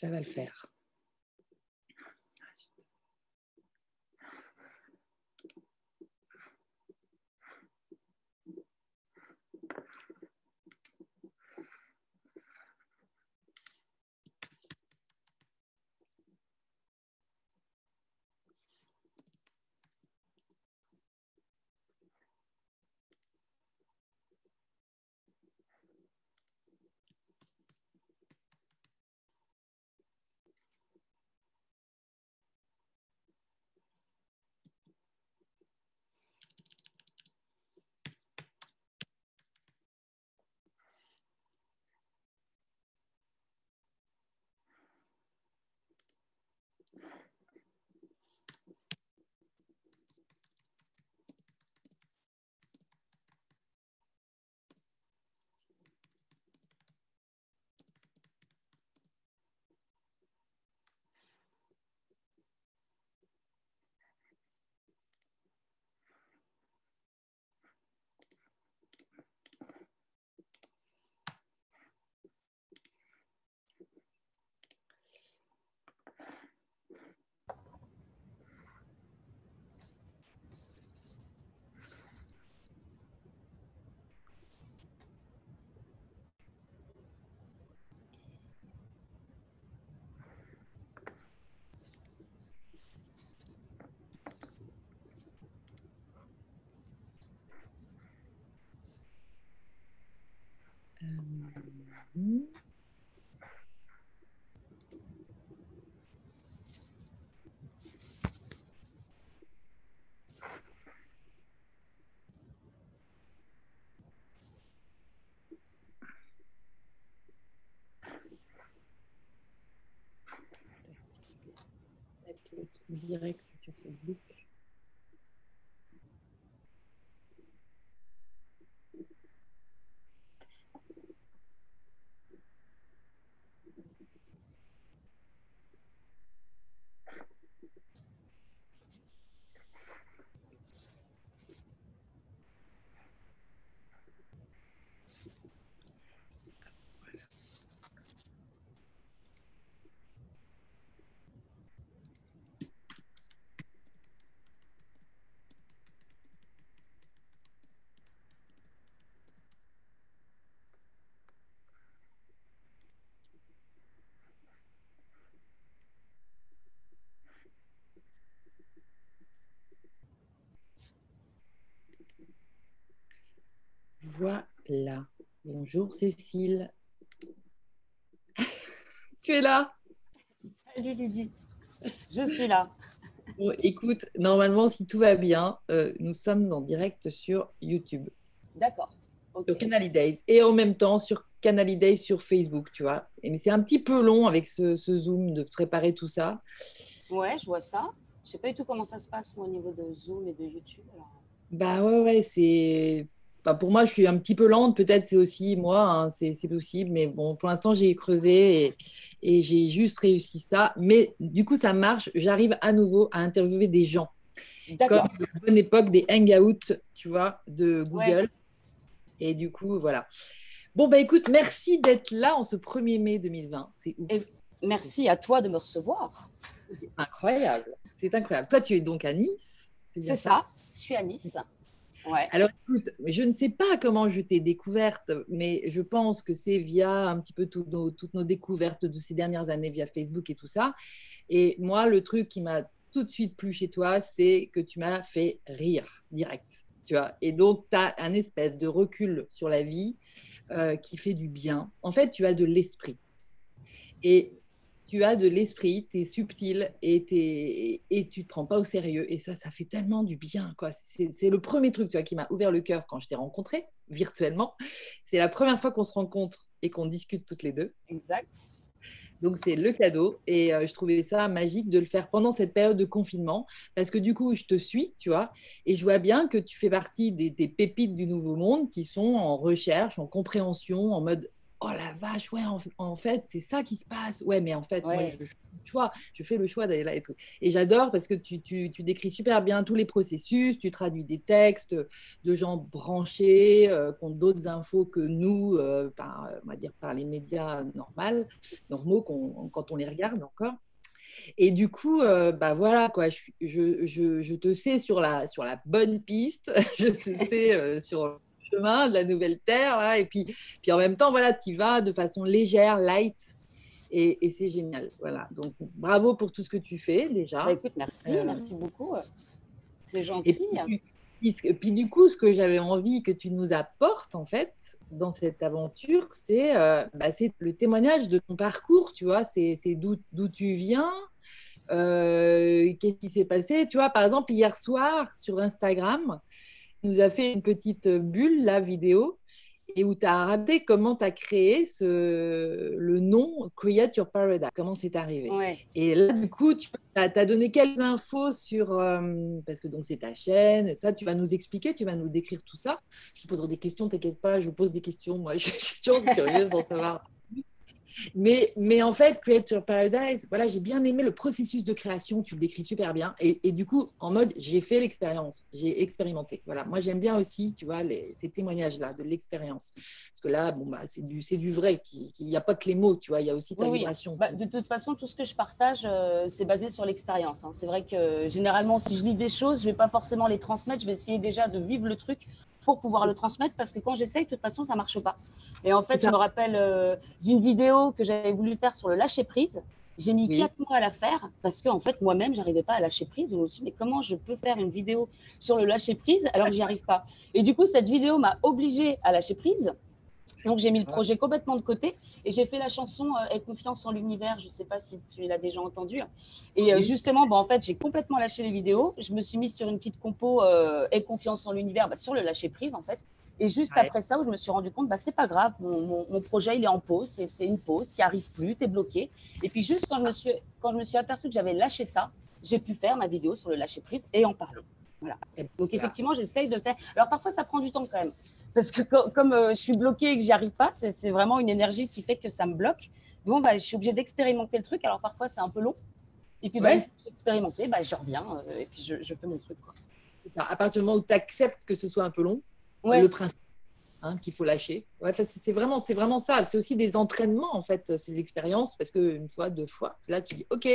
Ça va le faire. Direct sur Facebook. Voilà. Bonjour Cécile. tu es là Salut Lydie. Je suis là. écoute, normalement, si tout va bien, euh, nous sommes en direct sur YouTube. D'accord. Sur Canal Days. Et en même temps sur Canal Days sur Facebook, tu vois. Et, mais c'est un petit peu long avec ce, Zoom de préparer tout ça. Ouais, je vois ça. Je sais pas du tout comment ça se passe au niveau de Zoom et de YouTube. Bah ouais, ouais, c'est bah, pour moi, je suis un petit peu lente. Peut-être c'est aussi moi, hein, c'est possible. Mais bon, pour l'instant, j'ai creusé et, j'ai juste réussi ça. Mais du coup, ça marche. J'arrive à nouveau à interviewer des gens. Comme la bonne époque des hangouts, tu vois, de Google. Et du coup, voilà. Bon, bah écoute, merci d'être là en ce 1er mai 2020. C'est ouf. merci à toi de me recevoir. Incroyable. C'est incroyable. Toi, tu es donc à Nice. C'est ça. Je suis à Nice. Alors écoute, je ne sais pas comment je t'ai découverte, mais je pense que c'est via un petit peu toutes nos découvertes de ces dernières années via Facebook et tout ça. Et moi, le truc qui m'a tout de suite plu chez toi, c'est que tu m'as fait rire direct. Tu vois et donc, tu as un espèce de recul sur la vie euh, qui fait du bien. En fait, tu as de l'esprit. Et tu as de l'esprit, tu es subtil et, et tu ne te prends pas au sérieux. Et ça, ça fait tellement du bien. quoi. C'est le premier truc tu vois, qui m'a ouvert le cœur quand je t'ai rencontré virtuellement. C'est la première fois qu'on se rencontre et qu'on discute toutes les deux. Exact. Donc c'est le cadeau et euh, je trouvais ça magique de le faire pendant cette période de confinement parce que du coup je te suis, tu vois, et je vois bien que tu fais partie des pépites du nouveau monde qui sont en recherche, en compréhension, en mode oh la vache, ouais, en, fait, c'est ça qui se passe. Ouais, mais en fait, moi, je, choix, je fais le choix d'aller là et tout. Et j'adore parce que tu, tu, tu, décris super bien tous les processus, tu traduis des textes de gens branchés, euh, qui ont d'autres infos que nous, euh, par, on va dire, par les médias normaux, normaux quand on les regarde encore. Et du coup, euh, bah voilà, quoi, je, je, je, te sais sur la, sur la bonne piste, je te sais sur chemin de la nouvelle terre, là, et puis, puis en même temps, voilà, tu vas de façon légère, light, et, c'est génial. Voilà. Donc, bravo pour tout ce que tu fais déjà. Bah, écoute, merci, euh, merci beaucoup. C'est gentil. Et puis, du coup, ce que j'avais envie que tu nous apportes, en fait, dans cette aventure, c'est euh, bah, le témoignage de ton parcours, tu vois, c'est d'où tu viens, euh, qu'est-ce qui s'est passé. Tu vois, par exemple, hier soir, sur Instagram, nous a fait une petite bulle, la vidéo, et où tu as raconté comment tu as créé ce, le nom Create Your Paradise, comment c'est arrivé. Et là, du coup, tu as, donné quelques infos sur, euh, parce que donc c'est ta chaîne, ça, tu vas nous expliquer, tu vas nous décrire tout ça. Je te poserai des questions, t'inquiète pas, je vous pose des questions, moi, je suis toujours curieuse d'en savoir mais, mais en fait, Create Your Paradise, voilà, j'ai bien aimé le processus de création, tu le décris super bien. Et, et du coup, en mode, j'ai fait l'expérience, j'ai expérimenté. Voilà, moi j'aime bien aussi, tu vois, les, ces témoignages-là de l'expérience. Parce que là, bon, bah, c'est du, du vrai, il n'y a pas que les mots, tu vois, il y a aussi ta vibration. Bah, de toute façon, tout ce que je partage, euh, c'est basé sur l'expérience. Hein. C'est vrai que généralement, si je lis des choses, je ne vais pas forcément les transmettre, je vais essayer déjà de vivre le truc pour pouvoir le transmettre parce que quand j'essaye, de toute façon, ça marche pas. Et en fait, je me rappelle euh, d'une vidéo que j'avais voulu faire sur le lâcher prise. J'ai mis quatre mois à la faire parce qu'en en fait, moi-même, j'arrivais pas à lâcher prise. Je me suis dit, mais comment je peux faire une vidéo sur le lâcher prise alors que j'y arrive pas? Et du coup, cette vidéo m'a obligée à lâcher prise. Donc j'ai mis le projet complètement de côté et j'ai fait la chanson euh, Aie confiance en l'univers. Je ne sais pas si tu l'as déjà entendue. Et euh, justement, bon, en fait, j'ai complètement lâché les vidéos. Je me suis mise sur une petite compo euh, Aie confiance en l'univers, bah, sur le lâcher prise en fait. Et juste après ça, où je me suis rendu compte, bah, c'est pas grave, mon, mon, projet il est en pause, c'est une pause, qui arrive plus, tu es bloqué. Et puis juste quand je me suis, quand je me suis aperçu que j'avais lâché ça, j'ai pu faire ma vidéo sur le lâcher prise et en parler. Voilà. Donc effectivement, j'essaye de faire. Alors parfois, ça prend du temps quand même parce que comme euh, je suis bloquée et que j'y arrive pas, c'est vraiment une énergie qui fait que ça me bloque. Bon, bah, je suis obligée d'expérimenter le truc. Alors parfois, c'est un peu long. Et puis, bah, j'ai expérimenté, bah, je reviens euh, et puis je, fais mon truc. Ça. À partir du moment où tu acceptes que ce soit un peu long, le principe hein, qu'il faut lâcher. Ouais, c'est vraiment, vraiment ça. C'est aussi des entraînements, en fait, ces expériences, parce qu'une fois, deux fois, là, tu dis, OK,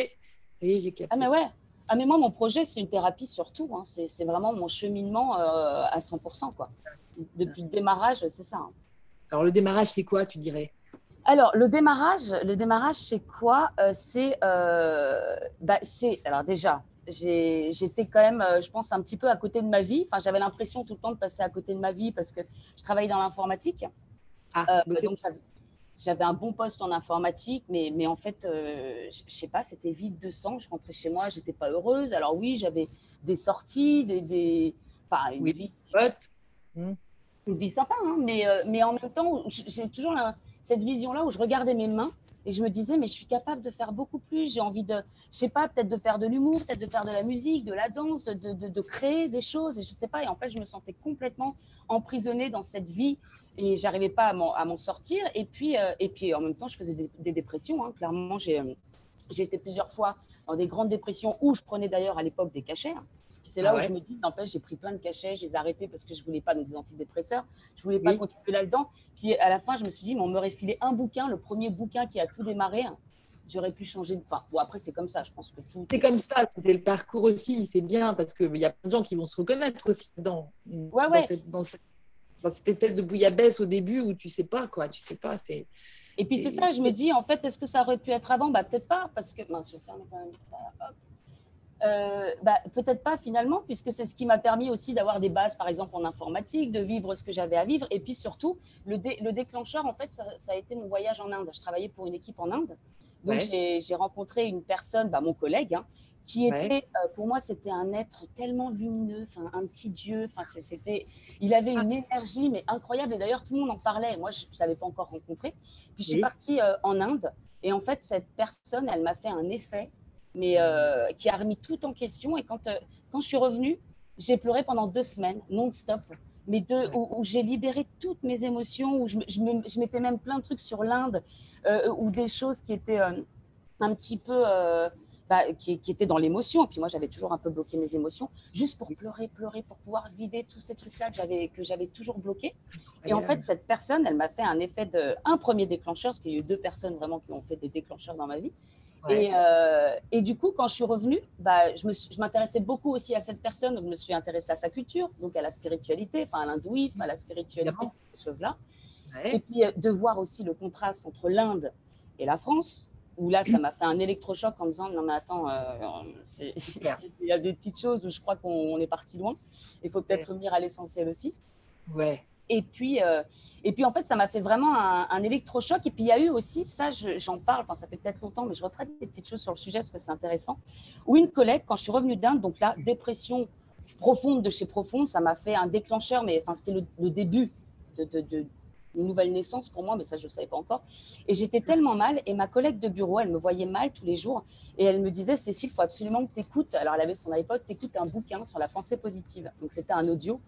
ça y est, j'ai capté. Ah, mais ouais. Ah, mais moi, mon projet, c'est une thérapie surtout. Hein. C'est vraiment mon cheminement euh, à 100%. Quoi depuis le démarrage, c'est ça. Hein. Alors, le démarrage, c'est quoi, tu dirais? Alors, le démarrage, le démarrage, c'est quoi? Euh, euh, bah, C'est, alors déjà, j'étais quand même, euh, je pense, un petit peu à côté de ma vie. Enfin, j'avais l'impression tout le temps de passer à côté de ma vie parce que je travaillais dans l'informatique. Ah, donc j'avais un bon poste en informatique, mais, mais en fait, je, ne sais pas, c'était vide de sang. Je rentrais chez moi, j'étais pas heureuse. Alors oui, j'avais des sorties, des, des enfin, une vie. Une vie sympa, hein, mais, euh, mais en même temps, j'ai toujours cette vision-là où je regardais mes mains et je me disais, mais je suis capable de faire beaucoup plus. J'ai envie de, je sais pas, peut-être de faire de l'humour, peut-être de faire de la musique, de la danse, de, de, de, créer des choses. Et je sais pas. Et en fait, je me sentais complètement emprisonnée dans cette vie et j'arrivais pas à m'en sortir. Et puis, euh, et puis, en même temps, je faisais des, dépressions. Hein. Clairement, euh, j'ai été plusieurs fois dans des grandes dépressions où je prenais d'ailleurs à l'époque des cachets. Hein c'est là ah où je me dis, n'empêche, j'ai pris plein de cachets, je les ai arrêtés parce que je voulais pas donc, des antidépresseurs, je voulais pas continuer là-dedans. Puis à la fin, je me suis dit, mais on m'aurait filé un bouquin, le premier bouquin qui a tout démarré. J'aurais pu changer de. Enfin, bon, après, c'est comme ça, je pense que tout. C'est comme ça, c'était le parcours aussi, c'est bien parce qu'il y a plein de gens qui vont se reconnaître aussi dans, ouais, dans, Cette, dans, cette, espèce de bouillabaisse au début où tu sais pas, quoi, tu sais pas, c'est. Et puis c'est ça, je me dis, en fait, est-ce que ça aurait pu être avant? Bah peut-être pas, parce que. Je vais fermer quand même ça. Hop. Euh, bah, peut-être pas finalement, puisque c'est ce qui m'a permis aussi d'avoir des bases, par exemple en informatique, de vivre ce que j'avais à vivre. Et puis surtout, le, le déclencheur, en fait, ça, a été mon voyage en Inde. Je travaillais pour une équipe en Inde. Donc j'ai rencontré une personne, bah, mon collègue, hein, qui était, euh, pour moi, c'était un être tellement lumineux, un petit dieu. C'était, il avait une ah. énergie mais incroyable. Et d'ailleurs, tout le monde en parlait. Moi, je ne l'avais pas encore rencontré. Puis je suis partie euh, en Inde. Et en fait, cette personne, elle m'a fait un effet mais euh, qui a remis tout en question. Et quand, quand je suis revenue, j'ai pleuré pendant deux semaines, non-stop. mais de, où, j'ai libéré toutes mes émotions, où je, je, mettais même plein de trucs sur l'Inde, ou des choses qui étaient un petit peu. Qui, qui, étaient dans l'émotion. Et puis moi, j'avais toujours un peu bloqué mes émotions, juste pour pleurer, pleurer, pour pouvoir vider tous ces trucs-là que j'avais, que j'avais toujours bloqués. Et en fait, cette personne, elle m'a fait un effet de. Un premier déclencheur, parce qu'il y a eu deux personnes vraiment qui ont fait des déclencheurs dans ma vie. Et, euh, et, du coup, quand je suis revenue, bah, je, me je m'intéressais beaucoup aussi à cette personne. Donc, je me suis intéressée à sa culture, donc à la spiritualité, enfin à l'hindouisme, à la spiritualité, ces choses-là. Et puis euh, de voir aussi le contraste entre l'Inde et la France, où là, ça m'a fait un électrochoc en me disant non mais attends, euh, il y a des petites choses où je crois qu'on est parti loin. Il faut peut-être revenir à l'essentiel aussi. Ouais. Et puis, euh, et puis en fait, ça m'a fait vraiment un, électrochoc. Et puis il y a eu aussi, ça j'en parle, enfin ça fait peut-être longtemps, mais je referai des petites choses sur le sujet parce que c'est intéressant. Où une collègue, quand je suis revenue d'Inde, donc là, dépression profonde de chez profonde, ça m'a fait un déclencheur, mais enfin c'était le, début de, de, une nouvelle naissance pour moi, mais ça, je ne savais pas encore. Et j'étais tellement mal. Et ma collègue de bureau, elle me voyait mal tous les jours. Et elle me disait, Cécile, il faut absolument que tu écoutes. Alors, elle avait son iPod, tu écoutes un bouquin sur la pensée positive. Donc, c'était un audio.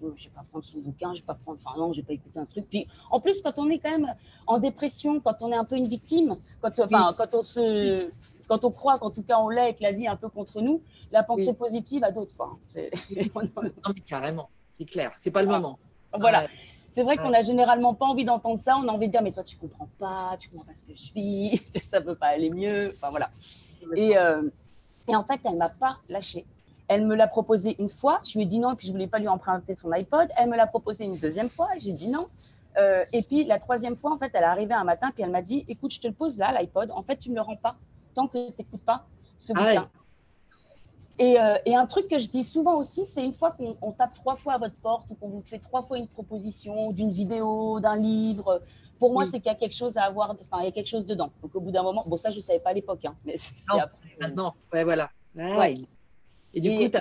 Je ne vais pas prendre son bouquin, je vais pas prendre. Enfin, non, je vais pas écouter un truc. Puis, en plus, quand on est quand même en dépression, quand on est un peu une victime, quand, enfin, quand on se. Quand on croit qu'en tout cas on l'est et que la vie est un peu contre nous, la pensée positive a d'autres. Non, mais carrément, c'est clair, c'est pas le moment. Voilà. C'est vrai qu'on n'a généralement pas envie d'entendre ça. On a envie de dire, mais toi, tu comprends pas, tu comprends pas ce que je vis, ça peut pas aller mieux. Enfin, voilà. Et, euh, et en fait, elle m'a pas lâché. Elle me l'a proposé une fois, je lui ai dit non, et puis je voulais pas lui emprunter son iPod. Elle me l'a proposé une deuxième fois, j'ai dit non. Euh, et puis la troisième fois, en fait, elle est arrivée un matin, puis elle m'a dit, écoute, je te le pose là, l'iPod. En fait, tu me le rends pas tant que tu n'écoutes pas ce ah bouquin. Euh, et, un truc que je dis souvent aussi, c'est une fois qu'on tape trois fois à votre porte ou qu'on vous fait trois fois une proposition d'une vidéo, d'un livre, pour moi, c'est qu'il y a quelque chose à avoir, enfin, il y a quelque chose dedans. Donc, au bout d'un moment, bon, ça, je ne savais pas à l'époque, hein, mais c'est après. Maintenant, ouais, voilà. Ouais. Et du coup,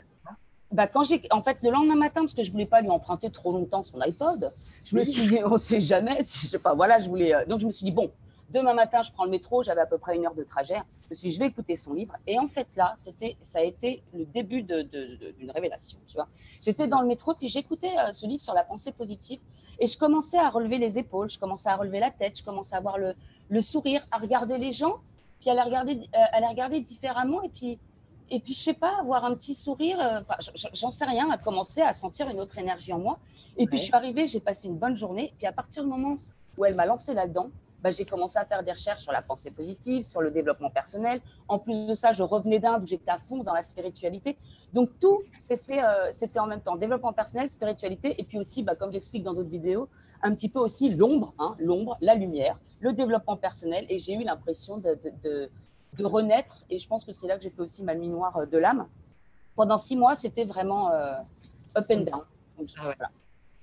bah, quand j'ai, en fait, le lendemain matin, parce que je voulais pas lui emprunter trop longtemps son iPod, je me suis dit, on sait jamais, si je sais pas, voilà, je voulais, euh, donc je me suis dit, bon, Demain matin, je prends le métro, j'avais à peu près une heure de trajet. Je me suis dit, je vais écouter son livre. Et en fait, là, c'était, ça a été le début d'une révélation. Tu vois, j'étais dans le métro, puis j'écoutais euh, ce livre sur la pensée positive, et je commençais à relever les épaules, je commençais à relever la tête, je commençais à avoir le, le sourire, à regarder les gens, puis à les regarder, euh, à les regarder différemment, et puis, et puis je sais pas, avoir un petit sourire. Euh, j'en sais rien, à commencer à sentir une autre énergie en moi. Et puis je suis arrivée, j'ai passé une bonne journée. Puis à partir du moment où elle m'a lancé là-dedans, bah, j'ai commencé à faire des recherches sur la pensée positive, sur le développement personnel. En plus de ça, je revenais d'Inde où j'étais à fond dans la spiritualité. Donc tout s'est fait, euh, fait en même temps. Développement personnel, spiritualité, et puis aussi, bah, comme j'explique dans d'autres vidéos, un petit peu aussi l'ombre, hein, l'ombre, la lumière, le développement personnel. Et j'ai eu l'impression de, de, de, renaître. Et je pense que c'est là que j'ai fait aussi ma nuit noire euh, de l'âme. Pendant six mois, c'était vraiment euh, up and down. Ah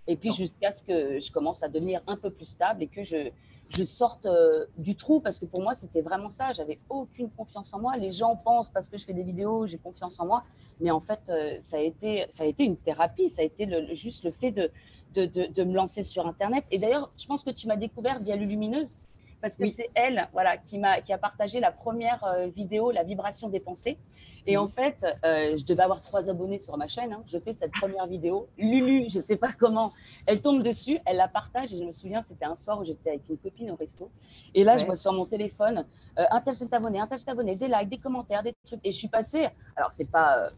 et puis jusqu'à ce que je commence à devenir un peu plus stable et que je, je sorte euh, du trou parce que pour moi c'était vraiment ça. J'avais aucune confiance en moi. Les gens pensent parce que je fais des vidéos, j'ai confiance en moi, mais en fait euh, ça a été ça a été une thérapie. Ça a été le, juste le fait de de, de me lancer sur Internet. Et d'ailleurs, je pense que tu m'as découvert via Lumineuse parce que c'est elle, voilà, qui m'a qui a partagé la première euh, vidéo, la vibration des pensées. Et en fait, euh, je devais avoir trois abonnés sur ma chaîne. Hein. Je fais cette première vidéo. Lulu, je ne sais pas comment, elle tombe dessus, elle la partage. Et je me souviens, c'était un soir où j'étais avec une copine au resto. Et là, je vois sur mon téléphone, euh, un tel s'est abonné, un tel s'est abonné, des likes, des commentaires, des trucs. Et je suis passée, alors c'est pas euh,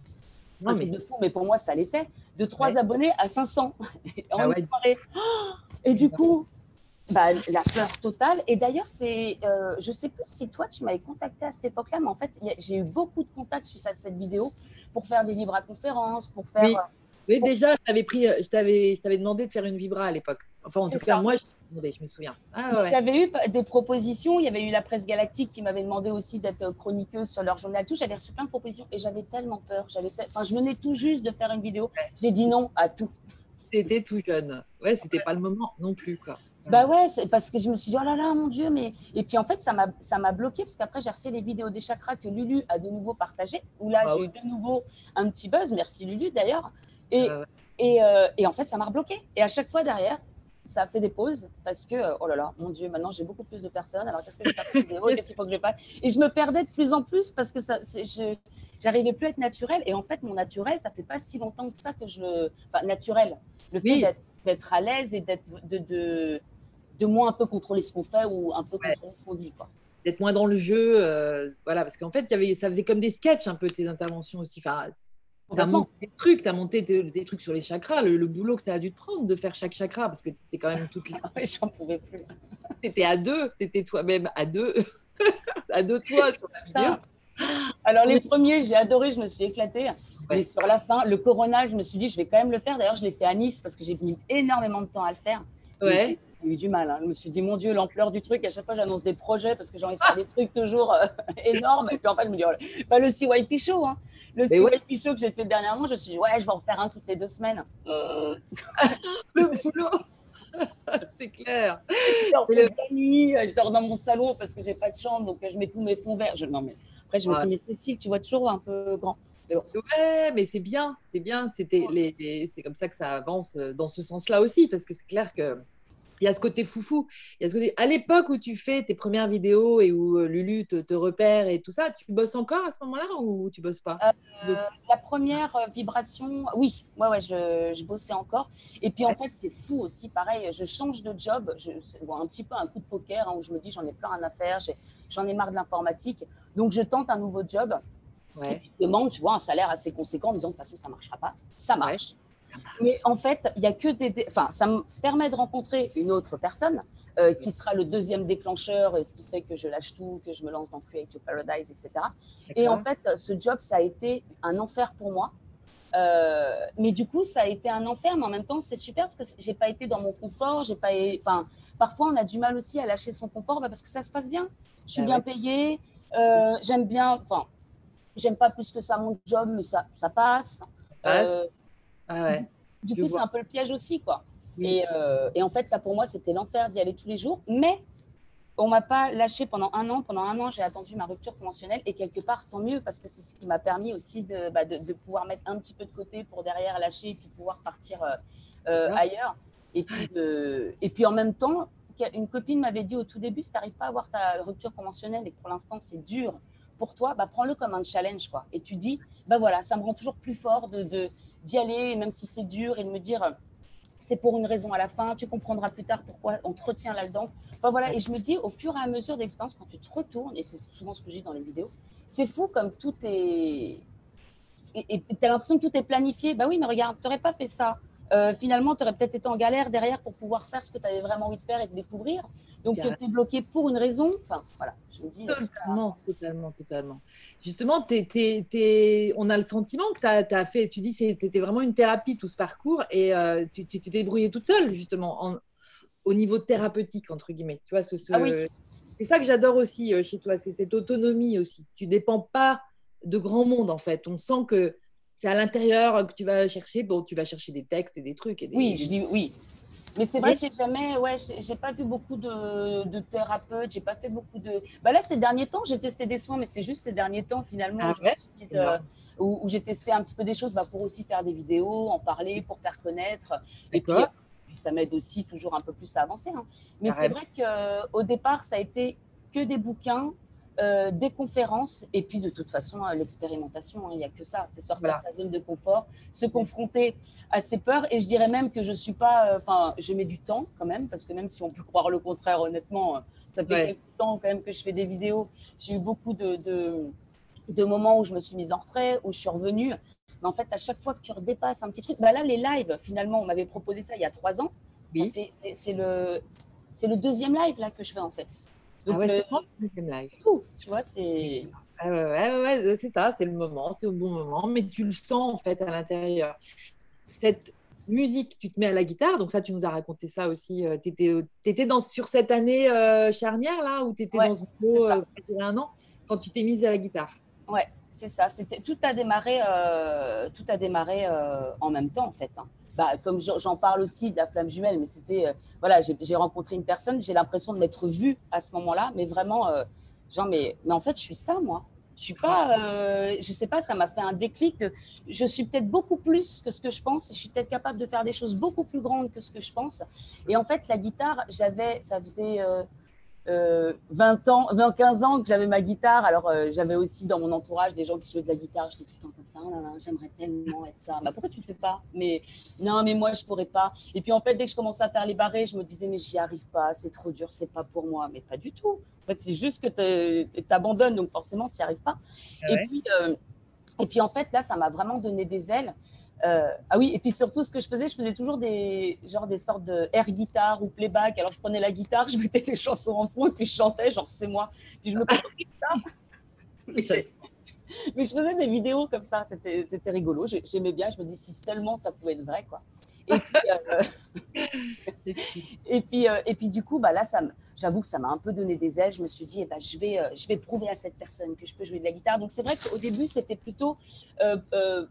un truc de fou, mais pour moi, ça l'était, de trois abonnés à 500 en ah une soirée. Et du coup, bah, la peur totale. Et d'ailleurs, c'est, euh, je sais plus si toi, tu m'avais contacté à cette époque-là, mais en fait, j'ai eu beaucoup de contacts suite à cette vidéo pour faire des vibra conférences, pour faire. Oui, euh, déjà, je t'avais pris, je t'avais, je t'avais demandé de faire une vibra à l'époque. Enfin, en tout cas, moi, je me souviens. Ah, J'avais eu des propositions. Il y avait eu la presse galactique qui m'avait demandé aussi d'être chroniqueuse sur leur journal. Tout, j'avais reçu plein de propositions et j'avais tellement peur. J'avais, enfin, je venais tout juste de faire une vidéo. J'ai dit non à tout. C'était tout jeune. Ouais, c'était pas le moment non plus, quoi. Bah ouais, c'est parce que je me suis dit, oh là là, mon Dieu, mais. Et puis en fait, ça m'a bloqué parce qu'après, j'ai refait les vidéos des chakras que Lulu a de nouveau partagées, où là, ah j'ai eu de nouveau un petit buzz. Merci Lulu d'ailleurs. Et, ah et, euh, et, en fait, ça m'a rebloqué. Et à chaque fois derrière, ça a fait des pauses parce que, euh, oh là là, mon Dieu, maintenant j'ai beaucoup plus de personnes. Alors qu'est-ce que je faire Qu'est-ce qu'il faut que je fasse? Et je me perdais de plus en plus parce que ça, je j'arrivais plus à être naturelle. Et en fait, mon naturel, ça fait pas si longtemps que ça que je. Enfin, naturel. Le fait d'être à l'aise et d'être de, de, de, moins un peu contrôler ce qu'on fait ou un peu contrôler ce qu'on dit. Quoi d'être moins dans le jeu. Euh, voilà, parce qu'en fait, y avait, ça faisait comme des sketchs un peu tes interventions aussi. Enfin, tu as monté des trucs, tu as monté des, trucs sur les chakras, le, boulot que ça a dû te prendre de faire chaque chakra, parce que tu étais quand même toute là. J'en pouvais plus. Tu étais à deux, tu étais toi-même à deux, à deux toi sur la vidéo. Alors, les premiers, j'ai adoré, je me suis éclatée. Mais sur la fin, le Corona, je me suis dit, je vais quand même le faire. D'ailleurs, je l'ai fait à Nice parce que j'ai mis énormément de temps à le faire. Ouais j'ai eu du mal. Hein. Je me suis dit, mon Dieu, l'ampleur du truc. À chaque fois, j'annonce des projets parce que j'ai envie de faire des trucs toujours euh, énormes. Et puis en fait, je me dis, oh, pas le CYP Show. Hein. Le CYP Show que j'ai fait dernièrement, je me suis dit, ouais, je vais en faire un toutes les deux semaines. le boulot c'est clair. la nuit, je dors dans mon salon parce que j'ai pas de chambre, donc je mets tous mes fonds verts. Je, non, mais après, je me dis, mais Cécile, tu vois toujours un peu grand. Mais Ouais, mais c'est bien, c'est bien. C'était les, c'est comme ça que ça avance euh, dans ce sens-là aussi, parce que c'est clair que il y a ce côté foufou. Il y a ce côté... À l'époque où tu fais tes premières vidéos et où euh, Lulu te, repère et tout ça, tu bosses encore à ce moment-là ou tu bosses pas? Euh, La première euh, vibration, oui, ouais, ouais, je, je bossais encore. Et puis en fait, c'est fou aussi, pareil, je change de job, je, un petit peu un coup de poker hein, où je me dis j'en ai plein à faire, j'en ai, marre de l'informatique. Donc je tente un nouveau job. Ouais. je demande, tu vois, un salaire assez conséquent en disant de toute façon, ça ne marchera pas. Ça marche. Mais en fait, il y a que des. Enfin, ça me permet de rencontrer une autre personne euh, qui sera le deuxième déclencheur, et ce qui fait que je lâche tout, que je me lance dans Create Your Paradise, etc. Et en fait, ce job, ça a été un enfer pour moi. Euh, mais du coup, ça a été un enfer, mais en même temps, c'est super parce que j'ai pas été dans mon confort. J'ai pas, enfin, parfois, on a du mal aussi à lâcher son confort bah, parce que ça se passe bien. Je suis bah bien payée, euh, j'aime bien, enfin, j'aime pas plus que ça mon job, mais ça, ça passe. Ah du coup, c'est un peu le piège aussi, quoi. Euh, et, en fait, là, pour moi, c'était l'enfer d'y aller tous les jours. Mais on m'a pas lâché pendant un an. Pendant un an, j'ai attendu ma rupture conventionnelle. Et quelque part, tant mieux, parce que c'est ce qui m'a permis aussi de, bah, de, pouvoir mettre un petit peu de côté pour derrière lâcher et puis pouvoir partir euh, euh, ailleurs. Et puis, et puis, en même temps, une copine m'avait dit au tout début, si tu n'arrives pas à avoir ta rupture conventionnelle et que pour l'instant, c'est dur pour toi, bah, prends-le comme un challenge. Quoi. Et tu dis, bah voilà, ça me rend toujours plus fort de, de d'y aller, même si c'est dur, et de me dire c'est pour une raison à la fin, tu comprendras plus tard pourquoi on te retient là-dedans. Enfin voilà, et je me dis au fur et à mesure d'expérience, quand tu te retournes, et c'est souvent ce que j'ai dans les vidéos, c'est fou comme tout est. Et tu as l'impression que tout est planifié. Bah oui, mais regarde, tu n'aurais pas fait ça. Euh, finalement, tu aurais peut-être été en galère derrière pour pouvoir faire ce que tu avais vraiment envie de faire et de découvrir. Donc, tu es bloqué pour une raison. Enfin, voilà, je me dis. Euh, totalement, totalement, totalement. Justement, on a le sentiment que tu as, fait, tu dis, c'était vraiment une thérapie tout ce parcours et euh, tu t'es débrouillée toute seule, justement, au niveau thérapeutique, entre guillemets. Tu vois, ce, ah oui. c'est ça que j'adore aussi chez toi, c'est cette autonomie aussi. Tu dépends pas de grand monde, en fait. On sent que c'est à l'intérieur que tu vas chercher. Bon, tu vas chercher des textes et des trucs. Et des, oui, je dis oui. Mais c'est vrai que j'ai jamais, ouais, j'ai pas vu beaucoup de, de thérapeutes, j'ai pas fait beaucoup de. Bah là, ces derniers temps, j'ai testé des soins, mais c'est juste ces derniers temps finalement ah ouais? euh, où, j'ai testé un petit peu des choses bah, pour aussi faire des vidéos, en parler, pour faire connaître. Et puis, ça m'aide aussi toujours un peu plus à avancer. Hein. Mais c'est vrai qu'au départ, ça a été que des bouquins, euh, des conférences et puis de toute façon euh, l'expérimentation. Hein, il n'y a que ça, c'est sortir de sa zone de confort, se confronter à ses peurs. Et je dirais même que je suis pas, euh, enfin, je mets du temps quand même parce que même si on peut croire le contraire, honnêtement, ça fait quelques temps quand même que je fais des vidéos. J'ai eu beaucoup de, de, moments où je me suis mise en retrait, où je suis revenue. Mais en fait, à chaque fois que tu redépasses un petit truc, bah là, les lives, finalement, on m'avait proposé ça il y a trois ans. C'est le, le deuxième live là que je fais en fait. Donc, ah ouais, c'est le deuxième live. tu vois, c'est. Ah ouais, ouais, ouais, c'est ça, c'est le moment, c'est au bon moment, mais tu le sens en fait à l'intérieur. Cette musique, tu te mets à la guitare, donc ça, tu nous as raconté ça aussi. Euh, tu étais, étais dans, sur cette année euh, charnière là, où tu étais dans ce beau, euh, un an, quand tu t'es mise à la guitare? Ouais, c'est ça. Tout a démarré, tout a démarré en même temps en fait. Hein bah, comme j'en parle aussi de la flamme jumelle, mais c'était, euh, voilà, j'ai rencontré une personne, j'ai l'impression de m'être vue à ce moment-là, mais vraiment, euh, genre, mais, mais en fait, je suis ça, moi. Je suis pas, euh, je sais pas, ça m'a fait un déclic. Je suis peut-être beaucoup plus que ce que je pense. Je suis peut-être capable de faire des choses beaucoup plus grandes que ce que je pense. Et en fait, la guitare, j'avais, ça faisait 20 ans, 20, 15 ans que j'avais ma guitare. Alors, j'avais aussi dans mon entourage des gens qui jouaient de la guitare. J'étais tout le temps comme ça. Oh j'aimerais tellement être ça. Bah, pourquoi tu ne le fais pas? Mais non, mais moi, je ne pourrais pas. Et puis, en fait, dès que je commençais à faire les barrés, je me disais, mais j'y arrive pas. C'est trop dur. C'est pas pour moi. Mais pas du tout. En fait, c'est juste que tu abandonnes. Donc, forcément, tu n'y arrives pas. Ah et, puis, et puis, en fait, là, ça m'a vraiment donné des ailes. Euh, ah oui, et puis surtout, ce que je faisais, je faisais toujours des, genre des sortes de air guitare ou playback. Alors, je prenais la guitare, je mettais des chansons en fond et puis je chantais, genre c'est moi. Puis je me mais, je faisais des vidéos comme ça, c'était rigolo. J'aimais bien, je me dis si seulement ça pouvait être vrai, quoi. Et puis, euh, et, puis euh, et, puis, du coup, bah, là, j'avoue que ça m'a un peu donné des ailes. Je me suis dit, eh ben, je, vais, euh, je vais prouver à cette personne que je peux jouer de la guitare. Donc, c'est vrai qu'au début, c'était plutôt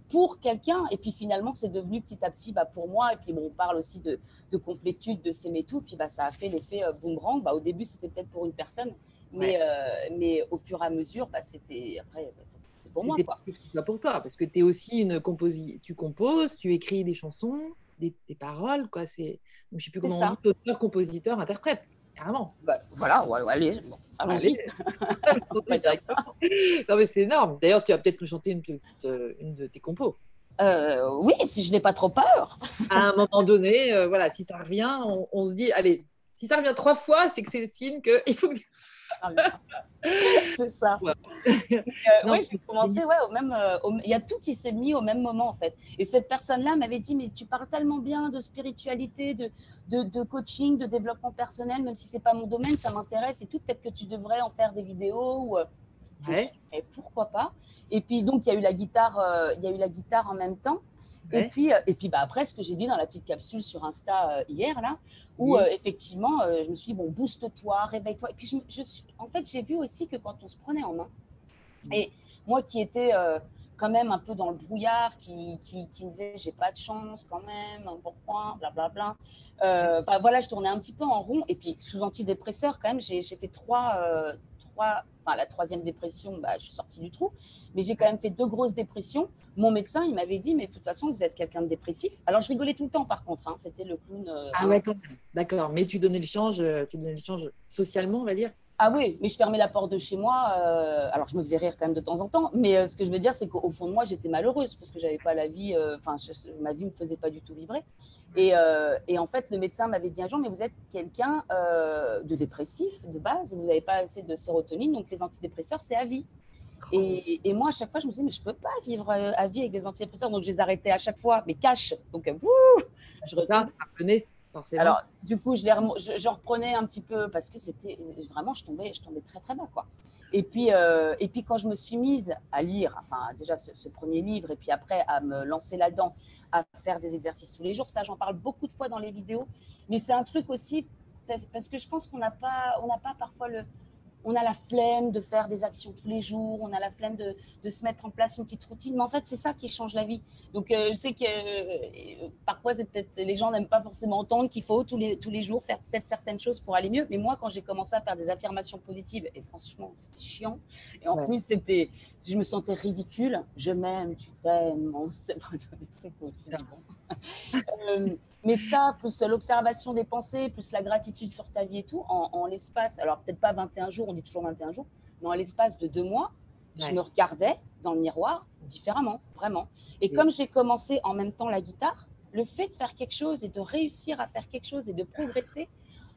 pour quelqu'un. Et puis, finalement, c'est devenu petit à petit bah, pour moi. Et puis, bon, on parle aussi de, de complétude, de s'aimer tout. Puis, bah, ça a fait l'effet boomerang. Bah, au début, c'était peut-être pour une personne. Mais, mais au fur et à mesure, bah, c'était après, bah, c'est pour moi. Quoi. ça pour toi, parce que tu es aussi une composi tu composes, tu écris des chansons des, paroles. Quoi. C'est, je ne sais plus comment on dit, auteur, compositeur, interprète. Carrément. Bah, voilà, ouais, allez, bon, allons-y. non, mais c'est énorme. D'ailleurs, tu vas peut-être nous chanter une, petite, euh, une de tes compos. Euh, oui, si je n'ai pas trop peur. à un moment donné, euh, voilà, si ça revient, on, on, se dit, allez, si ça revient trois fois, c'est que c'est le signe qu'il faut que c'est ça. Euh, oui, j'ai commencé, ouais, au même, euh, il y a tout qui s'est mis au même moment en fait. Et cette personne-là m'avait dit, mais tu parles tellement bien de spiritualité, de, de, coaching, de développement personnel, même si c'est pas mon domaine, ça m'intéresse et tout. Peut-être que tu devrais en faire des vidéos. Ou, euh, Et pourquoi pas Et puis donc il y a eu la guitare, il y a eu la guitare en même temps. Et puis et puis bah après ce que j'ai dit dans la petite capsule sur Insta hier là, où euh, effectivement, euh, je me suis dit, bon, booste-toi, réveille-toi. Et puis, je, en fait, j'ai vu aussi que quand on se prenait en main, et moi qui étais euh, quand même un peu dans le brouillard, qui, qui, qui me disait, j'ai pas de chance quand même, pourquoi, blablabla. Enfin, voilà, je tournais un petit peu en rond. Et puis, sous antidépresseur, quand même, j'ai fait trois, la troisième dépression, bah, je suis sortie du trou. Mais j'ai quand même fait deux grosses dépressions. Mon médecin, il m'avait dit, mais de toute façon, vous êtes quelqu'un de dépressif. Alors, je rigolais tout le temps, par contre. Hein. C'était le clown. Euh, ah ouais, D'accord. Mais tu donnais le change, euh, tu donnais le change socialement, on va dire? Ah oui, mais je fermais la porte de chez moi. Euh, alors, je me faisais rire quand même de temps en temps. Mais euh, ce que je veux dire, c'est qu'au fond de moi, j'étais malheureuse parce que j'avais pas la vie. Euh, enfin, ma vie me faisait pas du tout vibrer. Et, et en fait, le médecin m'avait dit un jour, mais vous êtes quelqu'un de dépressif de base. Vous n'avez pas assez de sérotonine, donc les antidépresseurs, c'est à vie. Et, et, moi, à chaque fois, je me disais, mais je peux pas vivre à vie avec des antidépresseurs. Donc, je les arrêtais à chaque fois, mais cash. Donc, wouh, je ça, alors, du coup, je, je, reprenais un petit peu parce que c'était vraiment, je tombais, je tombais très, très bas. Quoi. Et, puis, euh, et puis, quand je me suis mise à lire, enfin, déjà ce, premier livre, et puis après à me lancer là-dedans, à faire des exercices tous les jours, ça, j'en parle beaucoup de fois dans les vidéos. Mais c'est un truc aussi parce que je pense qu'on n'a pas, on n'a pas parfois le, on a la flemme de faire des actions tous les jours, on a la flemme de, se mettre en place une petite routine. Mais en fait, c'est ça qui change la vie. Donc, euh, je sais que euh, parfois, peut-être les gens n'aiment pas forcément entendre qu'il faut tous les, tous les jours faire peut-être certaines choses pour aller mieux. Mais moi, quand j'ai commencé à faire des affirmations positives, et franchement, c'était chiant. Et en plus, c'était, je me sentais ridicule. Je m'aime, tu t'aimes, on sait pas, des trucs. Mais ça, plus l'observation des pensées, plus la gratitude sur ta vie et tout, en, l'espace, alors peut-être pas 21 jours, on dit toujours 21 jours, mais en l'espace de deux mois, je me regardais dans le miroir différemment, vraiment. Et comme j'ai commencé en même temps la guitare, le fait de faire quelque chose et de réussir à faire quelque chose et de progresser,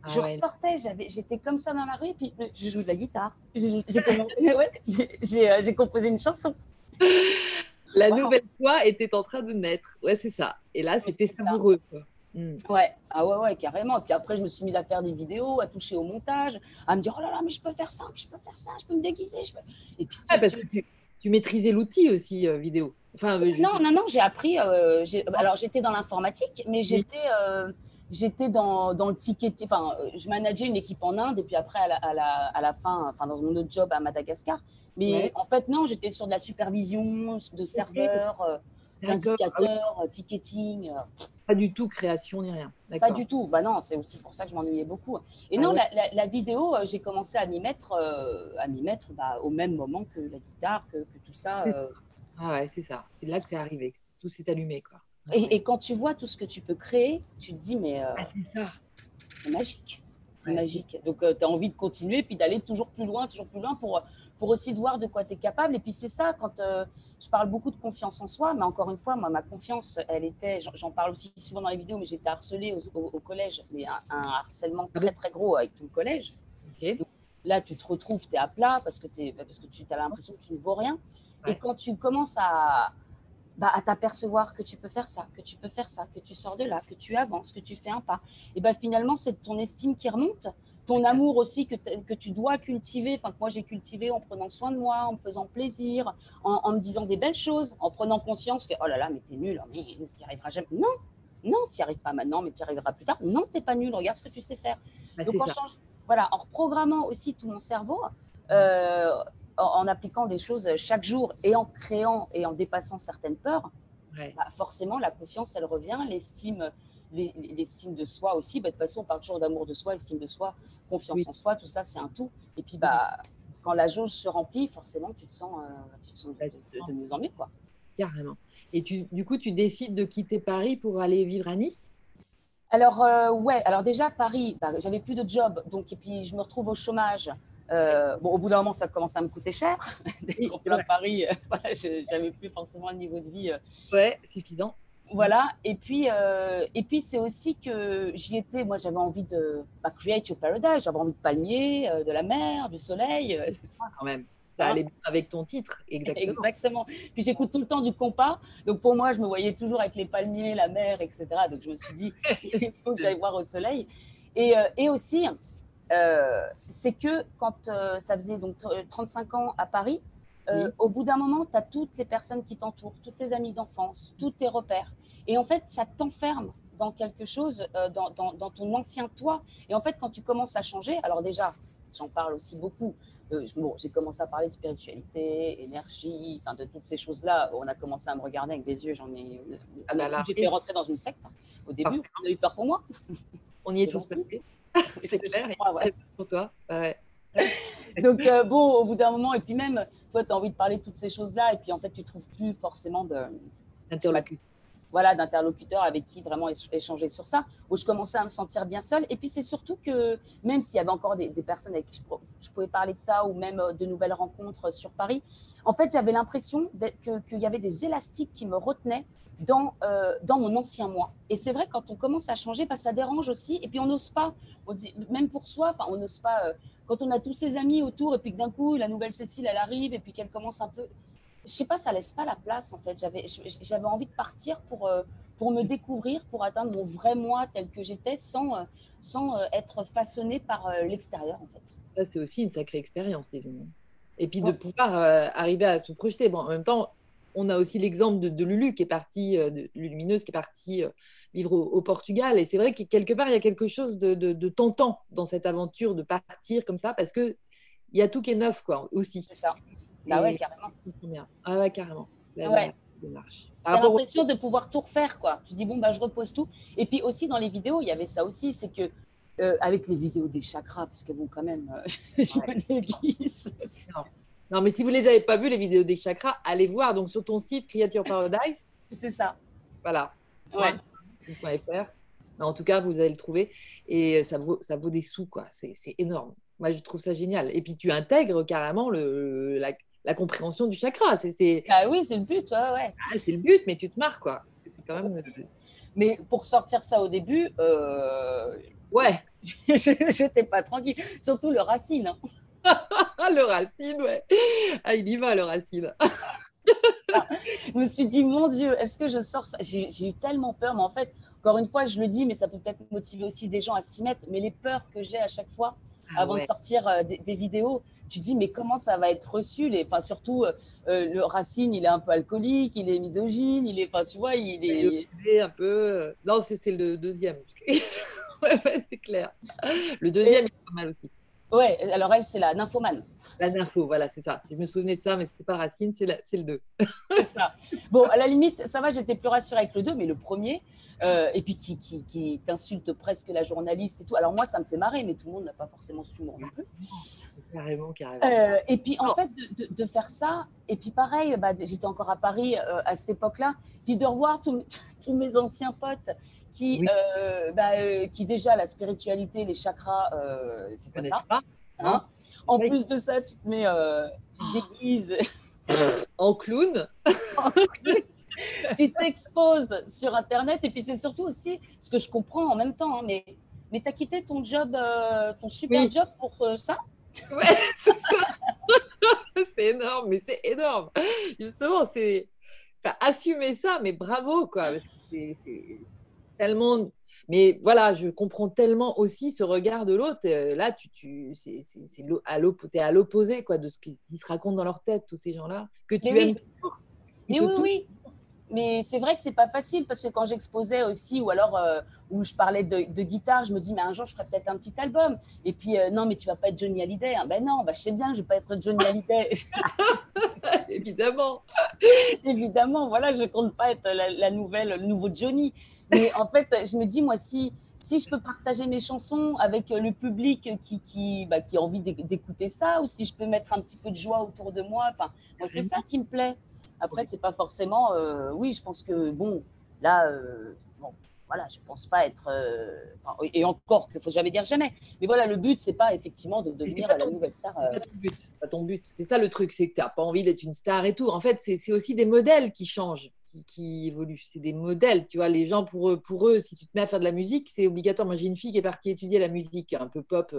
ah je ressortais, j'étais comme ça dans la rue, et puis je joue de la guitare. J'ai euh, composé une chanson. La nouvelle toi était en train de naître. Ouais, c'est ça. Et là, c'était savoureux. Mm. Ouais, ah ouais, ouais, carrément. Puis après, je me suis mise à faire des vidéos, à toucher au montage, à me dire oh là là, mais je peux faire ça, je peux faire ça, je peux me déguiser. Je peux... Et puis, parce que tu, tu maîtrisais l'outil aussi euh, vidéo. Enfin, euh, Non, non, non, j'ai appris. Euh, alors, j'étais dans l'informatique, mais j'étais. J'étais dans, dans, le ticketing, enfin, je manageais une équipe en Inde et puis après, à la, à la, à la fin, enfin, dans mon autre job à Madagascar. Mais en fait, non, j'étais sur de la supervision, de serveurs indicateur, euh, ticketing. Euh. Pas du tout création ni rien. Pas du tout. Bah non, c'est aussi pour ça que je m'ennuyais beaucoup. Et ah non, la, vidéo, euh, j'ai commencé à m'y mettre, à m'y mettre bah, au même moment que la guitare, que, tout ça. Ah ouais, c'est ça. C'est là que c'est arrivé, tout s'est allumé. Quoi. Et, quand tu vois tout ce que tu peux créer, tu te dis, mais. ah, c'est ça. C'est magique. magique. Donc, tu as envie de continuer, puis d'aller toujours plus loin, toujours plus loin pour, pour aussi de voir de quoi tu es capable. Et puis, c'est ça, quand je parle beaucoup de confiance en soi, mais encore une fois, moi, ma confiance, elle était, j'en parle aussi souvent dans les vidéos, mais j'étais harcelée au, collège, mais un, harcèlement très, très gros avec tout le collège. là, tu te retrouves, tu es à plat parce que, es, parce que tu as l'impression que tu ne vaux rien. Et quand tu commences à, bah, à t'apercevoir que tu peux faire ça, que tu peux faire ça, que tu sors de là, que tu avances, que tu fais un pas, et ben finalement, c'est ton estime qui remonte, ton amour aussi que, que tu dois cultiver, enfin que moi j'ai cultivé en prenant soin de moi, en me faisant plaisir, en, me disant des belles choses, en prenant conscience que oh là là, mais t'es nul, mais tu n'y arriveras jamais. Non, non, tu n'y arrives pas maintenant, mais tu y arriveras plus tard. Non, t'es pas nul, regarde ce que tu sais faire. Bah, Donc, change, voilà, en reprogrammant aussi tout mon cerveau, euh, en, appliquant des choses chaque jour et en créant et en dépassant certaines peurs, bah, forcément, la confiance, elle revient, l'estime l'estime de soi aussi. Bah, de toute façon, on parle toujours d'amour de soi, estime de soi, confiance en soi, tout ça, c'est un tout. Et puis, bah, quand la jauge se remplit, forcément, tu te sens, euh, de, mieux en mieux. Quoi. Carrément. Et tu, du coup, tu décides de quitter Paris pour aller vivre à Nice? Alors, euh, ouais, alors déjà, Paris, bah, j'avais plus de job, donc, et puis je me retrouve au chômage. Euh, bon, au bout d'un moment, ça commence à me coûter cher. Dès qu'on à Paris, euh, j'avais plus forcément un niveau de vie. Ouais, suffisant. Voilà. Et puis, et puis c'est aussi que j'y étais. Moi, j'avais envie de bah, create your paradise. J'avais envie de palmiers, de la mer, du soleil. Ça, quand même. Ça allait bien avec ton titre, exactement. Exactement. Puis j'écoute tout le temps du compas. Donc pour moi, je me voyais toujours avec les palmiers, la mer, etc. Donc je me suis dit, il faut que j'aille voir au soleil. Et, et aussi, euh, c'est que quand euh, ça faisait donc 35 ans à Paris, euh, au bout d'un moment, tu as toutes les personnes qui t'entourent, tous tes amis d'enfance, tous tes repères. Et en fait, ça t'enferme dans quelque chose, dans, dans, ton ancien toi. Et en fait, quand tu commences à changer, alors déjà, j'en parle aussi beaucoup. bon, j'ai commencé à parler de spiritualité, énergie, enfin de toutes ces choses-là. On a commencé à me regarder avec des yeux. J'en ai. Ah bah J'étais rentrée dans une secte. Hein. Au début, on a eu peur pour moi. On y est tous passés. c'est clair. pour toi. Donc, euh, bon, au bout d'un moment, et puis même, toi, tu as envie de parler de toutes ces choses-là, et puis en fait, tu trouves plus forcément de. D'interlocuteur. Voilà, d'interlocuteur avec qui vraiment échanger sur ça, où je commençais à me sentir bien seule. Et puis, c'est surtout que même s'il y avait encore des, personnes avec qui je, pouvais parler de ça, ou même euh, de nouvelles rencontres sur Paris, en fait, j'avais l'impression qu'il y avait des élastiques qui me retenaient dans, euh, dans mon ancien moi. Et c'est vrai, quand on commence à changer, bah, ça dérange aussi. Et puis, on n'ose pas, même pour soi, on n'ose pas, euh, quand on a tous ses amis autour, et puis que d'un coup, la nouvelle Cécile, elle arrive, et puis qu'elle commence un peu. Je sais pas, ça laisse pas la place, en fait. J'avais, j'avais envie de partir pour, euh, pour me découvrir, pour atteindre mon vrai moi tel que j'étais, sans, sans être façonné par l'extérieur, en fait. Ça, c'est aussi une sacrée expérience, évidemment. Et puis de pouvoir arriver à se projeter. Bon, en même temps, on a aussi l'exemple de, Lulu qui est partie, euh, de Lumineuse qui est partie euh, vivre au, Portugal. Et c'est vrai que quelque part, il y a quelque chose de, tentant dans cette aventure de partir comme ça parce que il y a tout qui est neuf, quoi, aussi. C'est ça. Ah ouais, carrément. Ah ouais, carrément. ouais. l'impression de pouvoir tout refaire, quoi. Tu dis, bon, bah, je repose tout. Et puis aussi, dans les vidéos, il y avait ça aussi, c'est que euh, avec les vidéos des chakras, parce que bon, quand même, je me déguise. Non, mais si vous ne les avez pas vues, les vidéos des chakras, allez voir donc sur ton site Creature Paradise. C'est ça. Voilà. Ouais. En tout cas, vous allez le trouver et ça vaut, ça vaut des sous, quoi. C'est énorme. Moi, je trouve ça génial. Et puis, tu intègres carrément le, la, compréhension du chakra. C'est, Ah oui, c'est le but, ouais. ouais. Ah, c'est le but, mais tu te marres, quoi. Parce que c'est quand même. Mais pour sortir ça au début, euh... ouais, je n'étais pas tranquille. Surtout le racine. Hein. le racine, ouais. Ah, il y va, le racine. je me suis dit, mon Dieu, est-ce que je sors ça? J'ai eu tellement peur, mais en fait, encore une fois, je le dis, mais ça peut peut-être motiver aussi des gens à s'y mettre. Mais les peurs que j'ai à chaque fois ah avant de sortir euh, des, vidéos, tu dis, mais comment ça va être reçu les... enfin, Surtout, euh, euh, le Racine, il est un peu alcoolique, il est misogyne, il est, enfin, tu vois, il est. Il est un peu. Non, c'est le deuxième. ouais, c'est clair. Le deuxième, il est pas mal aussi. Ouais, alors elle, c'est la nymphomane. La nympho, voilà, c'est ça. Je me souvenais de ça, mais c'était pas Racine, c'est le 2. c'est ça. Bon, à la limite, ça va, j'étais plus rassurée avec le 2, mais le premier, euh, et puis qui, qui, qui t'insulte presque la journaliste et tout. Alors moi, ça me fait marrer, mais tout le monde n'a pas forcément ce humour non plus. Carrément, carrément. Euh, et puis en fait, de, de, faire ça, et puis pareil, bah, j'étais encore à Paris euh, à cette époque-là, puis de revoir tous, mes anciens potes qui, bah, qui déjà la spiritualité, les chakras, c'est pas ça. Pas, hein en plus de ça, tu te mets déguise. en clown. tu t'exposes sur Internet. Et puis, c'est surtout aussi ce que je comprends en même temps. Hein, mais mais tu as quitté ton job, euh, ton super job pour euh, ça? Ouais, c'est ça. c'est énorme, mais c'est énorme. Justement, c'est assumer ça, mais bravo, quoi. Parce que c'est tellement. Mais voilà, je comprends tellement aussi ce regard de l'autre. Euh, là, tu, tu, c'est à l'opposé quoi, de ce qui, se raconte dans leur tête, tous ces gens-là, que tu aimes toujours. Mais oui, oui. Mais c'est vrai que c'est pas facile parce que quand j'exposais aussi, ou alors euh, où je parlais de, guitare, je me dis, mais un jour, je ferai peut-être un petit album. Et puis, euh, non, mais tu vas pas être Johnny Hallyday. Hein. Ben non, bah, je sais bien, je vais pas être Johnny Hallyday. Évidemment. Évidemment, voilà, je compte pas être la, nouvelle, le nouveau Johnny. Mais en fait, je me dis, moi, si, si je peux partager mes chansons avec le public qui, qui, bah, qui a envie d'écouter ça, ou si je peux mettre un petit peu de joie autour de moi, enfin, moi, c'est ça qui me plaît. Après, c'est pas forcément. Euh, oui, je pense que bon, là, euh, bon, voilà, je pense pas être. Euh, et encore, qu'il faut jamais dire jamais. Mais voilà, le but, c'est pas effectivement de devenir la nouvelle star. C'est pas ton but. C'est ça le truc, c'est que tu n'as pas envie d'être une star et tout. En fait, c'est aussi des modèles qui changent. Qui, évoluent. C'est des modèles, tu vois. Les gens, pour eux, pour eux, si tu te mets à faire de la musique, c'est obligatoire. Moi, j'ai une fille qui est partie étudier la musique un peu pop,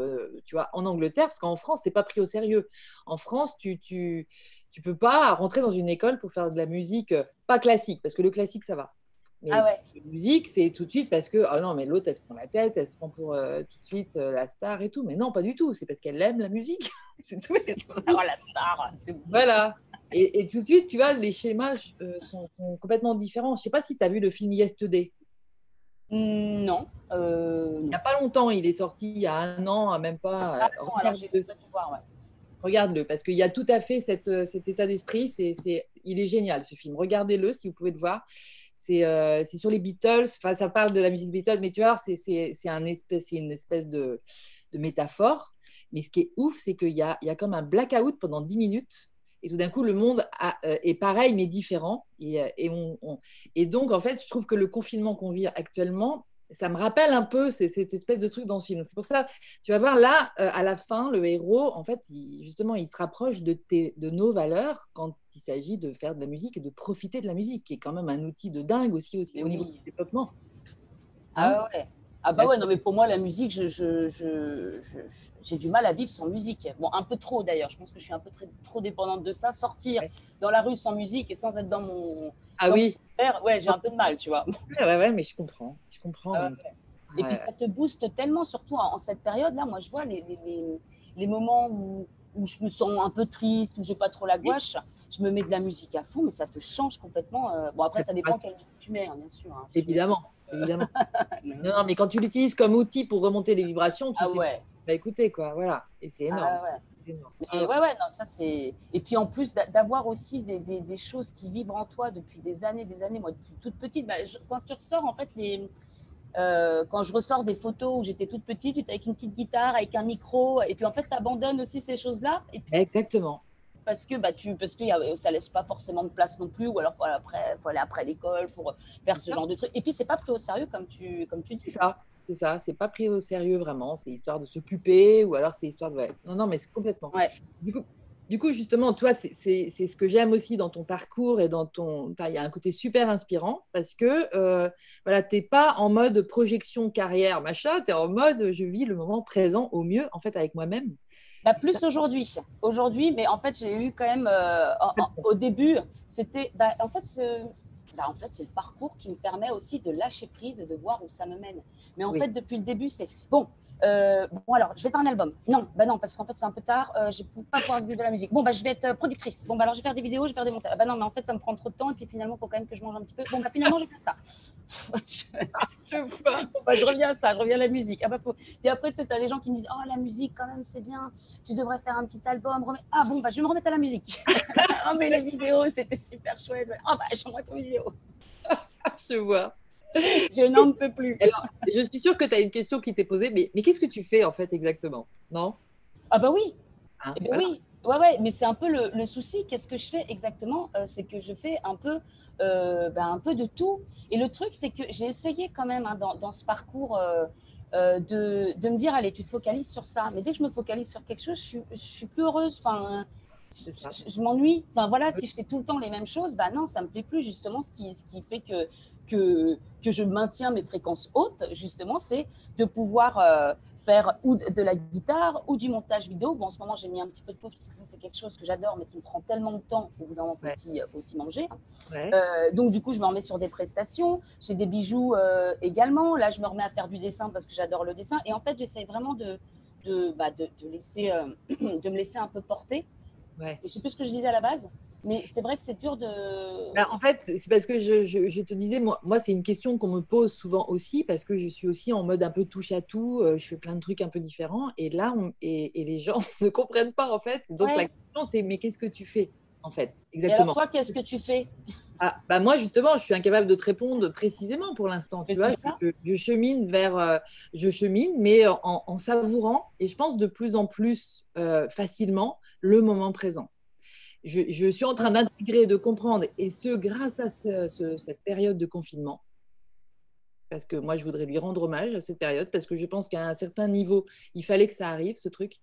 tu vois, en Angleterre, parce qu'en France, c'est pas pris au sérieux. En France, tu, tu, tu peux pas rentrer dans une école pour faire de la musique euh, pas classique, parce que le classique, ça va. Mais ah la musique, c'est tout de suite parce que, oh non, mais l'autre, elle se prend la tête, elle se prend pour euh, tout de suite euh, la star et tout. Mais non, pas du tout. C'est parce qu'elle aime la musique. c'est tout. Oh, la star. Voilà. Et, tout de suite, tu vois, les schémas sont, complètement différents. Je sais pas si tu as vu le film Yesterday. Mmh, non. Il n'y a pas longtemps, il est sorti il y a un an, même pas. Ah, j'ai voir, ouais. Regarde-le, parce qu'il y a tout à fait cette, euh, cet état d'esprit. C'est, il est génial ce film. Regardez-le si vous pouvez le voir. C'est, euh, sur les Beatles. Enfin, ça parle de la musique des Beatles, mais tu vois, c'est, un espèce, une espèce de, métaphore. Mais ce qui est ouf, c'est qu'il y a, il y a comme un blackout pendant 10 minutes. Et tout d'un coup, le monde euh, est pareil, mais différent. Et, et, et donc, en fait, je trouve que le confinement qu'on vit actuellement, ça me rappelle un peu cette espèce de truc dans ce film. C'est pour ça, tu vas voir là, euh, à la fin, le héros, en fait, justement, il se rapproche de, de nos valeurs quand il s'agit de faire de la musique et de profiter de la musique, qui est quand même un outil de dingue aussi, aussi au niveau du développement. ah hein? ouais. Ah bah ouais, non mais pour moi la musique, j'ai je, je, du mal à vivre sans musique. Bon, un peu trop d'ailleurs. Je pense que je suis un peu trop dépendante de ça. Sortir dans la rue sans musique et sans être dans mon ah oui, ouais, j'ai un peu de mal, tu vois. Ouais, ouais, ouais mais je comprends comprends. Ah et puis ça te booste tellement, surtout en, cette période-là. Moi, je vois les, les, moments où, où, je me sens un peu triste, où j'ai pas trop la gouache. Je me mets de la musique à fond, mais ça te change complètement. Euh, bon, après, ça dépend quelle musique tu mets, hein, bien sûr. Hein, évidemment, évidemment. non, mais quand tu l'utilises comme outil pour remonter les vibrations, tu ah, sais ouais. bah, écouter, quoi. Voilà. Et c'est énorme. Ah, ouais. Et ouais, ouais, non, ça c'est. Et puis en plus d'avoir aussi des, des, des, choses qui vibrent en toi depuis des années, des années. Moi, toute petite, bah, quand tu ressors en fait les, euh, quand je ressors des photos où j'étais toute petite, j'étais avec une petite guitare, avec un micro, et puis en fait, tu abandonnes aussi ces choses-là. Exactement. Parce que, bah, tu, parce que ça laisse pas forcément de place non plus, ou alors il faut, après, faut aller après l'école pour faire ce genre de trucs. Et puis, c'est pas pris au sérieux comme tu, comme tu dis. C'est ça, c'est ça, c'est pas pris au sérieux vraiment, c'est histoire de s'occuper, ou alors c'est histoire de. Non, non, mais c'est complètement. Ouais. Du coup, du coup, justement, toi, c'est ce que j'aime aussi dans ton parcours et dans ton. Il y a un côté super inspirant parce que euh, voilà, tu n'es pas en mode projection carrière, machin, tu es en mode je vis le moment présent au mieux, en fait, avec moi-même. Bah, plus aujourd'hui. Aujourd'hui, mais en fait, j'ai eu quand même. Euh, au début, c'était. Bah, en fait, bah, en fait, c'est le parcours qui me permet aussi de lâcher prise et de voir où ça me mène. Mais en fait, depuis le début, c'est bon, euh, bon, alors, je vais faire un album. Non, bah non, parce qu'en fait, c'est un peu tard, euh, je ne peux pas pouvoir vivre de la musique. Bon, bah, je vais être euh, productrice. Bon, bah, alors, je vais faire des vidéos, je vais faire des montages. bah non, mais en fait, ça me prend trop de temps et puis finalement, il faut quand même que je mange un petit peu. Bon, bah, finalement, je vais faire ça. je, reviens à ça, je reviens à la musique. Ah bah, faut... Et après, tu as des gens qui me disent Oh, la musique, quand même, c'est bien. Tu devrais faire un petit album. Ah bon, bah, je vais me remettre à la musique. oh, mais les vidéos, c'était super chouette. Ah bah, j'envoie ton vidéo. je vois. Je n'en peux plus. Alors, je suis sûre que tu as une question qui t'est posée, mais, mais qu'est-ce que tu fais en fait exactement? Non? Ah bah oui. Eh ben oui, Ouais, ouais, mais c'est un peu le, souci. Qu'est-ce que je fais exactement? Euh, C'est que je fais un peu, euh, ben, un peu de tout. Et le truc, c'est que j'ai essayé quand même hein, dans, dans, ce parcours euh, de, de, me dire, allez, tu te focalises sur ça. Mais dès que je me focalise sur quelque chose, je je suis plus heureuse. Enfin, je, m'ennuie. Enfin voilà, si je fais tout le temps les mêmes choses, bah non, ça me plaît plus. Justement, ce qui, ce qui fait que, que, que je maintiens mes fréquences hautes, justement, c'est de pouvoir faire ou de la guitare ou du montage vidéo. Bon, en ce moment, j'ai mis un petit peu de pause parce que ça, c'est quelque chose que j'adore, mais qui me prend tellement de temps. Au bout d'un moment, il faut, aussi, manger. Euh, donc, du coup, je me remets sur des prestations. J'ai des bijoux euh, également. Là, je me remets à faire du dessin parce que j'adore le dessin. Et en fait, j'essaye vraiment de, de, bah, de, laisser, euh, de me laisser un peu porter. Et je sais plus ce que je disais à la base. Mais c'est vrai que c'est dur de. Bah, en fait, c'est parce que je, je, te disais, moi, moi c'est une question qu'on me pose souvent aussi, parce que je suis aussi en mode un peu touche à tout, euh, je fais plein de trucs un peu différents, et là, on, et, et, les gens ne comprennent pas, en fait. Donc la question, c'est, mais qu'est-ce que tu fais, en fait Exactement. Et alors, toi, qu'est-ce que tu fais? Ah, bah moi, justement, je suis incapable de te répondre précisément pour l'instant. Tu vois, je, chemine vers, euh, je chemine, mais en, en, savourant, et je pense de plus en plus euh, facilement, le moment présent je, suis en train d'intégrer, de comprendre, et ce, grâce à cette période de confinement, parce que moi, je voudrais lui rendre hommage à cette période, parce que je pense qu'à un certain niveau, il fallait que ça arrive, ce truc,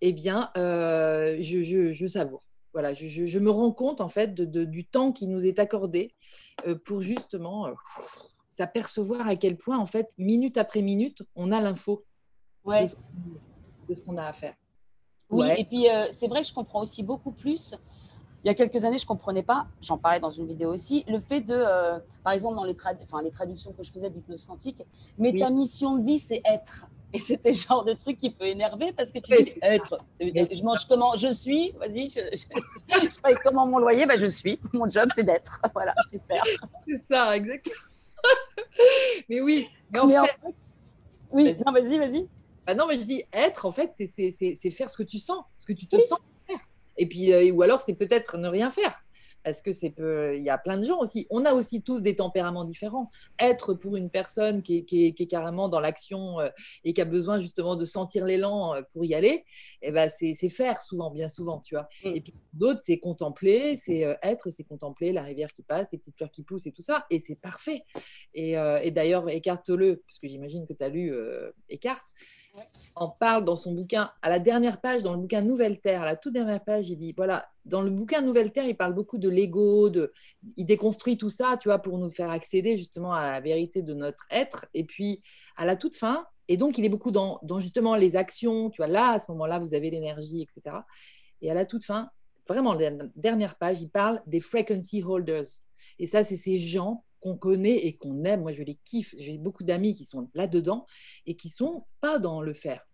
eh bien, euh, je, savoure. Voilà, je, me rends compte, en fait, du temps qui nous est accordé euh, pour justement euh, s'apercevoir à quel point, en fait, minute après minute, on a l'info de ce qu'on a à faire. Oui, et puis euh, c'est vrai que je comprends aussi beaucoup plus. Il y a quelques années, je ne comprenais pas, j'en parlais dans une vidéo aussi, le fait de, euh, par exemple, dans les, enfin, les traductions que je faisais d'hypnose quantique, mais ta mission de vie, c'est être. Et c'était le genre de truc qui peut énerver parce que tu dis être. Je mange comment Je suis. Vas-y, je, je, paye comment mon loyer ben, Je suis. Mon job, c'est d'être. Voilà, super. C'est ça, exactement. mais oui, mais en fait. Oui, vas-y, vas-y. Bah non, mais je dis être, en fait, c'est faire ce que tu sens, ce que tu te sens faire. Et puis, euh, ou alors, c'est peut-être ne rien faire parce que c'est il y a plein de gens aussi. On a aussi tous des tempéraments différents. Être pour une personne qui est, carrément dans l'action euh, et qui a besoin justement de sentir l'élan euh, pour y aller, et eh ben c'est faire souvent, bien souvent, tu vois. Mm. Et puis d'autres, c'est contempler, c'est euh, être, c'est contempler la rivière qui passe, les petites fleurs qui poussent et tout ça, et c'est parfait. Et, et d'ailleurs, écarte-le, parce que j'imagine que tu as lu Écarte en parle dans son bouquin, à la dernière page, dans le bouquin Nouvelle Terre, à la toute dernière page, il dit, voilà, dans le bouquin Nouvelle Terre, il parle beaucoup de l'ego, de, il déconstruit tout ça, tu vois, pour nous faire accéder justement à la vérité de notre être. Et puis, à la toute fin, et donc, il est beaucoup dans, dans justement les actions, tu vois, là, à ce moment-là, vous avez l'énergie, etc. Et à la toute fin, vraiment, la dernière page, il parle des frequency holders. Et ça, c'est ces gens qu'on connaît et qu'on aime. Moi, je les kiffe. J'ai beaucoup d'amis qui sont là-dedans et qui sont pas dans le faire,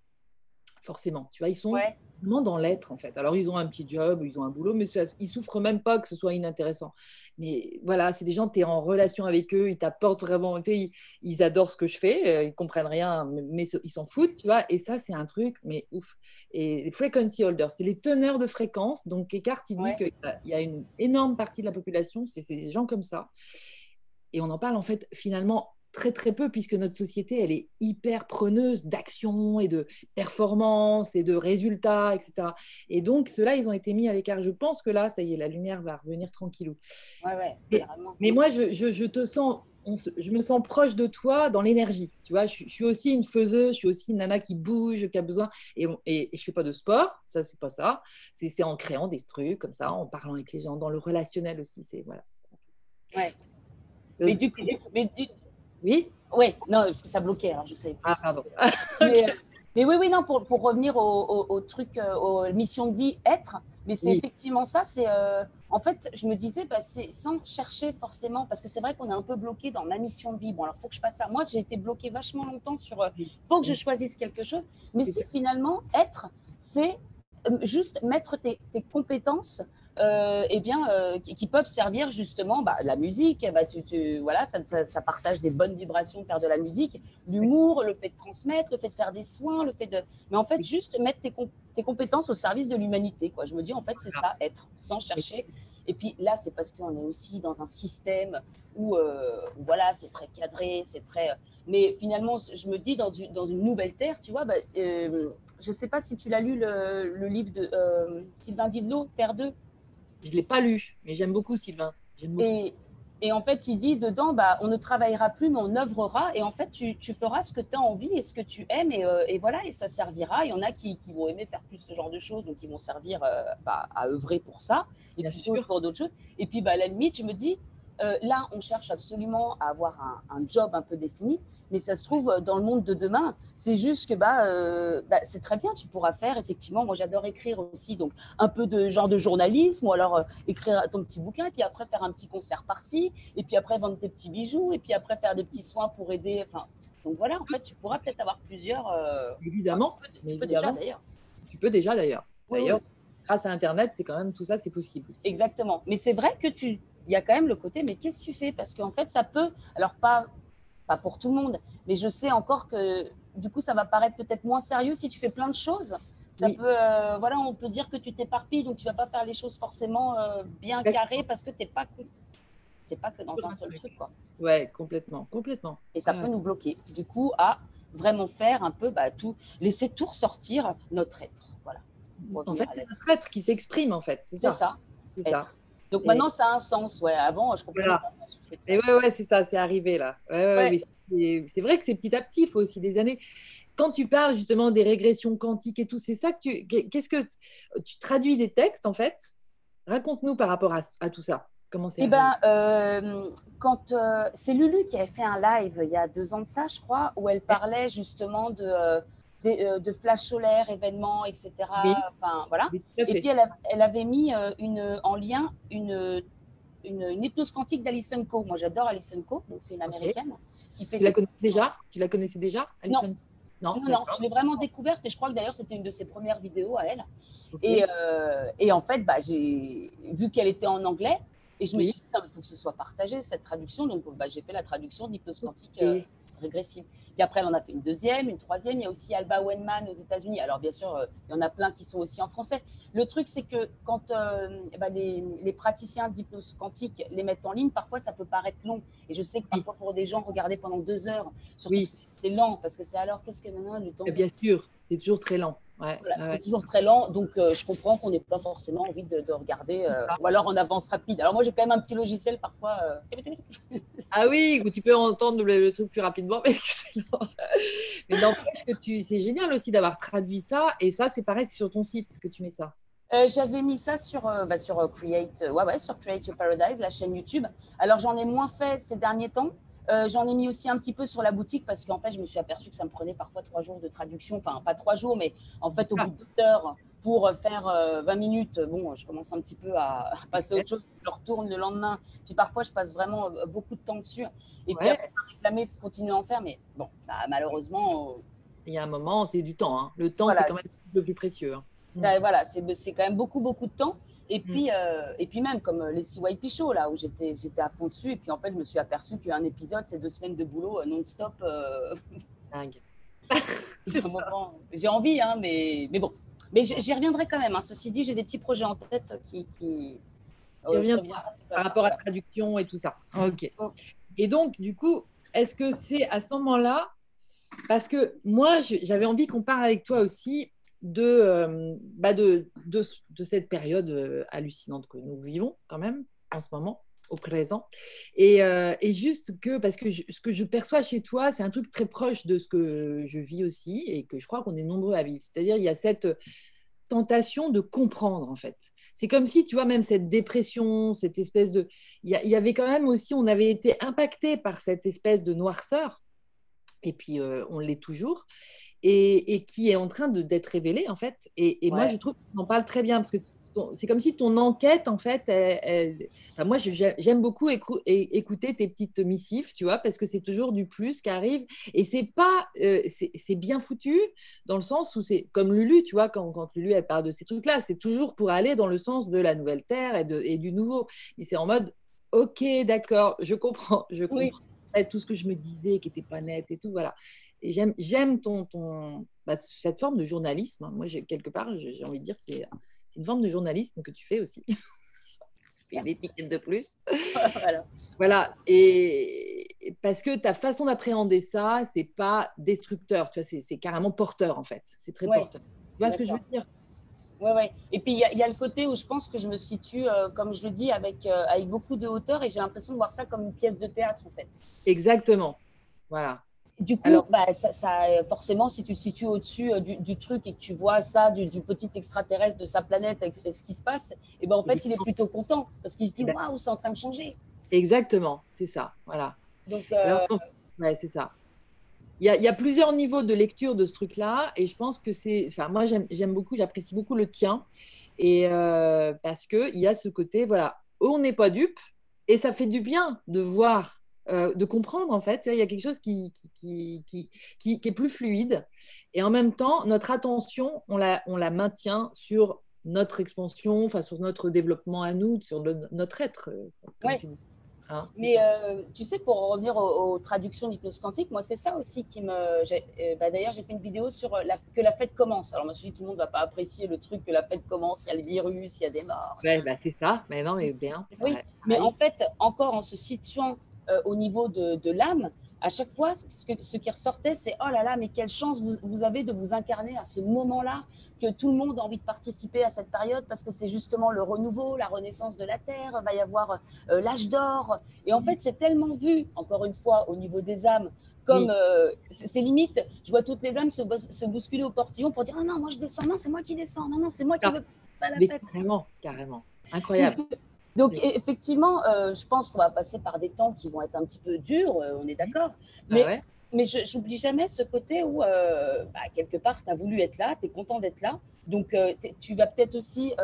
forcément. Tu vois, ils sont vraiment dans l'être, en fait. Alors, ils ont un petit job, ils ont un boulot, mais ça, ils souffrent même pas que ce soit inintéressant. Mais voilà, c'est des gens, tu es en relation avec eux, ils t'apportent vraiment, tu sais, ils, adorent ce que je fais, euh, ils comprennent rien, mais, ils s'en foutent, tu vois. Et ça, c'est un truc, mais ouf. Et les frequency holders, c'est les teneurs de fréquence. Donc, Eckhart, il dit qu'il y a une énorme partie de la population, c'est des gens comme ça. Et on en parle en fait finalement très très peu puisque notre société elle est hyper preneuse d'action et de performance et de résultats etc et donc ceux-là ils ont été mis à l'écart. Je pense que là ça y est la lumière va revenir tranquillou. Ouais, ouais, mais, mais, moi je, je, te sens je me sens proche de toi dans l'énergie. Tu vois je, suis aussi une faiseuse je suis aussi une nana qui bouge qui a besoin. Et, et, et je fais pas de sport ça c'est pas ça. C'est en créant des trucs comme ça en parlant avec les gens dans le relationnel aussi c'est voilà. Ouais mais du coup, mais oui Oui, non, parce que ça bloquait, alors je sais. Ah, pardon. mais, euh, mais, oui, oui, non, pour, pour revenir au, au, truc, euh, aux missions de vie, être, mais c'est effectivement ça, c'est. Euh, en fait, je me disais, bah, c'est sans chercher forcément, parce que c'est vrai qu'on est un peu bloqué dans ma mission de vie. Bon, alors, il faut que je passe ça. Moi, j'ai été bloqué vachement longtemps sur. Il faut que je choisisse quelque chose. Mais si finalement, être, c'est juste mettre tes, tes compétences euh, eh bien, euh, qui, peuvent servir justement bah, la musique. Bah, tu, voilà, ça, ça, partage des bonnes vibrations, faire de la musique, l'humour, le fait de transmettre, le fait de faire des soins, le fait de. Mais en fait, juste mettre tes, tes compétences au service de l'humanité. Quoi. Je me dis, en fait, c'est ça, être, sans chercher. Et puis là, c'est parce qu'on est aussi dans un système où, euh, voilà, c'est très cadré, c'est très. Mais finalement, je me dis, dans, dans une nouvelle terre, tu vois, bah, je ne sais pas si tu l'as lu, le, le livre de Sylvain Didlot, Terre 2. Je ne l'ai pas lu, mais j'aime beaucoup Sylvain. Et, et, en fait, il dit dedans, bah, on ne travaillera plus, mais on œuvrera. Et en fait, tu, tu feras ce que tu as envie et ce que tu aimes. Et, euh, et, voilà, et ça servira. Il y en a qui, qui, vont aimer faire plus ce genre de choses, donc ils vont servir euh, bah, à œuvrer pour ça. Et puis pour d'autres choses. Et puis, bah, à la limite, je me dis, euh, là, on cherche absolument à avoir un, job un peu défini, mais ça se trouve dans le monde de demain, c'est juste que bah, euh, bah c'est très bien, tu pourras faire effectivement. Moi, j'adore écrire aussi, donc un peu de genre de journalisme, ou alors euh, écrire ton petit bouquin, et puis après faire un petit concert par-ci, et puis après vendre tes petits bijoux, et puis après faire des petits soins pour aider. Enfin, donc voilà, en fait, tu pourras peut-être avoir plusieurs. évidemment, tu peux, déjà d'ailleurs. Tu peux déjà d'ailleurs. D'ailleurs, grâce à Internet, c'est quand même tout ça, c'est possible. Exactement. Mais c'est vrai que tu il y a quand même le côté, mais qu'est-ce que tu fais? Parce qu'en fait, ça peut, alors pas, pas pour tout le monde, mais je sais encore que du coup, ça va paraître peut-être moins sérieux si tu fais plein de choses. Ça peut, euh, voilà, on peut dire que tu t'éparpilles, donc tu vas pas faire les choses forcément euh, bien carrées parce que tu n'es pas, pas que dans un seul truc. Quoi. Ouais, complètement, complètement. Et ça peut nous bloquer. Du coup, à vraiment faire un peu bah, tout, laisser tout ressortir notre être. Voilà. En fait, c'est notre être qui s'exprime, en fait. C'est ça. C'est ça. Donc maintenant, ça a un sens. Ouais, avant, je comprenais pas. Et ouais, ouais, c'est ça, c'est arrivé là. Ouais, c'est vrai que c'est petit à petit, il faut aussi des années. Quand tu parles justement des régressions quantiques et tout, c'est ça que tu. Qu'est-ce que tu traduis des textes en fait? Raconte-nous par rapport à, tout ça. Comment c'est Eh ben, euh, quand euh, c'est Lulu qui avait fait un live il y a deux ans de ça, je crois, où elle parlait justement de euh, euh, de flash solaire, événements, etc. Enfin, voilà. et puis, elle, avait mis euh, une, en lien une, une, hypnose quantique d'Alison Co. Moi, j'adore Alison Co. Donc, c'est une américaine qui fait. Tu la connaissais déjà? Tu la connaissais déjà, Alison non. Non, non, je l'ai vraiment découverte et je crois que d'ailleurs c'était une de ses premières vidéos à elle. Et, euh, et, en fait, bah, j'ai vu qu'elle était en anglais et je me suis dit, il faut que ce soit partagé cette traduction. Donc, bah, j'ai fait la traduction d'hypnose quantique régressive. Et après, elle en a fait une deuxième, une troisième. Il y a aussi Alba Wenman aux États-Unis. Alors, bien sûr, euh, il y en a plein qui sont aussi en français. Le truc, c'est que quand euh, eh ben, les, praticiens d'hypnose quantique les mettent en ligne, parfois, ça peut paraître long. Et je sais que parfois, pour des gens, regarder pendant deux heures, surtout c'est lent, parce que c'est alors, qu'est-ce que maintenant le temps Bien sûr, c'est toujours très lent. C'est toujours très lent, donc euh, je comprends qu'on n'ait pas forcément envie de, regarder, euh, ou alors en avance rapide. Alors moi j'ai quand même un petit logiciel parfois. Euh, ah oui, où tu peux entendre le, truc plus rapidement, mais Mais n'empêche que tu, c'est génial aussi d'avoir traduit ça, et ça c'est pareil, c'est sur ton site que tu mets ça. J'avais mis ça sur, bah, sur Create, ouais, ouais, sur Create Your Paradise, la chaîne YouTube. Alors j'en ai moins fait ces derniers temps. Euh, j'en ai mis aussi un petit peu sur la boutique parce qu'en fait, je me suis aperçue que ça me prenait parfois trois jours de traduction. Enfin, pas trois jours, mais en fait, au bout de deux heures, pour faire 20 euh, minutes, bon, je commence un petit peu à, passer à autre chose. Je retourne le lendemain. Puis parfois, je passe vraiment euh, beaucoup de temps dessus. Et puis après, réclamer de continuer à en faire. Mais bon, bah, malheureusement. Il y a un moment, c'est du temps. Hein. Le temps, c'est quand même le plus précieux. Hein. Bah, voilà, c'est quand même beaucoup, beaucoup de temps. Et mm. puis, euh, et puis même comme les CYP Show, là, où j'étais, j'étais à fond dessus. Et puis en fait, je me suis aperçu qu'un épisode, c'est deux semaines de boulot euh, non-stop. Euh... Dingue. j'ai envie, hein, mais, mais bon. Mais j'y reviendrai quand même. Hein. Ceci dit, j'ai des petits projets en tête qui. qui... Euh, par rapport à la traduction et tout ça. Ok. Oh. Et donc, du coup, est-ce que c'est à ce moment-là, parce que moi, j'avais envie qu'on parle avec toi aussi euh, bah, de, de, de, cette période euh, hallucinante que nous vivons quand même en ce moment, au présent. Et, euh, et juste que, parce que ce que je perçois chez toi, c'est un truc très proche de ce que je vis aussi et que je crois qu'on est nombreux à vivre. C'est-à-dire, il y a cette tentation de comprendre en fait. C'est comme si, tu vois, même cette dépression, cette espèce de... Il y, y, avait quand même aussi, on avait été impacté par cette espèce de noirceur, et puis on l'est toujours et, qui est en train d'être révélé en fait. Et, moi, je trouve qu'on en parle très bien parce que c'est comme si ton enquête, en fait, moi, j'aime beaucoup écouter tes petites missives, tu vois, parce que c'est toujours du plus qui arrive. Et c'est pas, euh, c'est bien foutu dans le sens où c'est comme Lulu, tu vois, quand, quand Lulu, elle parle de ces trucs-là, c'est toujours pour aller dans le sens de la nouvelle terre et, de, et du nouveau. Mais c'est en mode, ok, d'accord, je comprends, je comprends. Tout ce que je me disais qui n'était pas net et tout, voilà. Et j'aime ton, ton bah, cette forme de journalisme. Moi, quelque part, j'ai envie de dire que c'est c'est une forme de journalisme que tu fais aussi. tu fais des étiquettes de plus. voilà. voilà. Et parce que ta façon d'appréhender ça, c'est pas destructeur, tu vois, c'est carrément porteur en fait. C'est très porteur. Tu vois ce que je veux dire? Oui, oui. Et puis, il y, y, a le côté où je pense que je me situe, euh, comme je le dis, avec, euh, avec beaucoup de hauteur et j'ai l'impression de voir ça comme une pièce de théâtre, en fait. Exactement. Voilà. Du coup, bah, ça, forcément, si tu te situes au-dessus euh, du, truc et que tu vois ça du, petit extraterrestre de sa planète et ce qui se passe, et eh ben en fait, il est plutôt content parce qu'il se dit waouh, c'est en train de changer. Exactement, c'est ça, voilà. Donc, euh, ouais, c'est ça. Il y, a, il y, a, plusieurs niveaux de lecture de ce truc-là, et je pense que c'est, enfin, moi, j'aime beaucoup, j'apprécie beaucoup le tien, et euh, parce que il y a ce côté, voilà, on n'est pas dupe, et ça fait du bien de voir euh, de comprendre en fait. Il y a quelque chose qui, qui, qui, qui, est plus fluide. Et en même temps, notre attention, on la, on la maintient sur notre expansion, enfin, sur notre développement à nous, sur notre être. Euh, hein, Mais euh, tu sais, pour revenir aux, traductions d'hypnose quantique, moi, c'est ça aussi qui me. Bah, D'ailleurs, j'ai fait une vidéo sur la, que la fête commence. Alors, je me suis dit, tout le monde ne va pas apprécier le truc que la fête commence, il y a le virus, il y a des morts. Ouais, bah, c'est ça, mais non, mais bien. Oui, mais en fait, encore en se situant euh, au niveau de, l'âme, à chaque fois, ce, que, ce qui ressortait, c'est oh là là, mais quelle chance vous, avez de vous incarner à ce moment-là, que tout le monde a envie de participer à cette période parce que c'est justement le renouveau, la renaissance de la Terre, va y avoir euh, l'âge d'or. Et en fait, c'est tellement vu, encore une fois, au niveau des âmes, comme euh, c'est limite, je vois toutes les âmes se, se, bousculer au portillon pour dire oh non, moi je descends, non, c'est moi qui descends, non, non, c'est moi qui veux pas la fête. Carrément, carrément. Incroyable. Donc effectivement, euh, je pense qu'on va passer par des temps qui vont être un petit peu durs, euh, on est d'accord. Ah mais, mais je n'oublie jamais ce côté où, euh, bah, quelque part, tu as voulu être là, tu es content d'être là. Donc tu vas peut-être aussi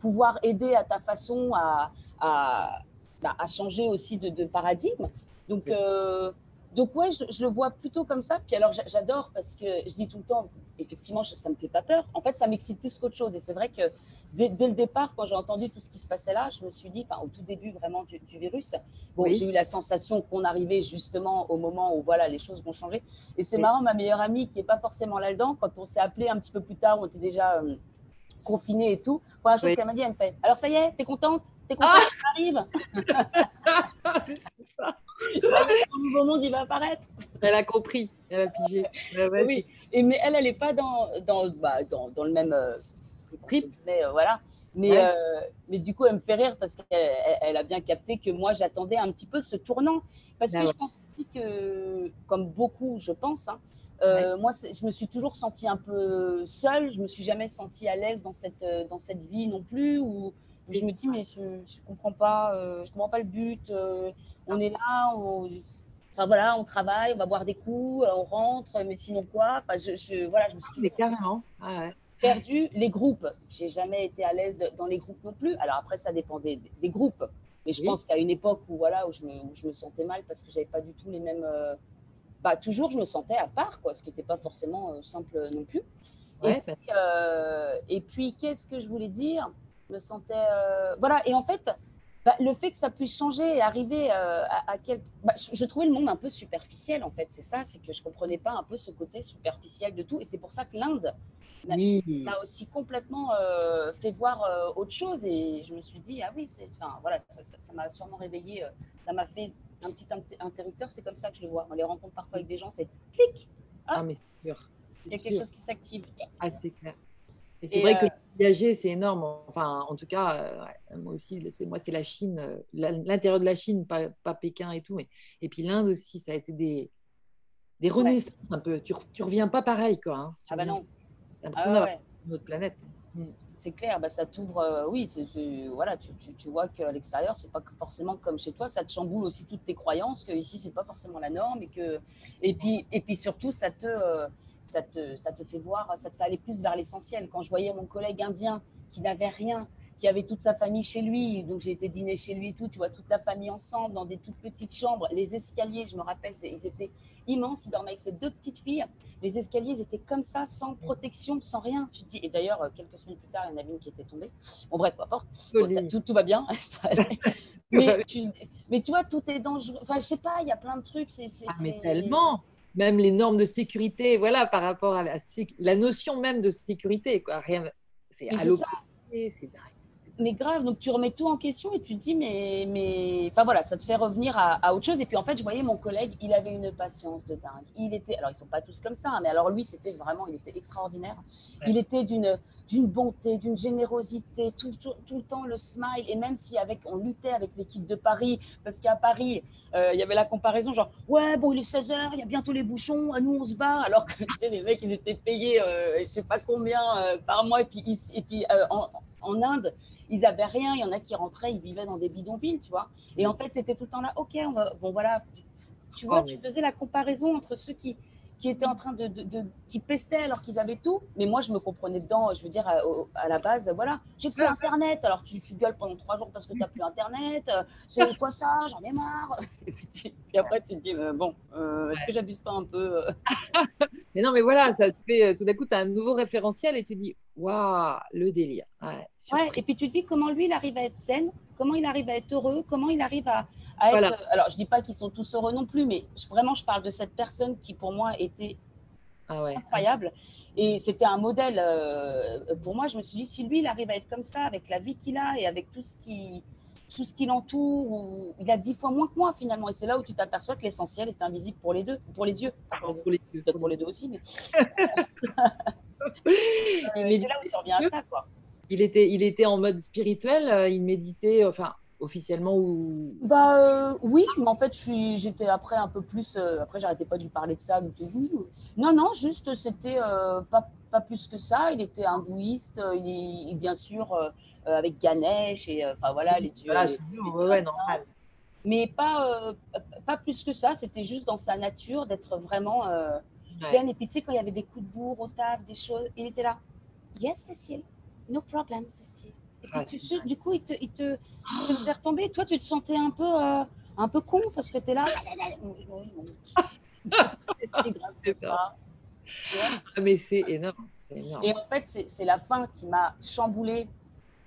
pouvoir aider à ta façon à, à, bah, à changer aussi de, de paradigme. Donc donc ouais, je, le vois plutôt comme ça. Puis alors j'adore parce que je dis tout le temps, effectivement, ça me fait pas peur. En fait, ça m'excite plus qu'autre chose. Et c'est vrai que dès, le départ, quand j'ai entendu tout ce qui se passait là, je me suis dit, enfin au tout début vraiment du, virus, bon, j'ai eu la sensation qu'on arrivait justement au moment où voilà les choses vont changer. Et c'est marrant, ma meilleure amie qui est pas forcément là-dedans, quand on s'est appelé un petit peu plus tard, on était déjà euh, confinés et tout. Première chose qu'elle m'a dit, elle me fait, alors ça y est, t'es contente? T'es contente ah ça arrive le nouveau monde, il va apparaître. Elle a compris, elle a pigé. oui, et, mais elle, elle n'est pas dans, dans, bah, dans, dans, le même euh, trip. Mais, euh, voilà. Mais, euh, mais du coup, elle me fait rire parce qu'elle elle a bien capté que moi, j'attendais un petit peu ce tournant. Parce que je pense aussi que, comme beaucoup, je pense, hein, moi, je me suis toujours sentie un peu seule. Je me suis jamais sentie à l'aise dans cette, dans cette vie non plus. Où, je me dis, mais je ne comprends, pas, je comprends pas le but on est là, on, enfin voilà, on travaille, on va boire des coups, euh, on rentre, mais sinon quoi? Enfin, je, voilà, je me suis mais carrément ah perdu les groupes. J'ai jamais été à l'aise dans les groupes non plus. Alors après, ça dépendait des, groupes, mais je pense qu'à une époque où voilà, où je, me, sentais mal parce que j'avais pas du tout les mêmes. Euh, bah, toujours, je me sentais à part, quoi, ce qui n'était pas forcément euh, simple non plus. et, puis, et puis, qu'est-ce que je voulais dire? Je me sentais. Voilà, et en fait, bah, le fait que ça puisse changer et arriver euh, à, quel... Bah, je, trouvais le monde un peu superficiel, en fait. C'est ça, c'est que je ne comprenais pas un peu ce côté superficiel de tout. Et c'est pour ça que l'Inde m'a aussi complètement euh, fait voir euh, autre chose. Et je me suis dit, ah oui, enfin, voilà, ça m'a sûrement réveillé. ça m'a fait un petit interrupteur. C'est comme ça que je le vois. On les rencontre parfois avec des gens, c'est clic. Ah, ah mais c'est sûr. Il y a quelque chose qui s'active. Ah, c'est clair. Et c'est vrai que voyager, c'est énorme. Enfin, en tout cas, euh, moi aussi, c'est moi, c'est la Chine, euh, l'intérieur de la Chine, pas, pas, Pékin et tout. Mais et puis l'Inde aussi, ça a été des des renaissances un peu. Tu, tu reviens pas pareil, quoi. Hein. Ah bah non. Ah notre planète. Mm. C'est clair, bah ça t'ouvre. Euh, oui, voilà, tu, tu, tu, vois qu'à l'extérieur, c'est pas forcément comme chez toi. Ça te chamboule aussi toutes tes croyances que ici, c'est pas forcément la norme et que et puis et puis surtout, ça te ça te, ça te fait voir, ça te fait aller plus vers l'essentiel. Quand je voyais mon collègue indien qui n'avait rien, qui avait toute sa famille chez lui. Donc j'ai été dîner chez lui et tout, tu vois, toute la famille ensemble dans des toutes petites chambres. Les escaliers, je me rappelle, ils étaient immenses. Il dormait avec ses deux petites filles. Les escaliers ils étaient comme ça, sans protection, sans rien. Tu dis, et d'ailleurs, quelques semaines plus tard, il y en avait une qui était tombée. Bon, bref, peu importe. tout, tout, va bien. mais, tu, mais, tu, vois, tout est dangereux. Enfin, je sais pas, il y a plein de trucs. C'est, ah, mais tellement même les normes de sécurité, voilà, par rapport à la, la notion même de sécurité, quoi. Rien, c'est à l'opposé, c'est dingue mais grave, donc tu remets tout en question et tu te dis, mais, mais, enfin voilà, ça te fait revenir à, autre chose. Et puis en fait, je voyais mon collègue, il avait une patience de dingue. Il était, alors ils sont pas tous comme ça, hein, mais alors lui, c'était vraiment, il était extraordinaire. Il était d'une, d'une bonté, d'une générosité, tout, tout, le temps le smile. Et même si avec, on luttait avec l'équipe de Paris, parce qu'à Paris, euh, il y avait la comparaison genre, ouais, bon, il est 16h, il y a bientôt les bouchons, nous on se bat. Alors que tu sais, les mecs, ils étaient payés, euh, je sais pas combien euh, par mois. Et puis, et puis en, en Inde, ils avaient rien. Il y en a qui rentraient, ils vivaient dans des bidonvilles, tu vois. Et en fait, c'était tout le temps là, ok, on va, bon voilà, tu vois, oh, tu faisais la comparaison entre ceux qui, qui étaient en train de, de, qui pestaient alors qu'ils avaient tout. Mais moi, je me comprenais dedans. Je veux dire, à, la base, voilà, j'ai plus Internet. Alors tu, tu, gueules pendant trois jours parce que tu n'as plus Internet. C'est quoi ça J'en ai marre. Et puis, après, tu te dis, euh, bon, euh, est-ce que j'abuse pas un peu euh? Mais non, mais voilà, ça te fait, tout d'un coup, tu as un nouveau référentiel et tu dis, waouh, le délire. Ouais, ouais, et puis tu dis comment lui, il arrive à être saine, comment il arrive à être heureux, comment il arrive à, alors, je dis pas qu'ils sont tous heureux non plus, mais vraiment, je parle de cette personne qui, pour moi, était ah incroyable. Et c'était un modèle euh, pour moi. Je me suis dit, si lui, il arrive à être comme ça, avec la vie qu'il a et avec tout ce qui, tout ce qui l'entoure, il a dix fois moins que moi finalement. Et c'est là où tu t'aperçois que l'essentiel est invisible pour les deux, pour les yeux. Pour les, yeux. Pour les deux aussi, mais. c'est là où tu reviens à ça, quoi. Il était, il était en mode spirituel, euh, il méditait, enfin, officiellement ou Bah euh, oui, mais en fait, j'étais après un peu plus. Euh, après, j'arrêtais pas de lui parler de ça. Non, non, juste c'était euh, pas, pas, plus que ça. Il était hindouiste, il, bien sûr avec Ganesh et enfin voilà les dieux. Voilà, toujours, ouais, normal. Mais pas pas plus que ça. C'était juste dans sa nature d'être vraiment zen. Et puis tu sais quand il y avait des coups de bourre au taf, des choses, il était là. Yes, Cécile, no problem, Cécile. Ah, du coup, il te, il te, faisait retomber. Toi, tu te sentais un peu, euh, un peu con parce que tu es là. c'est ça. Ah, mais c'est énorme, Et en fait, c'est la fin qui m'a chamboulée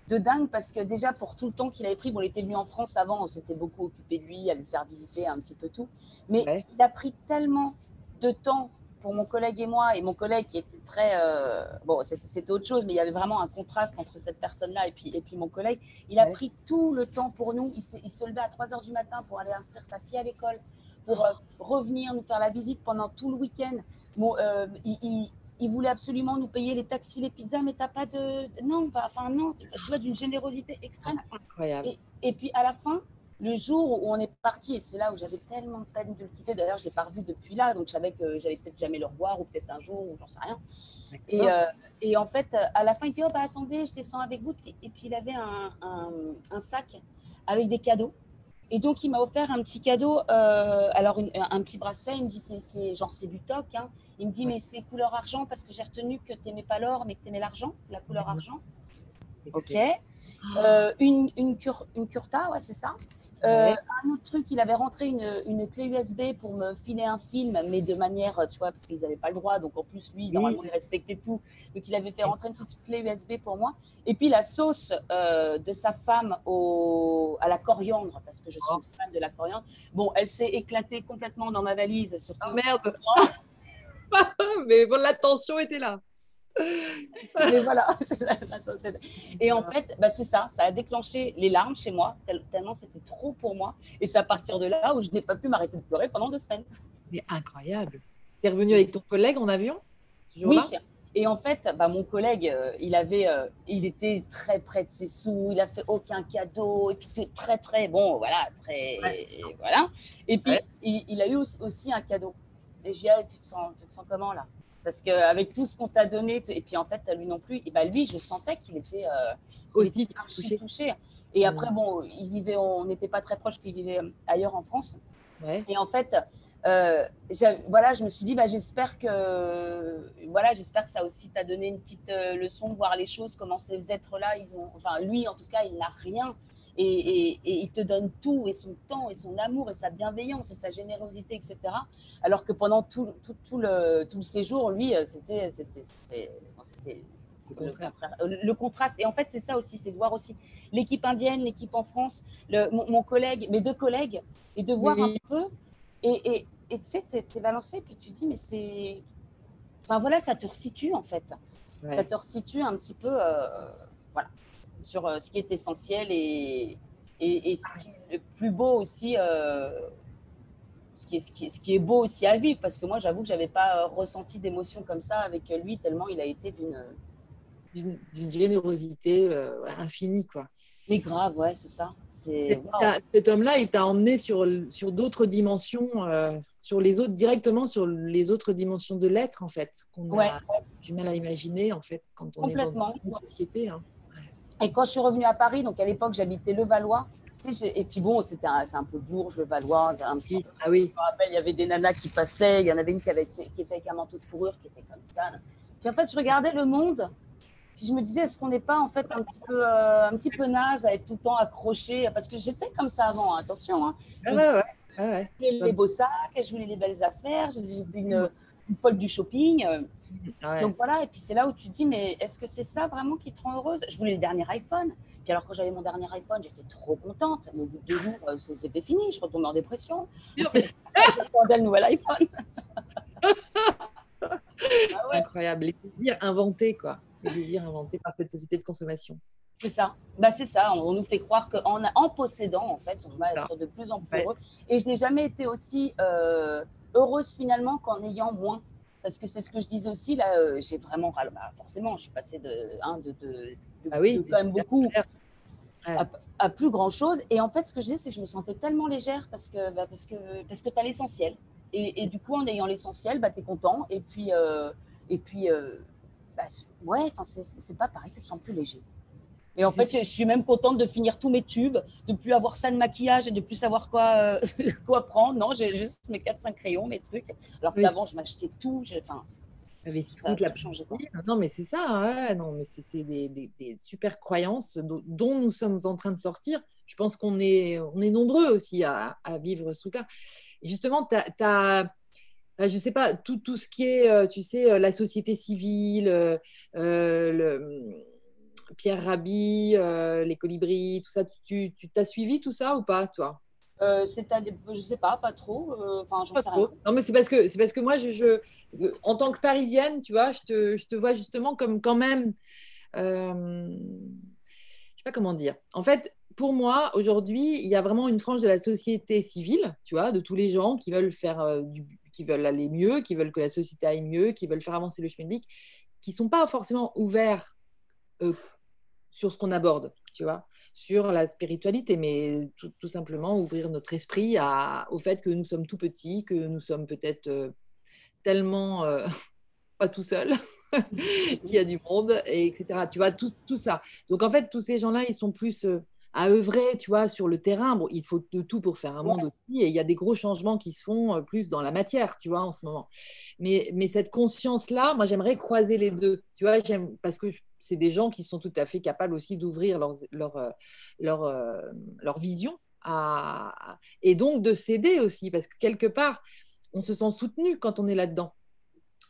de dingue parce que déjà pour tout le temps qu'il avait pris, bon, il était venu en France avant, on s'était beaucoup occupé de lui, à lui faire visiter un petit peu tout. Mais il a pris tellement de temps pour mon collègue et moi, et mon collègue qui était très. Euh, bon, c'était autre chose, mais il y avait vraiment un contraste entre cette personne-là et puis, et puis mon collègue. Il a pris tout le temps pour nous. Il, il se levait à 3 h du matin pour aller inscrire sa fille à l'école, pour euh, revenir nous faire la visite pendant tout le week-end. Bon, euh, il, il, voulait absolument nous payer les taxis, les pizzas, mais t'as pas de. Non, enfin, non, tu vois, d'une générosité extrême. Incroyable. Et, et puis à la fin, le jour où on est parti, et c'est là où j'avais tellement de peine de le quitter, d'ailleurs je ne l'ai pas revu depuis là, donc je savais que j'allais peut-être jamais le revoir, ou peut-être un jour, ou j'en sais rien. Et, euh, et, en fait, à la fin, il dit, oh bah attendez, je descends avec vous. Et puis il avait un, un, sac avec des cadeaux. Et donc il m'a offert un petit cadeau, euh, alors un petit bracelet, il me dit, c'est genre c'est du toc, hein. il me dit, mais c'est couleur argent parce que j'ai retenu que tu n'aimais pas l'or, mais que tu aimais l'argent, la couleur argent. Ok. Euh, une, une, une curta, ouais, c'est ça. Euh, un autre truc, il avait rentré une, une, clé USB pour me filer un film, mais de manière, tu vois, parce qu'ils n'avaient pas le droit. Donc en plus, lui, normalement, il respectait tout. Donc il avait fait rentrer une petite clé USB pour moi. Et puis la sauce euh, de sa femme au, à la coriandre, parce que je suis oh. fan de la coriandre. Bon, elle s'est éclatée complètement dans ma valise. Surtout oh merde Mais bon, la tension était là. Mais voilà. Et en fait, bah, c'est ça, ça a déclenché les larmes chez moi, tellement c'était trop pour moi. Et c'est à partir de là où je n'ai pas pu m'arrêter de pleurer pendant deux semaines. Mais incroyable. Tu es revenu avec ton collègue en avion Oui. Et en fait, bah, mon collègue, euh, il avait, euh, il était très près de ses sous, il a fait aucun cadeau, et puis très très bon, voilà, très voilà. Et puis il, a eu aussi un cadeau. Et je lui ai dit, tu te sens, tu te sens comment là? Parce qu'avec tout ce qu'on t'a donné, et puis en fait, lui non plus, et ben lui, je sentais qu'il était euh, aussi touché. Et après, bon, il vivait, on n'était pas très proches, qu'il vivait euh, ailleurs en France. Et en fait, euh, voilà, je me suis dit, bah, j'espère que, voilà, j'espère que ça aussi t'a donné une petite euh, leçon de voir les choses, comment ces êtres-là, ils ont, enfin, lui, en tout cas, il n'a rien. Et, il te donne tout, et son temps, et son amour, et sa bienveillance, et sa générosité, etc. Alors que pendant tout, tout, tout le, tout le séjour, lui, c'était le, le, contraste. Et en fait, c'est ça aussi, c'est de voir aussi l'équipe indienne, l'équipe en France, le, mon, collègue, mes deux collègues, et de voir un peu. Et, et tu sais, tu es, balancé, puis tu dis, mais c'est. Enfin voilà, ça te resitue en fait. Ça te resitue un petit peu euh, voilà, sur euh, ce qui est essentiel et, et, ce qui est plus beau aussi. Euh, ce qui, est, ce, qui est, ce qui est beau aussi à vivre, parce que moi, j'avoue que je n'avais pas ressenti d'émotion comme ça avec lui, tellement il a été d'une d'une générosité infinie. Quoi. Mais grave, ouais, c'est ça. Cet homme-là, il t'a emmené sur, sur d'autres dimensions, euh, sur les autres, directement sur les autres dimensions de l'être, en fait, qu'on a du mal à imaginer, en fait, quand on est dans une société. Hein. Et quand je suis revenue à Paris, donc à l'époque, j'habitais Le Valois. et puis bon, c'était un, c'est un peu Bourges, le Valois. Un petit, ah oui. Je me rappelle, il y avait des nanas qui passaient. Il y en avait une qui, avait, qui était avec un manteau de fourrure, qui était comme ça. Puis en fait, je regardais le monde puis je me disais, est-ce qu'on n'est pas en fait un petit peu, euh, un petit peu naze à être tout le temps accroché Parce que j'étais comme ça avant, hein, attention. Hein. Ah ouais, ouais. Ouais. Je voulais les beaux sacs, je voulais les belles affaires, j'étais une, une folle du shopping. Ah Donc voilà, et puis c'est là où tu dis, mais est-ce que c'est ça vraiment qui te rend heureuse? Je voulais le dernier iPhone. Puis alors, quand j'avais mon dernier iPhone, j'étais trop contente. Mais au bout de deux jours, euh, c'était fini, je retombais en dépression. J'attendais le nouvel iPhone. c'est incroyable, les plaisirs inventés, quoi les désirs inventés par cette société de consommation. C'est ça. Bah, c'est ça. On nous fait croire qu'en en possédant, en fait, on va être de plus en plus heureux. Et je n'ai jamais été aussi euh, heureuse finalement qu'en ayant moins. Parce que c'est ce que je disais aussi, là, euh, j'ai vraiment, bah, forcément, je suis passée de, hein, de, de, ah oui, quand même beaucoup à, plus grand chose. Et en fait, ce que je disais, c'est que je me sentais tellement légère parce que, bah, parce que, parce que tu as l'essentiel. Et, et, du coup, en ayant l'essentiel, bah, tu es content. Et puis, euh, et puis bah, ouais, c'est pas pareil, tu te sens plus léger. Et en fait, je suis même contente de finir tous mes tubes, de plus avoir ça de maquillage et de plus savoir quoi, euh, quoi prendre. Non, j'ai juste mes 4-5 crayons, mes trucs. Alors qu'avant, je m'achetais tout. Enfin, avec toute la changé, Non, mais c'est ça. Hein, non, mais c'est des, des, des, super croyances dont nous sommes en train de sortir. Je pense qu'on est, on est nombreux aussi à, à vivre ce truc-là. justement, tu as je ne sais pas, tout, tout, ce qui est, euh, tu sais, euh, la société civile, euh, le, Pierre Rabhi, les colibris, tout ça, tu t'as suivi tout ça ou pas, toi? Euh, je sais pas, pas trop. Enfin, j'en sais rien. Non, mais c'est parce que c'est parce que moi, je, je, en tant que parisienne, tu vois, je te, je te vois justement comme quand même, euh, je sais pas comment dire. En fait, pour moi, aujourd'hui, il y a vraiment une frange de la société civile, tu vois, de tous les gens qui veulent faire du, qui veulent aller mieux, qui veulent que la société aille mieux, qui veulent faire avancer le chemin public, qui ne sont pas forcément ouverts euh, sur ce qu'on aborde, tu vois, sur la spiritualité, mais tout, simplement ouvrir notre esprit à, au fait que nous sommes tout petits, que nous sommes peut-être euh, tellement euh, pas tout seuls, qu'il y a du monde, et etc. Tu vois, tout, tout, ça. Donc en fait, tous ces gens-là, ils sont plus à œuvrer, tu vois, sur le terrain. Bon, il faut de tout pour faire un monde aussi, et il y a des gros changements qui se font euh, plus dans la matière, tu vois, en ce moment. Mais, mais cette conscience-là, moi, j'aimerais croiser les deux, tu vois, parce que c'est des gens qui sont tout à fait capables aussi d'ouvrir leur, leur, euh, leur, euh, leur, vision à, et donc de s'aider aussi, parce que quelque part, on se sent soutenu quand on est là-dedans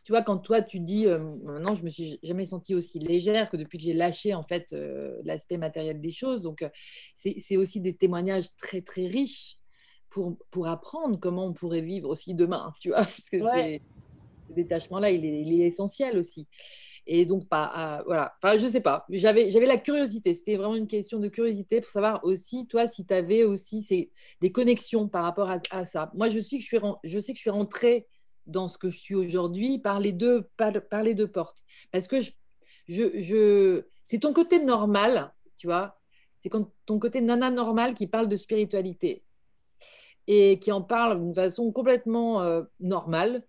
tu vois, quand toi, tu dis, euh, maintenant, je me suis jamais sentie aussi légère que depuis que j'ai lâché, en fait, euh, l'aspect matériel des choses. Donc, c'est aussi des témoignages très, très riches pour, pour apprendre comment on pourrait vivre aussi demain, tu vois, parce que ce détachement-là, il est, essentiel aussi. Et donc, pas, voilà, pas, je sais pas, j'avais la curiosité, c'était vraiment une question de curiosité pour savoir aussi, toi, si tu avais aussi des connexions par rapport à, à, ça. Moi, je, suis je, suis, je sais que je suis rentrée dans ce que je suis aujourd'hui par les deux, par, les deux portes. Parce que je, je, c'est ton côté normal, tu vois, c'est ton côté nana normal qui parle de spiritualité et qui en parle d'une façon complètement euh, normale,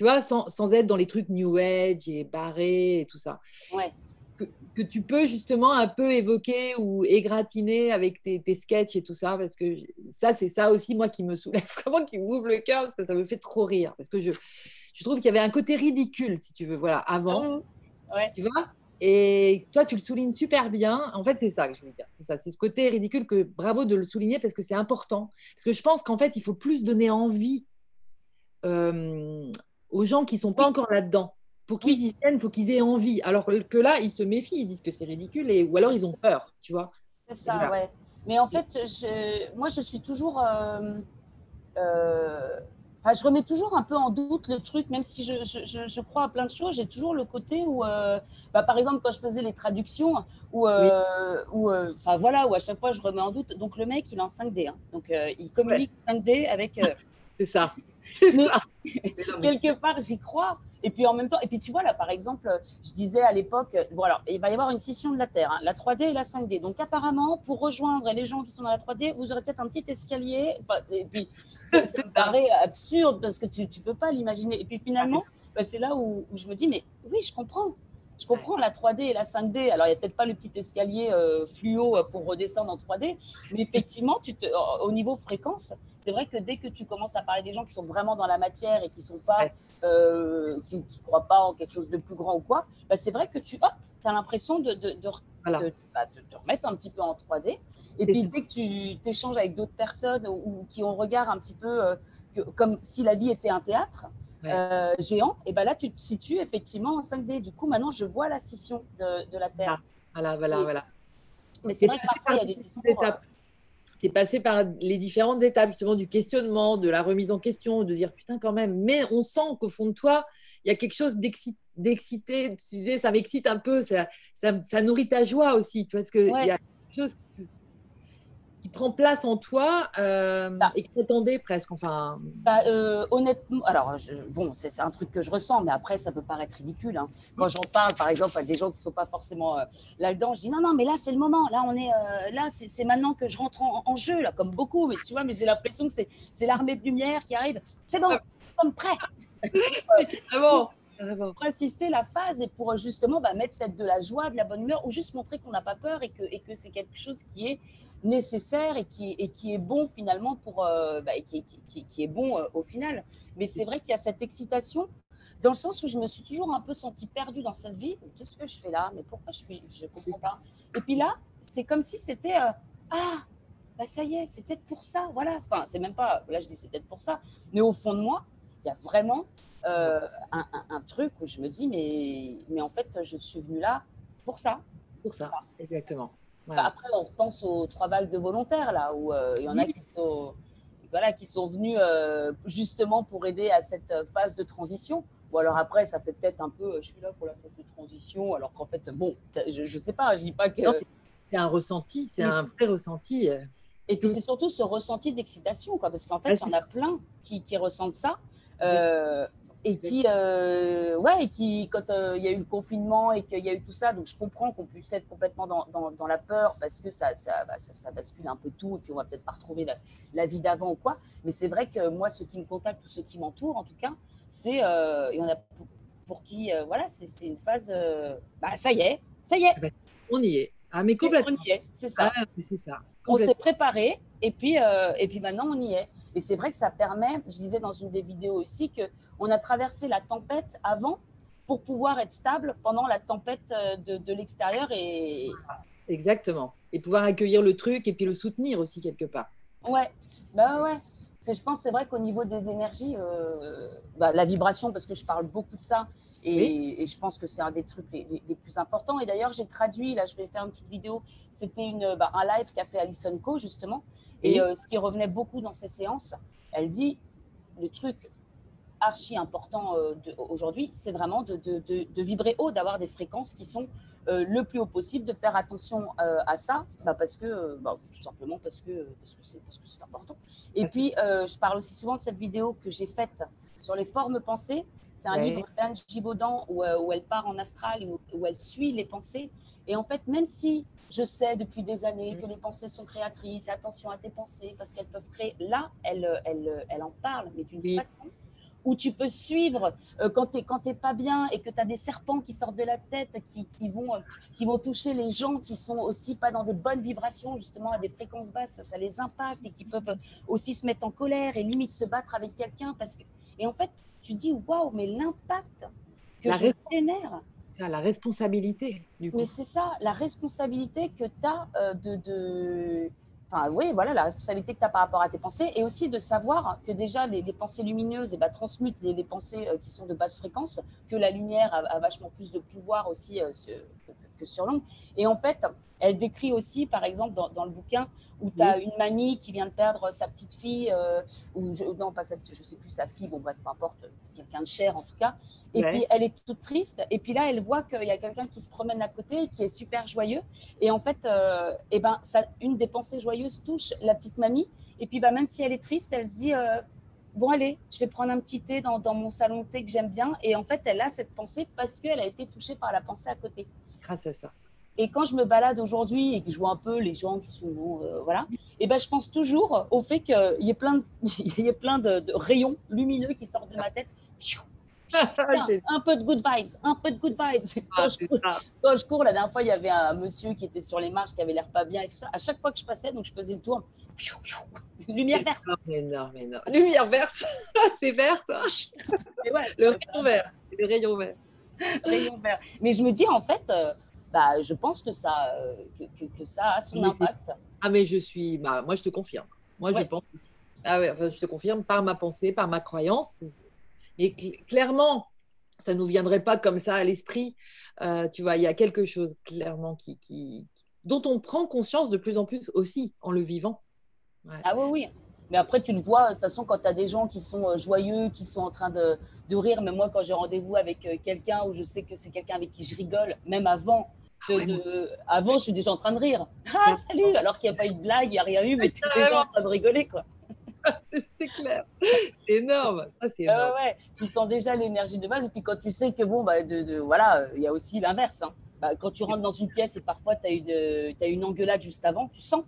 tu vois, sans, sans, être dans les trucs New Age et barré et tout ça. Ouais. que tu peux justement un peu évoquer ou égratiner avec tes, tes sketchs et tout ça, parce que ça, c'est ça aussi, moi, qui me soulève vraiment, qui m'ouvre le cœur, parce que ça me fait trop rire. Parce que je, je trouve qu'il y avait un côté ridicule, si tu veux, voilà, avant. Mmh. Ouais. Tu vois? Et toi, tu le soulignes super bien. En fait, c'est ça que je veux dire. C'est ça, c'est ce côté ridicule que bravo de le souligner parce que c'est important. Parce que je pense qu'en fait, il faut plus donner envie euh, aux gens qui sont pas encore là-dedans. Pour qu'ils y viennent, il faut qu'ils aient envie. Alors que là, ils se méfient, ils disent que c'est ridicule, et, ou alors ils ont peur, tu vois. C'est ça, ouais. Mais en fait, je, moi, je suis toujours. Euh, euh, Enfin, je remets toujours un peu en doute le truc, même si je, je, je crois à plein de choses, j'ai toujours le côté où, euh, bah, par exemple, quand je faisais les traductions, où, euh, enfin voilà, où à chaque fois je remets en doute. Donc le mec, il est en 5D, hein. donc il communique ouais. 5D avec. c'est ça. C'est ça. quelque part, j'y crois. Et puis en même temps, et puis tu vois là, par exemple, je disais à l'époque, bon alors, il va y avoir une scission de la Terre, hein, la 3D et la 5D. Donc apparemment, pour rejoindre les gens qui sont dans la 3D, vous aurez peut-être un petit escalier. Enfin, et puis, ça, ça paraît absurde parce que tu ne peux pas l'imaginer. Et puis finalement, bah, c'est là où, où, je me dis, mais oui, je comprends. Je comprends la 3D et la 5D. Alors, il n'y a peut-être pas le petit escalier euh, fluo pour redescendre en 3D, mais effectivement, tu te, au niveau fréquence, c'est vrai que dès que tu commences à parler des gens qui sont vraiment dans la matière et qui sont pas, euh, qui ne croient pas en quelque chose de plus grand ou quoi, bah, c'est vrai que tu as l'impression de, de, de, voilà. bah, de, remettre un petit peu en 3D. Et puis, dès que tu t'échanges avec d'autres personnes ou, ou, qui ont un regard un petit peu euh, que, comme si la vie était un théâtre, Ouais. Euh, géant, et ben là tu te situes effectivement en 5D. Du coup, maintenant je vois la scission de, de la Terre. Voilà, voilà, et, voilà. Mais c'est vrai que parfois il y a des discours. Tu es passé par les différentes étapes justement du questionnement, de la remise en question, de dire putain quand même, mais on sent qu'au fond de toi, il y a quelque chose d'excité, tu disais ça m'excite un peu, ça, ça, ça, nourrit ta joie aussi, tu vois, parce qu'il ouais. y a quelque chose qui prend place en toi euh, et qui prétendait presque. Enfin. Bah, euh, honnêtement, alors je, bon, c'est un truc que je ressens, mais après ça peut paraître ridicule. Hein. Quand j'en parle, par exemple, à des gens qui ne sont pas forcément euh, là-dedans, je dis non, non, mais là c'est le moment. Là on est euh, là, c'est maintenant que je rentre en, en, jeu, là, comme beaucoup. Mais tu vois, mais j'ai l'impression que c'est l'armée de lumière qui arrive. C'est bon, nous sommes prêts. bon. Pour assister la phase et pour justement bah, mettre peut-être de la joie, de la bonne humeur, ou juste montrer qu'on n'a pas peur et que, c'est quelque chose qui est nécessaire et qui, est bon finalement pour euh, bah, qui, est bon euh, au final. Mais c'est vrai qu'il y a cette excitation dans le sens où je me suis toujours un peu sentie perdue dans cette vie. Qu'est-ce que je fais là? Mais pourquoi je suis Je comprends pas. Et puis là, c'est comme si c'était euh, ah bah ça y est, c'est pour ça. Voilà. Enfin, c'est même pas. Là, je dis c'est peut-être pour ça. Mais au fond de moi, il y a vraiment un, un, un, truc où je me dis mais mais en fait, je suis venue là pour ça. Pour ça, voilà. exactement. Voilà. Après, on repense aux trois vagues de volontaires, là, où euh, il y en a qui sont, voilà, qui sont venus euh, justement pour aider à cette phase de transition. Ou alors après, ça fait peut-être un peu, je suis là pour la phase de transition, alors qu'en fait, bon, je ne sais pas, je dis pas que. C'est un ressenti, c'est un vrai ressenti. Et puis, c'est surtout ce ressenti d'excitation, quoi, parce qu'en fait, il y en a plein qui, qui ressentent ça. Euh, et qui, euh, ouais, et qui, quand euh, il y a eu le confinement et qu'il y a eu tout ça, donc je comprends qu'on puisse être complètement dans, dans, dans, la peur parce que ça, ça, bah, ça, ça, bascule un peu tout et puis on va peut-être pas retrouver la, la vie d'avant ou quoi. Mais c'est vrai que moi, ceux qui me contactent ou ceux qui m'entourent, en tout cas, c'est, euh, il y en a pour, pour qui, euh, voilà, c'est une phase, bah ça y est, ça y est. On y est. Ah, mais complètement. On y est, c'est ça. Ah, c'est ça. On s'est préparé et puis, et puis maintenant, on y est. Et c'est vrai que ça permet, je disais dans une des vidéos aussi, qu'on a traversé la tempête avant pour pouvoir être stable pendant la tempête euh, de, de l'extérieur. Et... Exactement. Et pouvoir accueillir le truc et puis le soutenir aussi quelque part. Ouais, bah ouais. Je pense c'est vrai qu'au niveau des énergies, euh, bah, la vibration, parce que je parle beaucoup de ça, et, oui. et je pense que c'est un des trucs les, les, les plus importants. Et d'ailleurs, j'ai traduit, là je vais faire une petite vidéo, c'était bah, un live qu'a fait Alison Co, justement, et euh, ce qui revenait beaucoup dans ces séances, elle dit le truc archi important euh, aujourd'hui, c'est vraiment de, de, de, de, vibrer haut, d'avoir des fréquences qui sont euh, le plus haut possible, de faire attention à ça, bah parce que, bah, tout simplement parce que parce que c'est important. Et puis, je parle aussi souvent de cette vidéo que j'ai faite sur les formes pensées. C'est un ouais. livre d'Anne Givaudan où, où, elle part en astral, où, où elle suit les pensées. Et en fait, même si je sais depuis des années que les pensées sont créatrices, attention à tes pensées parce qu'elles peuvent créer, là, elle, elle, elle en parle, mais d'une oui. façon où tu peux suivre euh, quand tu n'es pas bien et que tu as des serpents qui sortent de la tête, qui, qui vont, euh, qui vont toucher les gens qui sont aussi pas dans des bonnes vibrations, justement à des fréquences basses, ça, ça les impacte et qui peuvent aussi se mettre en colère et limite se battre avec quelqu'un. parce que Et en fait, tu dis, waouh, mais l'impact que La je génère ça, la responsabilité, du coup. mais c'est ça, la responsabilité que tu as euh, de, de- Enfin, oui, voilà, la responsabilité que tu par rapport à tes pensées et aussi de savoir que déjà les, pensées lumineuses eh ben, transmutent les, pensées euh, qui sont de basse fréquence, que la lumière a, vachement plus de pouvoir aussi euh, que, sur l'ombre. Et en fait, elle décrit aussi, par exemple, dans, dans le bouquin, où tu as une mamie qui vient de perdre sa petite fille, euh, ou je- non, pas sa, je sais plus, sa fille, bon, bref, peu importe, quelqu'un de cher en tout cas. Et Ouais. puis elle est toute triste. Et puis là, elle voit qu'il y a quelqu'un qui se promène à côté, qui est super joyeux. Et en fait, euh, eh ben, ça, une des pensées joyeuses touche la petite mamie. Et puis bah, même si elle est triste, elle se dit euh, bon allez, je vais prendre un petit thé dans, dans mon salon de thé que j'aime bien. Et en fait, elle a cette pensée parce qu'elle a été touchée par la pensée à côté. Grâce à ça. Et quand je me balade aujourd'hui et que je vois un peu les gens qui sont euh, voilà, et ben je pense toujours au fait qu'il y ait plein de, il y ait plein de, de rayons lumineux qui sortent de ma tête. Un peu de good vibes, un peu de good vibes. Quand ah, je, quand je cours, la dernière fois, il y avait un monsieur qui était sur les marches, qui avait l'air pas bien et tout ça. À chaque fois que je passais, donc je faisais le tour, lumière verte. Énorme, énorme, énorme. Lumière verte. c'est ouais, Le rayon vert. Le rayon vert. rayon vert. Mais je me dis, en fait, euh, bah, je pense que ça, euh, que, que- que ça a son impact. Ah, mais je suis. Bah, moi, je te confirme. Moi, je pense aussi. Ah, ouais, enfin, je te confirme par ma pensée, par ma croyance. Et cl- clairement, ça ne nous viendrait pas comme ça à l'esprit. Euh, tu vois, il y a quelque chose clairement qui, qui, dont on prend conscience de plus en plus aussi en le vivant. Ah oui, oui. Mais après, tu le vois, de toute façon, quand tu as des gens qui sont euh, joyeux, qui sont en train de, de rire, mais moi, quand j'ai rendez-vous avec euh, quelqu'un où je sais que c'est quelqu'un avec qui je rigole, même avant, de- Ah de- avant, je suis déjà en train de rire. Ah, salut Alors qu'il n'y a pas eu de blague, il n'y a rien eu, mais tu es déjà en train de rigoler, quoi. c'est clair. C'est énorme. Ça, c'est Ah énorme. ouais, ouais. Tu sens déjà l'énergie de base. Et puis quand tu sais que, bon, bah, de, de- voilà, il y a aussi l'inverse. hein. Bah, quand tu rentres dans une pièce et parfois tu as, eu une engueulade juste avant, tu sens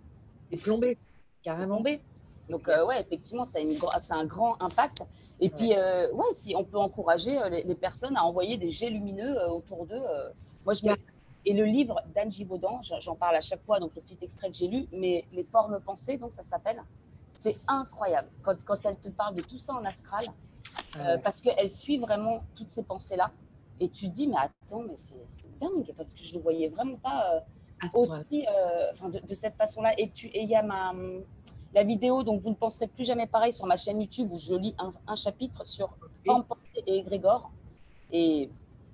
C'est plombé. Carrément. tomber. Donc, euh, ouais, effectivement, ça a, une ça a un grand impact. Et puis, euh, ouais, si on peut encourager euh, les, les personnes à envoyer des jets lumineux euh, autour d'eux. moi, je Et le livre d'Anne Givaudan, j'en parle à chaque fois, donc le petit extrait que j'ai lu, mais Les formes pensées, donc ça s'appelle, c'est incroyable. Quand, quand elle te parle de tout ça en astral, Ah euh, ouais. parce qu'elle suit vraiment toutes ces pensées-là. Et tu te dis, mais attends, mais c'est dingue, parce que je ne le voyais vraiment pas. euh, aussi euh, de, de cette façon-là. Et tu- et il y a ma, la vidéo, donc vous ne penserez plus jamais pareil sur ma chaîne YouTube où je lis un, un chapitre sur forme pensée et égrégore. Et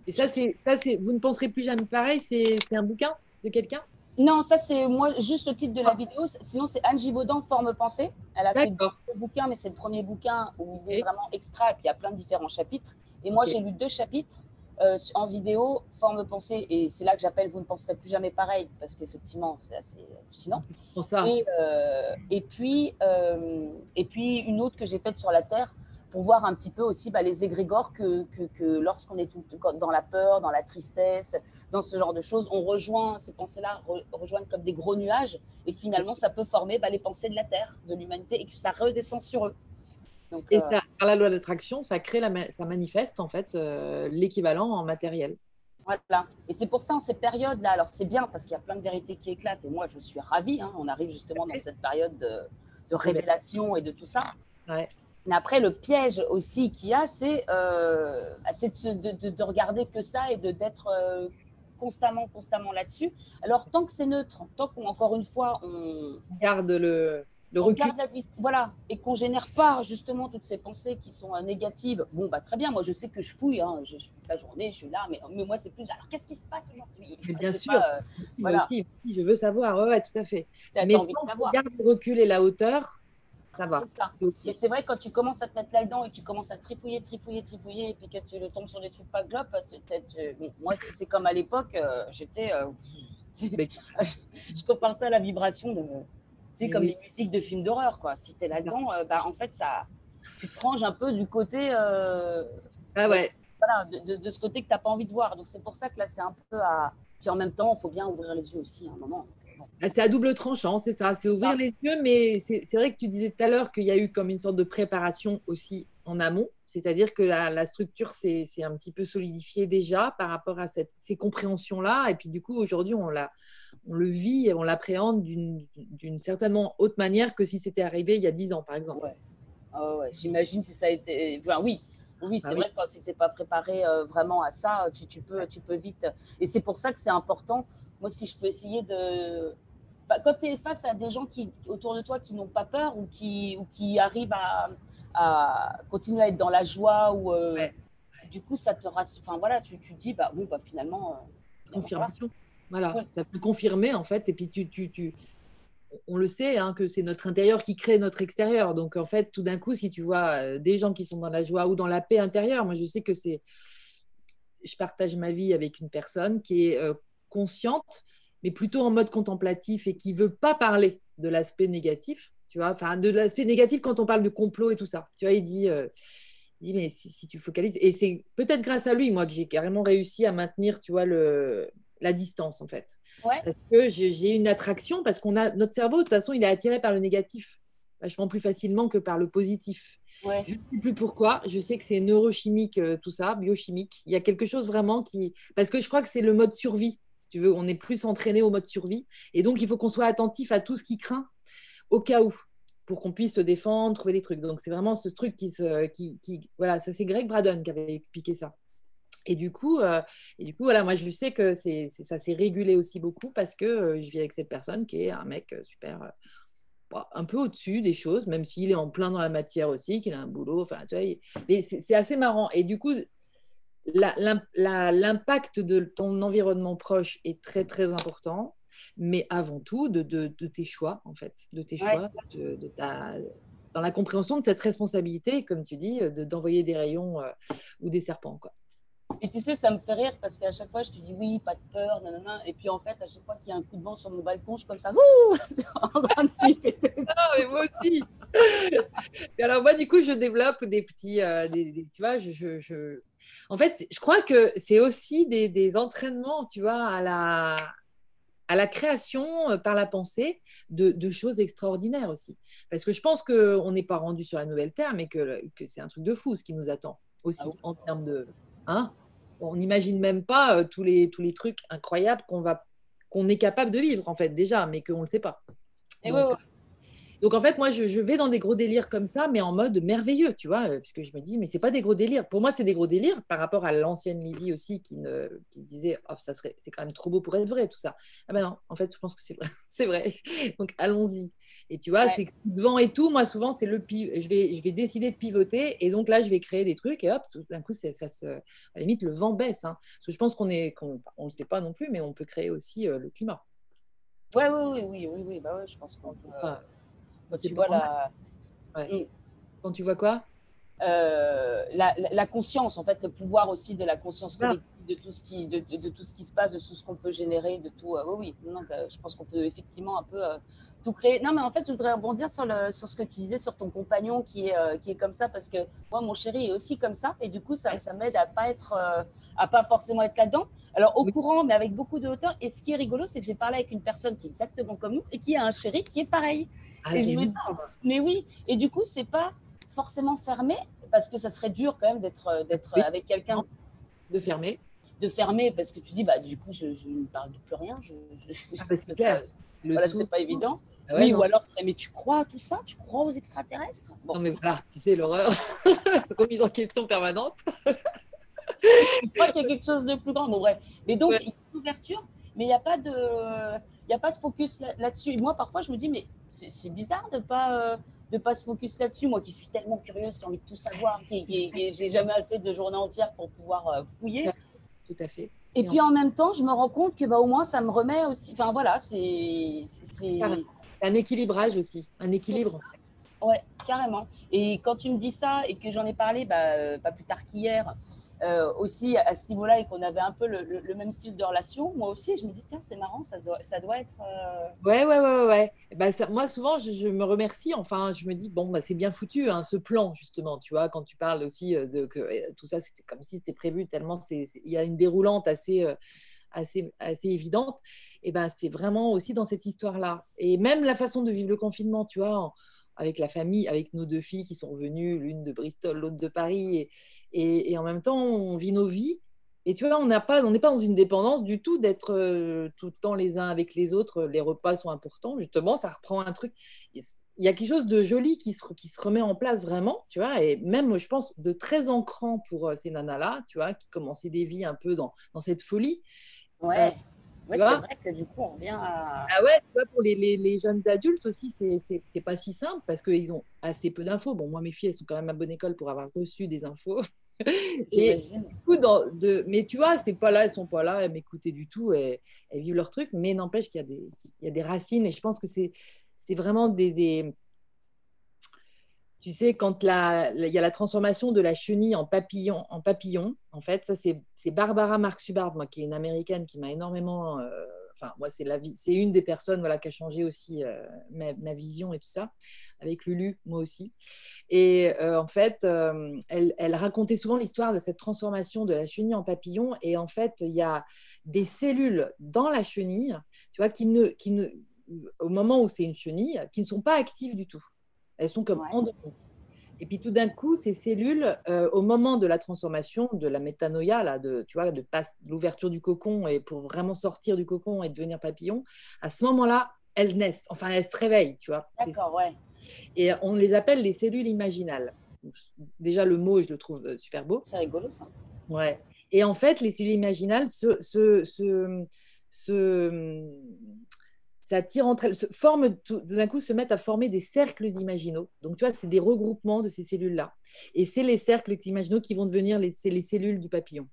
Et ça, c'est ça, c'est. Vous ne penserez plus jamais pareil. C'est c'est un bouquin de quelqu'un? non, ça c'est moi juste le titre de la vidéo. Sinon, c'est Anne Givaudan, Forme pensée. Elle a fait deux bouquins, mais c'est le premier bouquin où il est vraiment extra et puis il y a plein de différents chapitres. Et moi, j'ai lu deux chapitres euh, en vidéo, Forme pensée, et c'est là que j'appelle Vous ne penserez plus jamais pareil, parce qu'effectivement, c'est assez hallucinant. Ça. Et, euh, et, puis, euh, et puis une autre que j'ai faite sur la Terre pour voir un petit peu aussi bah, les égrégores que, que, que lorsqu'on est tout, dans la peur, dans la tristesse, dans ce genre de choses, on rejoint ces pensées-là, re, rejoignent comme des gros nuages et que finalement ça peut former bah, les pensées de la Terre, de l'humanité et que ça redescend sur eux. Donc, Et euh, ça, par la loi d'attraction, ça crée, la, ça manifeste en fait euh, l'équivalent en matériel. Voilà. Et c'est pour ça, en ces périodes-là, alors c'est bien parce qu'il y a plein de vérités qui éclatent et moi je suis ravie. hein. on arrive justement dans cette période de, de révélation et de tout ça. Ouais. Mais après, le piège aussi qu'il y a, c'est euh, de, regarder que ça et d'être euh, constamment, constamment là-dessus. Alors, tant que c'est neutre, tant qu'encore une fois, on, Garde le, le recul. la voilà, et qu'on génère pas justement toutes ces pensées qui sont euh, négatives. Bon, bah très bien, moi je sais que je fouille, hein, je, je suis toute la journée, je suis là, mais, mais moi c'est plus. Alors qu'est-ce qui se passe aujourd'hui? Bien sûr. pas, euh, Moi voilà. aussi, oui, je veux savoir. Ouais, ouais, tout à fait. T'as Mais envie de tant qu'on savoir. le recul et la hauteur, ça va. C'est ça. Et c'est vrai, quand tu commences à te mettre là-dedans et que tu commences à trifouiller, trifouiller, trifouiller, et puis que tu tombes sur des trucs pas glop, moi, c'est comme à l'époque, euh, j'étais. euh, Mais- je compare ça à la vibration de. Tu sais, Mais comme oui. les musiques de films d'horreur, quoi. Si tu es là-dedans, euh, bah, en fait, ça. Tu te ranges un peu du côté. euh, Ah ouais. voilà, de, de- de ce côté que tu n'as pas envie de voir. Donc, c'est pour ça que là, c'est un peu à. Puis en même temps, il faut bien ouvrir les yeux aussi à un moment. Ah, C'est à double tranchant, c'est ça. C'est ouvrir ça. les yeux, mais c'est vrai que tu disais tout à l'heure qu'il y a eu comme une sorte de préparation aussi en amont. C'est-à-dire que la, structure s'est un petit peu solidifiée déjà par rapport à cette, ces compréhensions-là. Et puis du coup, aujourd'hui, on, on le vit et on l'appréhende d'une certainement autre manière que si c'était arrivé il y a dix ans, par exemple. Ouais. Ah J'imagine si ça a été... Enfin, oui, oui, c'est bah vrai que quand tu n'étais pas préparé euh, vraiment à ça, tu, tu, peux, tu peux vite. Et c'est pour ça que c'est important. Moi, si je peux essayer de. Bah, quand tu es face à des gens qui, autour de toi qui n'ont pas peur ou qui, ou qui arrivent à, à continuer à être dans la joie, ou euh, du coup, ça te rassure. Enfin, voilà, tu, tu dis, bah, bon, bah, finalement. Euh, Confirmation. Voilà, ça peut confirmer en fait. Et puis, tu, tu, tu on le sait, hein, que c'est notre intérieur qui crée notre extérieur. Donc, en fait, tout d'un coup, si tu vois euh, des gens qui sont dans la joie ou dans la paix intérieure, moi, je sais que c'est. Je partage ma vie avec une personne qui est euh, consciente, mais plutôt en mode contemplatif et qui veut pas parler de l'aspect négatif. Tu vois, enfin, de l'aspect négatif quand on parle de complot et tout ça. Tu vois, il dit. Euh, il dit, mais si, si tu focalises, et c'est peut-être grâce à lui, moi, que j'ai carrément réussi à maintenir, tu vois, le, la distance en fait. Parce que j'ai une attraction, parce qu'on a notre cerveau, de toute façon, il est attiré par le négatif vachement plus facilement que par le positif. Je ne sais plus pourquoi. Je sais que c'est neurochimique, euh, tout ça, biochimique. Il y a quelque chose vraiment qui. Parce que je crois que c'est le mode survie. Si tu veux, on est plus entraîné au mode survie. Et donc, il faut qu'on soit attentif à tout ce qui craint au cas où pour qu'on puisse se défendre, trouver des trucs. Donc, c'est vraiment ce truc qui se. Qui, qui... Voilà, ça, c'est Greg Braden qui avait expliqué ça. Et du coup, euh, et du coup voilà, moi je sais que c'est, ça s'est régulé aussi beaucoup parce que euh, je vis avec cette personne qui est un mec euh, super, bah, un peu au-dessus des choses, même s'il est en plein dans la matière aussi, qu'il a un boulot. Enfin, tu vois, mais c'est, assez marrant. Et du coup, l'impact de ton environnement proche est très très important, mais avant tout de, de, tes choix en fait, de tes choix, de, ta dans la compréhension de cette responsabilité, comme tu dis, d'envoyer des rayons ou des serpents. Quoi. Et tu sais, ça me fait rire parce qu'à chaque fois, je te dis oui, pas de peur, nanana. Et puis en fait, à chaque fois qu'il y a un coup de vent sur mon balcon, je suis comme ça, ouh en train de ah, mais moi aussi. et alors, moi, du coup, je développe des petits. Euh, des, tu vois, je, je, En fait, je crois que c'est aussi des, des, entraînements, tu vois, à la, à la création euh, par la pensée de, de, choses extraordinaires aussi. Parce que je pense qu'on n'est pas rendu sur la nouvelle terre, mais que, que c'est un truc de fou ce qui nous attend aussi ah en termes de. Hein on n'imagine même pas euh, tous, les, tous les trucs incroyables qu'on va qu'on est capable de vivre en fait déjà, mais qu'on ne le sait pas. Donc, en fait, moi, je, vais dans des gros délires comme ça, mais en mode merveilleux, tu vois, euh, puisque je me dis, mais c'est pas des gros délires. Pour moi, c'est des gros délires par rapport à l'ancienne Lydie aussi qui, ne, qui se disait, oh, ça serait, c'est quand même trop beau pour être vrai, tout ça. Ah ben non, en fait, je pense que c'est vrai. c'est vrai. Donc allons-y. Et tu vois, c'est devant et tout, moi, souvent, c'est le je vais, je vais décider de pivoter et donc là, je vais créer des trucs et hop, d'un coup, ça se, à la limite, le vent baisse. Hein. Parce que je pense qu'on est, qu'on on le sait pas non plus, mais on peut créer aussi euh, le climat. Ouais, oui, oui, oui, oui, oui, bah ouais, je pense qu'on peut. Quand tu vois la... Mm. Quand tu vois quoi? Euh, la, la, conscience, en fait, le pouvoir aussi de la conscience collective, de, tout ce qui, de, de, tout ce qui se passe, de tout ce qu'on peut générer, de tout. Euh, oui, oui, non, euh, je pense qu'on peut effectivement un peu tout créer. Non, mais en fait, je voudrais rebondir sur, le, sur ce que tu disais sur ton compagnon qui est, qui est comme ça, parce que moi, mon chéri est aussi comme ça, et du coup, ça, ça m'aide à pas être, à pas forcément être là-dedans. Alors, au courant, mais avec beaucoup de hauteur. Et ce qui est rigolo, c'est que j'ai parlé avec une personne qui est exactement comme nous et qui a un chéri qui est pareil. Ah, mais oui, et du coup, c'est pas forcément fermé, parce que ça serait dur quand même d'être euh, avec quelqu'un. De fermer. De fermer, parce que tu dis, bah, du coup, je, ne parle de plus rien. Je, ah, bah, c'est clair. C'est pas évident. Ah oui, ou alors, mais tu crois à tout ça? Tu crois aux extraterrestres? Non, mais voilà, tu sais, l'horreur. Remise en question permanente. je crois qu'il y a quelque chose de plus grand. Bon, bref. Mais donc, il y a une ouverture, mais il n'y a pas de. Il a pas de focus là-dessus. Moi, parfois, je me dis, mais c'est bizarre de ne pas, euh, pas se focus là-dessus. Moi qui suis tellement curieuse, qui ai envie de tout savoir, qui, j'ai jamais assez de journées entières pour pouvoir euh, fouiller. Tout à fait. Et, puis en même temps, je me rends compte que bah, au moins ça me remet aussi. Enfin voilà, c'est. Un équilibrage aussi, un équilibre. Ouais, carrément. Et quand tu me dis ça et que j'en ai parlé, bah, euh, pas plus tard qu'hier, euh, aussi à ce niveau-là et qu'on avait un peu le, même style de relation, moi aussi, je me dis, tiens, c'est marrant, ça doit, ça doit être. Euh... Ouais, ouais, ouais, ouais. Bah, ça, moi, souvent, je, me remercie. Enfin, je me dis, bon, bah, c'est bien foutu, hein, ce plan, justement, tu vois, quand tu parles aussi euh, de que euh, tout ça, c'était comme si c'était prévu, tellement il y a une déroulante assez. assez, assez évidente, et ben c'est vraiment aussi dans cette histoire-là. Et même la façon de vivre le confinement, tu vois, avec la famille, avec nos deux filles qui sont venues, l'une de Bristol, l'autre de Paris. Et, et, en même temps, on vit nos vies. Et tu vois, on n'est pas, pas dans une dépendance du tout d'être euh, tout le temps les uns avec les autres. Les repas sont importants, justement, ça reprend un truc. Il y a quelque chose de joli qui se, qui se remet en place vraiment, tu vois, et même, je pense, de très ancrant pour euh, ces nanas-là, tu vois, qui commençaient des vies un peu dans, dans cette folie. Ouais. Ouais, c'est vrai que du coup, on revient à. Ah ouais, tu vois, pour les, les, les jeunes adultes aussi, c'est pas si simple parce qu'ils ont assez peu d'infos. Bon, moi, mes filles, elles sont quand même à bonne école pour avoir reçu des infos. Et, dans, de, mais tu vois, c'est pas là, elles sont pas là, elles m'écoutaient du tout, elles, elles, vivent leur truc, mais n'empêche qu'il y, a des, il y a des racines et je pense que c'est vraiment des, des, Tu sais, quand il y a la transformation de la chenille en papillon, en, papillon, en fait, ça c'est Barbara Marx Hubbard, moi, qui est une américaine qui m'a énormément. Euh, enfin, moi, c'est la c'est une des personnes voilà, qui a changé aussi euh, ma, vision et tout ça, avec Lulu, moi aussi. Et euh, en fait, elle, elle, racontait souvent l'histoire de cette transformation de la chenille en papillon. Et en fait, il y a des cellules dans la chenille, tu vois, qui ne, qui ne, au moment où c'est une chenille, qui ne sont pas actives du tout. Elles sont comme ouais. endormies. Et puis tout d'un coup, ces cellules, euh, au moment de la transformation, de la métanoïa, là, de, tu vois, de l'ouverture du cocon et pour vraiment sortir du cocon et devenir papillon, à ce moment-là, elles naissent. Enfin, elles se réveillent, tu vois. D'accord, ouais. Et on les appelle les cellules imaginales. Déjà, le mot, je le trouve euh, super beau. C'est rigolo, ça. Ouais. Et en fait, les cellules imaginales se, se, se, se ça tire entre elles, se forment, d'un coup, se mettent à former des cercles imaginaux. Donc, tu vois, c'est des regroupements de ces cellules-là. Et c'est les cercles imaginaux qui vont devenir les, les cellules du papillon.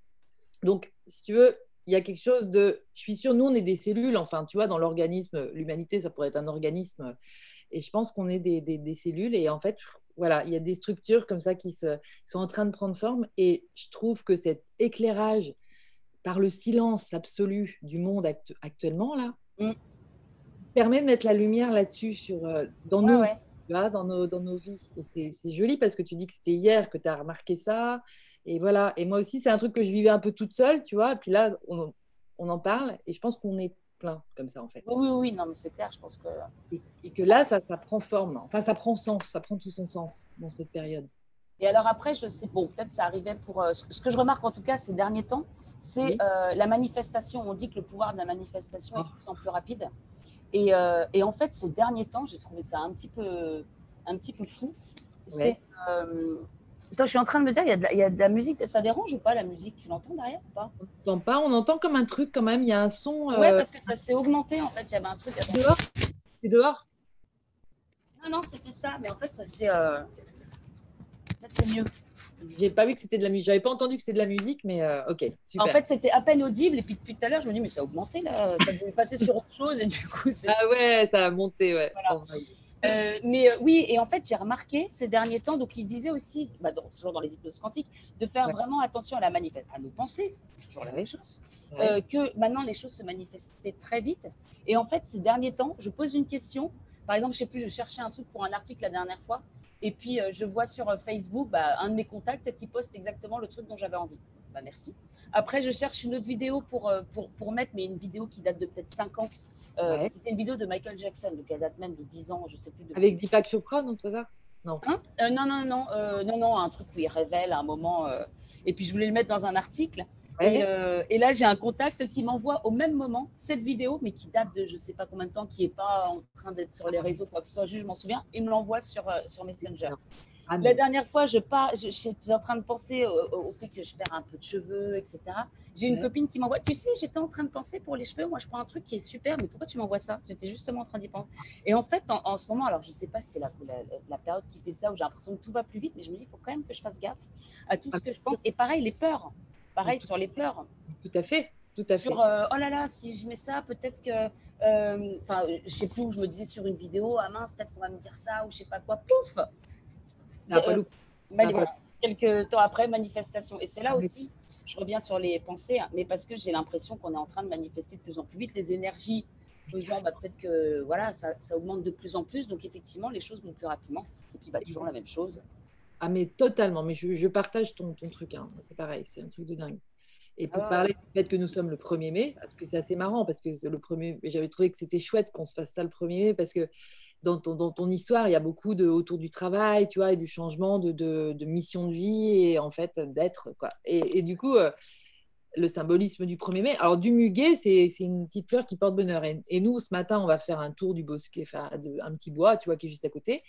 Donc, si tu veux, il y a quelque chose de. Je suis sûre, nous, on est des cellules, enfin, tu vois, dans l'organisme, l'humanité, ça pourrait être un organisme. Et je pense qu'on est des, cellules. Et en fait, voilà, il y a des structures comme ça qui sont en train de prendre forme. Et je trouve que cet éclairage par le silence absolu du monde actu actuellement, là, mm permet de mettre la lumière là-dessus sur, euh, dans, nos, ouais. tu vois, dans, nos, dans nos vies. Et c'est joli parce que tu dis que c'était hier que tu as remarqué ça. Et voilà. Et moi aussi, c'est un truc que je vivais un peu toute seule, tu vois. Et puis là, on, on en parle. Et je pense qu'on est plein comme ça, en fait. Oui, oui, oui. Non, mais c'est clair. Je pense que. Et, et, que là, ça, ça prend forme. Enfin, ça prend sens. Ça prend tout son sens dans cette période. Et alors après, je sais, bon, peut-être ça arrivait pour. Euh, ce que je remarque en tout cas ces derniers temps, c'est oui. euh, la manifestation. On dit que le pouvoir de la manifestation oh. est de plus en plus rapide. Et, euh, et, en fait, ces derniers temps, j'ai trouvé ça un petit peu, un petit peu fou. Ouais. Euh... Attends, je suis en train de me dire, il y, a de la, il y a de la musique. Ça dérange ou pas la musique? Tu l'entends derrière ou pas? On n'entend pas. On entend comme un truc quand même. Il y a un son. Euh... Ouais, parce que ça s'est augmenté en fait. Il y avait un truc. C'est dehors? C'est dehors? Non, non, c'était ça. Mais en fait, ça. Euh... Peut-être c'est mieux. J'ai pas vu que c'était de la musique. J'avais pas entendu que c'était de la musique, mais euh, ok, super. En fait, c'était à peine audible. Et puis depuis tout à l'heure, je me dis, mais ça a augmenté là. Ça devait passer sur autre chose. Et du coup, c'est. Ah ouais, ça a monté, ouais. Voilà. Oh, euh, mais euh, oui, et en fait, j'ai remarqué ces derniers temps, donc il disait aussi, bah, dans, toujours dans les hypnoses quantiques, de faire ouais. vraiment attention à la manifeste, à nos pensées, toujours la même chose, ouais. euh, que maintenant les choses se manifestaient très vite. Et en fait, ces derniers temps, je pose une question. Par exemple, je sais plus, je cherchais un truc pour un article la dernière fois, et puis, euh, je vois sur euh, Facebook bah, un de mes contacts qui poste exactement le truc dont j'avais envie. Bah, merci. Après, je cherche une autre vidéo pour, euh, pour, pour mettre, mais une vidéo qui date de peut-être 5 ans. Euh, ouais. C'était une vidéo de Michael Jackson, qui date même de 10 ans, je sais plus. De... Avec Deepak Chopra, non, c'est pas ça? Non. Hein? Euh, non, non, non, non, non, un truc où il révèle à un moment. et puis, je voulais le mettre dans un article. Ouais. Et, euh, et, là, j'ai un contact qui m'envoie au même moment cette vidéo, mais qui date de je ne sais pas combien de temps, qui n'est pas en train d'être sur les réseaux, quoi que ce soit, je m'en souviens. Il me l'envoie sur, euh, sur Messenger. Ah, La dernière fois, je pas, j'étais en train de penser au, au, fait que je perds un peu de cheveux, etc. J'ai une ouais. copine qui m'envoie, tu sais, j'étais en train de penser pour les cheveux, moi je prends un truc qui est super, mais pourquoi tu m'envoies ça? J'étais justement en train d'y penser. Et en fait, en, en, ce moment, alors je ne sais pas si c'est la, la, la, période qui fait ça, où j'ai l'impression que tout va plus vite, mais je me dis, il faut quand même que je fasse gaffe à tout ce que je pense. Et pareil, les peurs. Pareil sur les peurs. Tout à fait. Tout à sur, fait. Euh, oh là là, si je mets ça, peut-être que. Enfin, euh, je sais plus où je me disais sur une vidéo, ah mince, peut-être qu'on va me dire ça, ou je sais pas quoi, pouf ah, euh, voilà. Quelques temps après, manifestation. Et c'est là aussi, je reviens sur les pensées, hein, mais parce que j'ai l'impression qu'on est en train de manifester de plus en plus vite les énergies. Disant, bah, peut-être que voilà, ça, ça, augmente de plus en plus, donc effectivement, les choses vont plus rapidement. Et puis, bah, toujours la même chose. Ah, mais totalement, mais je, je partage ton, ton truc, hein. c'est pareil, c'est un truc de dingue. Et pour ah. parler du fait que nous sommes le 1er mai, parce que c'est assez marrant, parce que le 1er j'avais trouvé que c'était chouette qu'on se fasse ça le 1er mai, parce que dans ton, dans ton, histoire, il y a beaucoup de autour du travail, tu vois, et du changement de, de, mission de vie et en fait d'être. Quoi. Et, et, du coup, euh, le symbolisme du 1er mai. Alors, du muguet, c'est une petite fleur qui porte bonheur. Et, nous, ce matin, on va faire un tour du bosquet, un petit bois, tu vois, qui est juste à côté.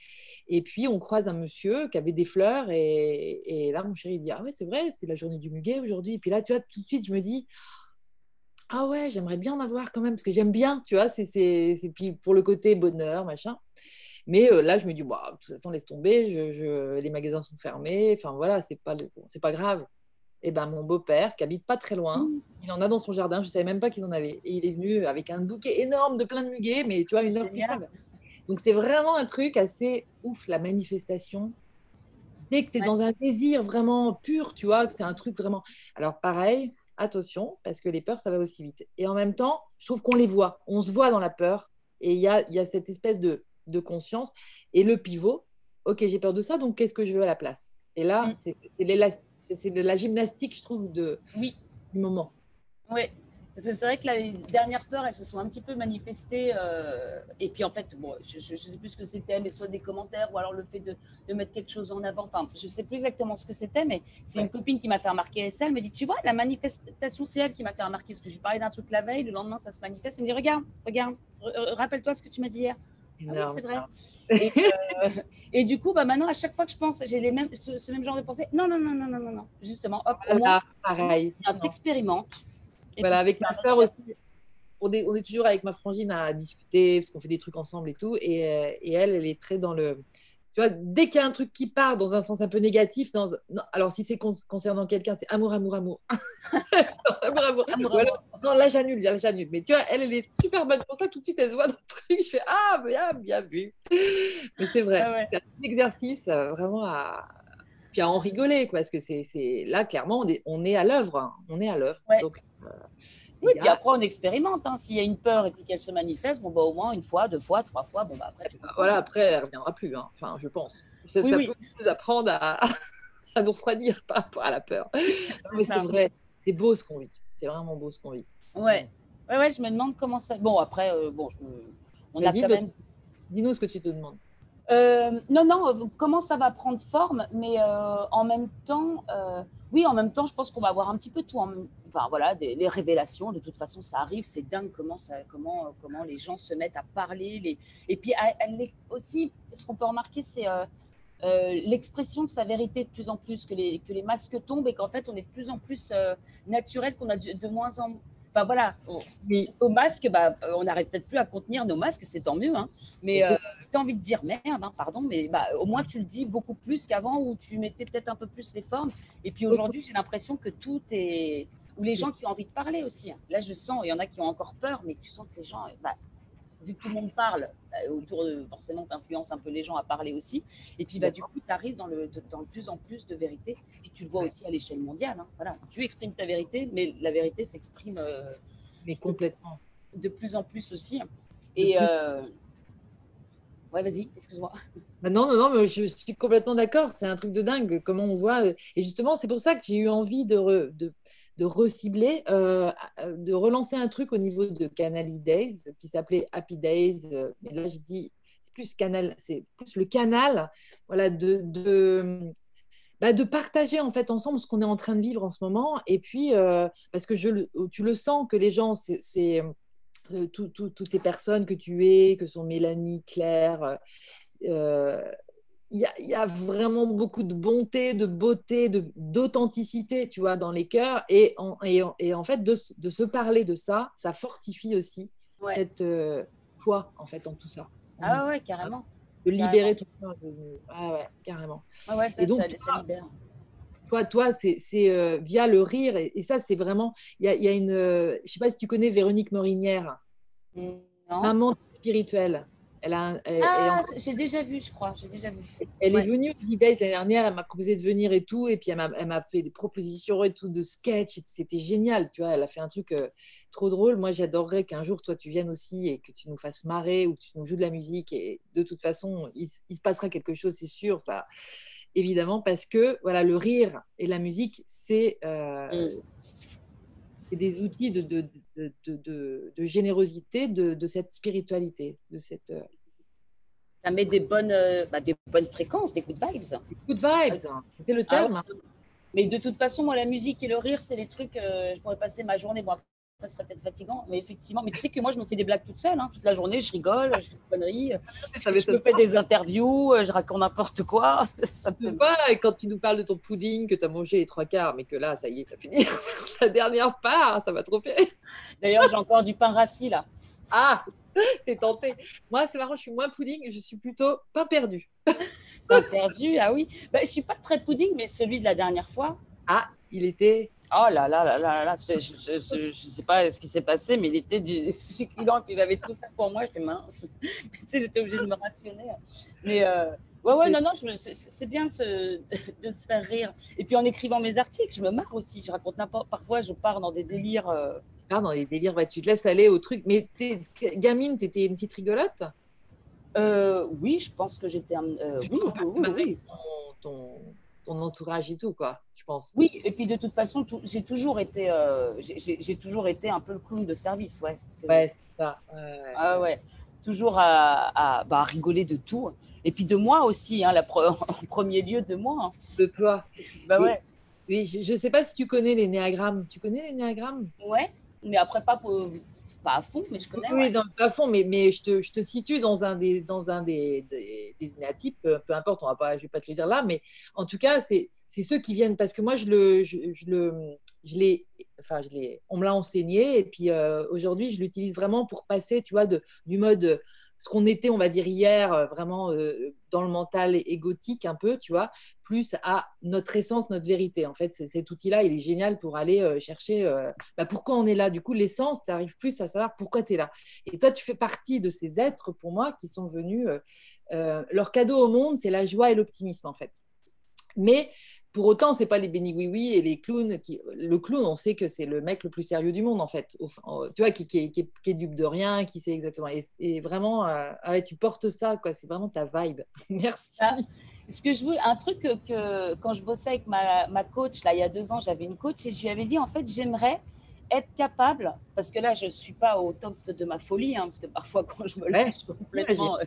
Et puis, on croise un monsieur qui avait des fleurs. Et, là, mon chéri dit Ah ouais, c'est vrai, c'est la journée du muguet aujourd'hui. Et puis là, tu vois, tout de suite, je me dis ah ouais, j'aimerais bien en avoir quand même, parce que j'aime bien, tu vois, c'est pour le côté bonheur, machin. Mais euh, là, je me dis, bah, de toute façon, laisse tomber, les magasins sont fermés, enfin voilà, c'est pas grave. Et ben mon beau-père, qui habite pas très loin, mmh. il en a dans son jardin, je savais même pas qu'ils en avaient. Et il est venu avec un bouquet énorme de plein de muguets, mais tu vois, une heure Donc c'est vraiment un truc assez ouf, la manifestation. Dès que tu es dans un désir vraiment pur, tu vois, que c'est un truc vraiment. Alors pareil, attention, parce que les peurs, ça va aussi vite. Et en même temps, je trouve qu'on les voit. On se voit dans la peur. Et il y a, y a, cette espèce de, de, conscience. Et le pivot, OK, j'ai peur de ça, donc qu'est-ce que je veux à la place? Et là, mm. c'est de la gymnastique, je trouve, de, oui. du moment. Oui, c'est vrai que les dernières peurs, elles se sont un petit peu manifestées. Euh, et puis en fait, bon, je ne sais plus ce que c'était, mais soit des commentaires ou alors le fait de, de, mettre quelque chose en avant. Enfin, je ne sais plus exactement ce que c'était, mais c'est une copine qui m'a fait remarquer ça. Elle me dit Tu vois, la manifestation, c'est elle qui m'a fait remarquer. Parce que je lui parlais d'un truc la veille, le lendemain, ça se manifeste. Elle me dit Regarde, regarde, rappelle-toi ce que tu m'as dit hier. Ah c'est vrai. Et, euh, et, du coup, bah, maintenant, à chaque fois que je pense, j'ai les mêmes, ce, même genre de pensée. Non, non, non, non, non, non, non. Justement, hop, au moins, pareil. T'expérimentes voilà, avec ma soeur aussi. On est, on est, toujours avec ma frangine à discuter, parce qu'on fait des trucs ensemble et tout. Et, euh, et elle, elle est très dans le. Tu vois, dès qu'il y a un truc qui part dans un sens un peu négatif, dans... non, alors si c'est concernant quelqu'un, c'est amour, amour, amour. amour, amour. amour, Non, là j'annule, là j'annule. Mais tu vois, elle, elle est super bonne pour ça. Tout de suite, elle se voit dans le truc. Je fais Ah, bien, bien vu. Mais c'est vrai, ah c'est un exercice euh, vraiment à, puis à en rigoler, quoi, parce que c'est là, clairement, on est, à l'œuvre. Hein. On est à l'œuvre. Donc, euh, oui, puis après, on expérimente. Hein. S'il y a une peur et puis qu'elle se manifeste, bon, bah, au moins une fois, deux fois, trois fois, bon, bah, après, tu... Voilà, après, elle ne reviendra plus. Hein. Enfin, je pense. Ça, peut nous apprendre à, à, nous refroidir par rapport à la peur. Mais c'est vrai, c'est beau ce qu'on vit. C'est vraiment beau ce qu'on vit. Ouais. ouais, ouais, je me demande comment ça. Bon, après, euh, bon, je on a quand même. Dis-nous ce que tu te demandes. Euh, non, non, comment ça va prendre forme, mais en même temps, oui, en même temps, je pense qu'on va avoir un petit peu tout. En, enfin, voilà, des, les révélations, de toute façon, ça arrive. C'est dingue comment, ça, comment, comment les gens se mettent à parler. Et puis, aussi, ce qu'on peut remarquer, c'est euh, euh, l'expression de sa vérité de plus en plus, que les, que les masques tombent et qu'en fait, on est de plus en plus euh, naturel, qu'on a de, moins en voilà, au masque, bah, on n'arrête peut-être plus à contenir nos masques, c'est tant mieux. Hein. Mais euh, tu as envie de dire merde, hein, pardon, mais bah, au moins tu le dis beaucoup plus qu'avant où tu mettais peut-être un peu plus les formes. Et puis aujourd'hui, j'ai l'impression que tout est. Ou les gens qui ont envie de parler aussi. Hein. Là, je sens, il y en a qui ont encore peur, mais tu sens que les gens, bah, vu que tout le monde parle, bah, autour de, forcément, tu influences un peu les gens à parler aussi. Et puis, bah, du coup, tu arrives dans le, dans le plus en plus de vérité. Puis tu le vois aussi à l'échelle mondiale. Hein. Voilà. Tu exprimes ta vérité, mais la vérité s'exprime. Euh, mais complètement. De, plus en plus aussi. Et. Euh, ouais, vas-y, excuse-moi. Bah, non, non, non, mais je suis complètement d'accord. C'est un truc de dingue, comment on voit. Et justement, c'est pour ça que j'ai eu envie de, de, de recibler, euh, de relancer un truc au niveau de Canal Days qui s'appelait Happy Days. Euh, mais là, je dis, c'est plus canal, c'est plus le canal, voilà, de, de, bah, de partager en fait ensemble ce qu'on est en train de vivre en ce moment. Et puis, euh, parce que je, tu le sens que les gens, c'est toutes ces personnes que tu es, que sont Mélanie, Claire, il y, a, vraiment beaucoup de bonté, de beauté, d'authenticité, tu vois, dans les cœurs. Et en, et, en fait, de, de, se parler de ça, ça fortifie aussi cette euh, foi, en fait, en tout ça. Ah ouais, carrément. De libérer tout ça. Ah ouais, carrément. Ah ouais, ça, et donc, ça, libère. Toi, toi c'est euh, via le rire. Et, ça, c'est vraiment... Il y a, y a, une... Euh, je sais pas si tu connais Véronique Morinière. Non. Maman spirituelle. Elle a, ah, j'ai déjà vu, je crois. J'ai déjà vu. Elle est venue aux Days l'année dernière. Elle m'a proposé de venir et tout. Et puis, elle m'a fait des propositions et tout de sketch. C'était génial, tu vois. Elle a fait un truc euh, trop drôle. Moi, j'adorerais qu'un jour, toi, tu viennes aussi et que tu nous fasses marrer ou que tu nous joues de la musique. Et de toute façon, il, se passera quelque chose, c'est sûr. Ça, évidemment, parce que voilà, le rire et la musique, c'est euh, mm. des outils de, de, de, de générosité, de, cette spiritualité, de cette. Ça met des bonnes, euh, bah, des bonnes fréquences, des good vibes. Des good vibes, hein. c'était le Ah ouais. Mais de toute façon, moi, la musique et le rire, c'est les trucs. euh, je pourrais passer ma journée. Bon, après, ça serait peut-être fatigant, mais effectivement. Mais tu sais que moi, je me fais des blagues toute seule. hein. toute la journée, je rigole, je fais des conneries. Ça Je me fais des interviews, euh, je raconte n'importe quoi. Ça me fait vois, quand tu nous parles de ton pudding que tu as mangé les trois quarts, mais que là, ça y est, tu as fini la dernière part, ça m'a trop fait. D'ailleurs, j'ai encore du pain rassis là. Ah, t'es tenté. Moi, c'est marrant, je suis moins pudding, je suis plutôt pain perdu. Pain perdu, ah oui. Bah, je suis pas très pudding, mais celui de la dernière fois. Ah, il était. Oh là là là là là, je, je, je, sais pas ce qui s'est passé, mais il était du succulent, puis j'avais tout ça pour moi, je fais mince. tu sais, j'étais obligée de me rationner. Mais euh, ouais, ouais, non, non, c'est c'est bien de se, de se faire rire. Et puis en écrivant mes articles, je me marre aussi, je raconte n'importe, parfois je pars dans des délires. euh, Ah, dans les délires, bah, tu te laisses aller au truc. Mais gamine, t'étais une petite rigolote? Euh, oui, je pense que j'étais euh, oui, oui, oui, oui. ton, entourage et tout, quoi, je pense. Oui, et puis de toute façon, j'ai toujours été, euh, j'ai- toujours été un peu le clown de service, ouais. Ouais, c'est ça. Ah ouais, toujours à, à, bah, à rigoler de tout. Et puis de moi aussi, hein, la pre- en premier lieu de moi. hein. De toi. Bah ouais, Oui, je ne sais pas si tu connais les néagrammes. Tu connais les néagrammes? Ouais, mais après pas, pour- pas à fond, mais je connais. Oui, ouais. dans le fond, mais, mais je, te, je te situe dans un des, dans un des, des, des néatypes, peu, importe, on va pas, je ne vais pas te le dire là, mais en tout cas, c'est c'est ceux qui viennent, parce que moi, je le, je, je le, je l'ai, enfin, je l'ai, on me l'a enseigné, et puis euh, aujourd'hui, je l'utilise vraiment pour passer, tu vois, de, du mode, euh, ce qu'on était, on va dire, hier, euh, vraiment euh, dans le mental égotique un peu, tu vois, plus à notre essence, notre vérité. En fait, cet outil-là, il est génial pour aller euh, chercher bah, pourquoi on est là. Du coup, l'essence, tu arrives plus à savoir pourquoi tu es là. Et toi, tu fais partie de ces êtres, pour moi, qui sont venus. leur cadeau au monde, c'est la joie et l'optimisme, en fait. Mais pour autant, c'est pas les béni oui oui et les clowns. Qui... Le clown, on sait que c'est le mec le plus sérieux du monde, en fait. Tu vois, qui, qui, est, qui est- qui est dupe de rien, qui sait exactement. Et, et vraiment, euh, ah ouais, tu portes ça, quoi. C'est vraiment ta vibe. Merci. Ah, Ce que je veux, un truc que, que quand je bossais avec ma, ma coach, là, il y a deux ans, j'avais une coach et je lui avais dit, en fait, j'aimerais être capable, parce que là, je ne suis pas au top de ma folie, hein, parce que parfois, quand je me lâche complètement, euh,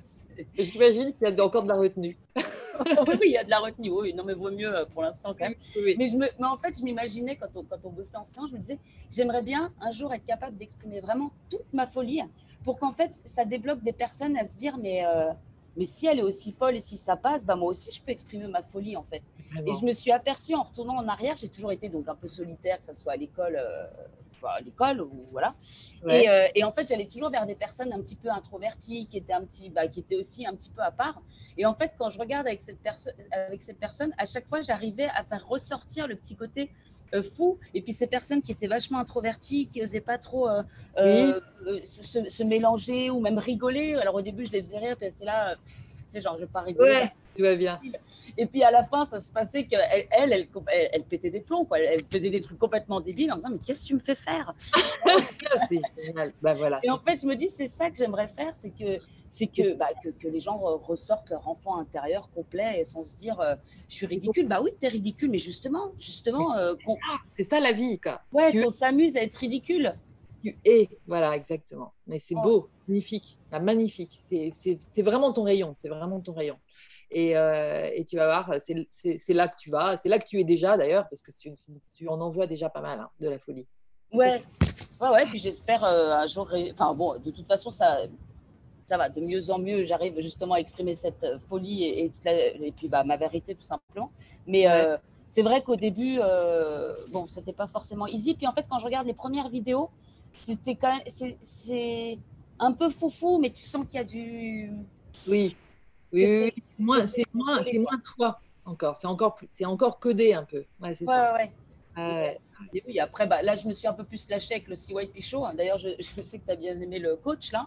J'imagine qu'il y a encore de la retenue. oui, il y a de la retenue, oui, non, mais vaut mieux euh, pour l'instant quand même. Oui. Mais, je me, mais en fait, je m'imaginais quand on, quand on bossait ensemble, je me disais, j'aimerais bien un jour être capable d'exprimer vraiment toute ma folie pour qu'en fait, ça débloque des personnes à se dire, mais, euh, mais si elle est aussi folle et si ça passe, bah, moi aussi, je peux exprimer ma folie en fait. Et je me suis aperçue en retournant en arrière, j'ai toujours été donc un peu solitaire, que ce soit à l'école, euh, à l'école ou voilà. Ouais. Et, euh, et en fait, j'allais toujours vers des personnes un petit peu introverties, qui étaient un petit, bah, qui étaient aussi un petit peu à part. Et en fait, quand je regarde avec cette personne, avec cette personne, à chaque fois, j'arrivais à faire ressortir le petit côté euh, fou. Et puis ces personnes qui étaient vachement introverties, qui n'osaient pas trop euh, se, mélanger ou même rigoler. Alors au début, je les faisais rire, elles étaient là, sais, genre, je vais pas rigoler. Ouais, tu vas bien. Et puis à la fin, ça se passait qu'elle, elle, elle, elle, elle pétait des plombs, quoi. Elle, faisait des trucs complètement débiles en me disant, mais qu'est-ce que tu me fais faire? Ah, c'est génial. Bah voilà. Et en fait, je me dis, c'est ça que j'aimerais faire, c'est que, c'est que, bah, que, que les gens re- ressortent leur enfant intérieur complet et sans se dire, euh, je suis ridicule. Bah oui, t'es ridicule, mais justement, justement, euh, qu'on c'est ça la vie, quoi. ouais, qu'on s'amuse à être ridicule. Tu es, voilà, exactement. Mais c'est Oh. beau, magnifique, Ah, magnifique. C'est vraiment ton rayon, c'est vraiment ton rayon. Et, euh, et tu vas voir, c'est là que tu vas, c'est là que tu es déjà d'ailleurs, parce que tu, tu en envoies déjà pas mal hein, de la folie. Ouais, ouais, ouais. Puis j'espère euh, un jour. Enfin bon, de toute façon, ça, ça va de mieux en mieux. J'arrive justement à exprimer cette euh, folie et, et, toute la- et puis bah, ma vérité tout simplement. Mais euh, c'est vrai qu'au début, euh, bon, c'était pas forcément easy. Puis en fait, quand je regarde les premières vidéos, c'était quand même, c'est un peu foufou, mais tu sens qu'il y a du. Oui, oui, c'est- oui. Moins- c'est moins, c'est moins toi encore, c'est encore plus, c'est encore codé un peu. Ouais, c'est Ouais, ça. ouais. Et oui, après, bah, là, je me suis un peu plus lâchée avec le CY Pichot. hein. D'ailleurs, je, je sais que tu as bien aimé le coach là.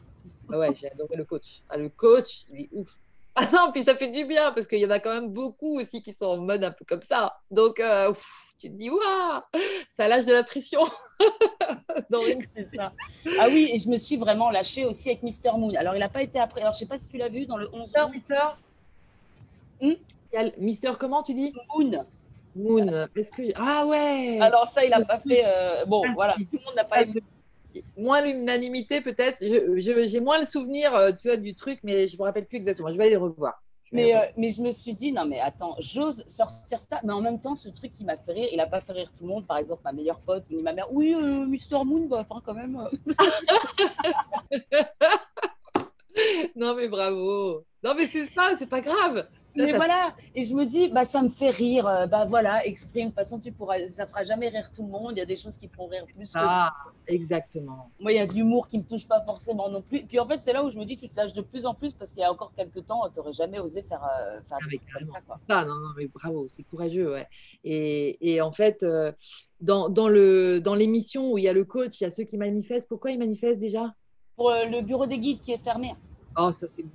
Ah ouais, j'ai adoré le coach. Ah, le coach, il est ouf. Ah non, puis ça fait du bien parce qu'il y en a quand même beaucoup aussi qui sont en mode un peu comme ça. Donc, euh, tu te dis, waouh, ça lâche de la pression. C'est ça. Ah oui, et je me suis vraiment lâchée aussi avec Mister Moon. Alors, il n'a pas été après. Alors, je sais pas si tu l'as vu dans le 11 Mister, Mister Hmm Il y a le- Mister, comment tu dis Moon. Moon. Est-ce que... Ah ouais Alors, ça, il n'a pas fait. euh, Bon, voilà, tout le monde n'a pas aimé. moins l'unanimité peut-être. J'ai moins le souvenir euh, tu vois, du truc, mais je me rappelle plus exactement. Je vais aller le revoir. Mais, euh, mais je me suis dit, non, mais attends, j'ose sortir ça. Mais en même temps, ce truc qui m'a fait rire, il n'a pas fait rire tout le monde. Par exemple, ma meilleure pote ni ma mère. Oui, euh, Mr. Moon, bah, enfin, quand même. non, mais bravo. Non, mais c'est ça, c'est pas grave. Mais voilà, et je me dis, bah, ça me fait rire. Euh, bah voilà, exprime. De toute façon, tu pourras, ça fera jamais rire tout le monde. Il y a des choses qui font rire plus. Ah, exactement. Moi, il y a de l'humour qui me touche pas forcément non plus. Puis en fait, c'est là où je me dis, tu te lâches de plus en plus parce qu'il y a encore quelques temps, tu n'aurais jamais osé faire, euh, faire Avec comme ça. Quoi. Ah, non, non, mais bravo, c'est courageux, ouais. Et, et en fait, euh, dans, dans, le, dans l'émission où il y a le coach, il y a ceux qui manifestent. Pourquoi ils manifestent déjà? Pour le bureau des guides qui est fermé. Oh, ça c'est bon.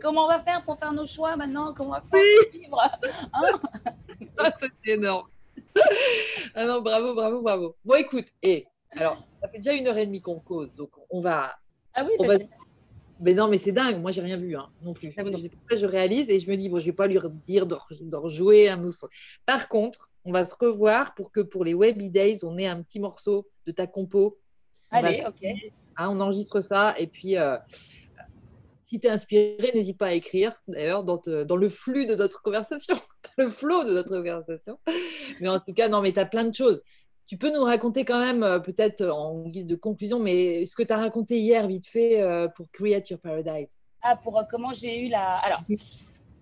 Comment on va faire pour faire nos choix maintenant? Comment on va faire pour vivre? Hein? Ah, C'est énorme. ah non, bravo, bravo, bravo. Bon, écoute, et alors, ça fait déjà une heure et demie qu'on cause, donc on va. Ah oui, on va... Mais non, mais c'est dingue. Moi, j'ai rien vu hein, non plus. Ah je réalise et je me dis bon, je vais pas lui dire de, rejouer un morceau. Par contre, on va se revoir pour que pour les Webby Days, on ait un petit morceau de ta compo. Allez, ok. Hein, on enregistre ça et puis. Euh, si tu es inspiré, n'hésite pas à écrire, d'ailleurs, dans, le flux de notre conversation, dans le flow de notre conversation. Mais en tout cas, non, mais tu as plein de choses. Tu peux nous raconter quand même, euh, peut-être en guise de conclusion, mais ce que tu as raconté hier, vite fait, euh, pour Create Your Paradise. Ah, pour euh, comment j'ai eu la. Alors,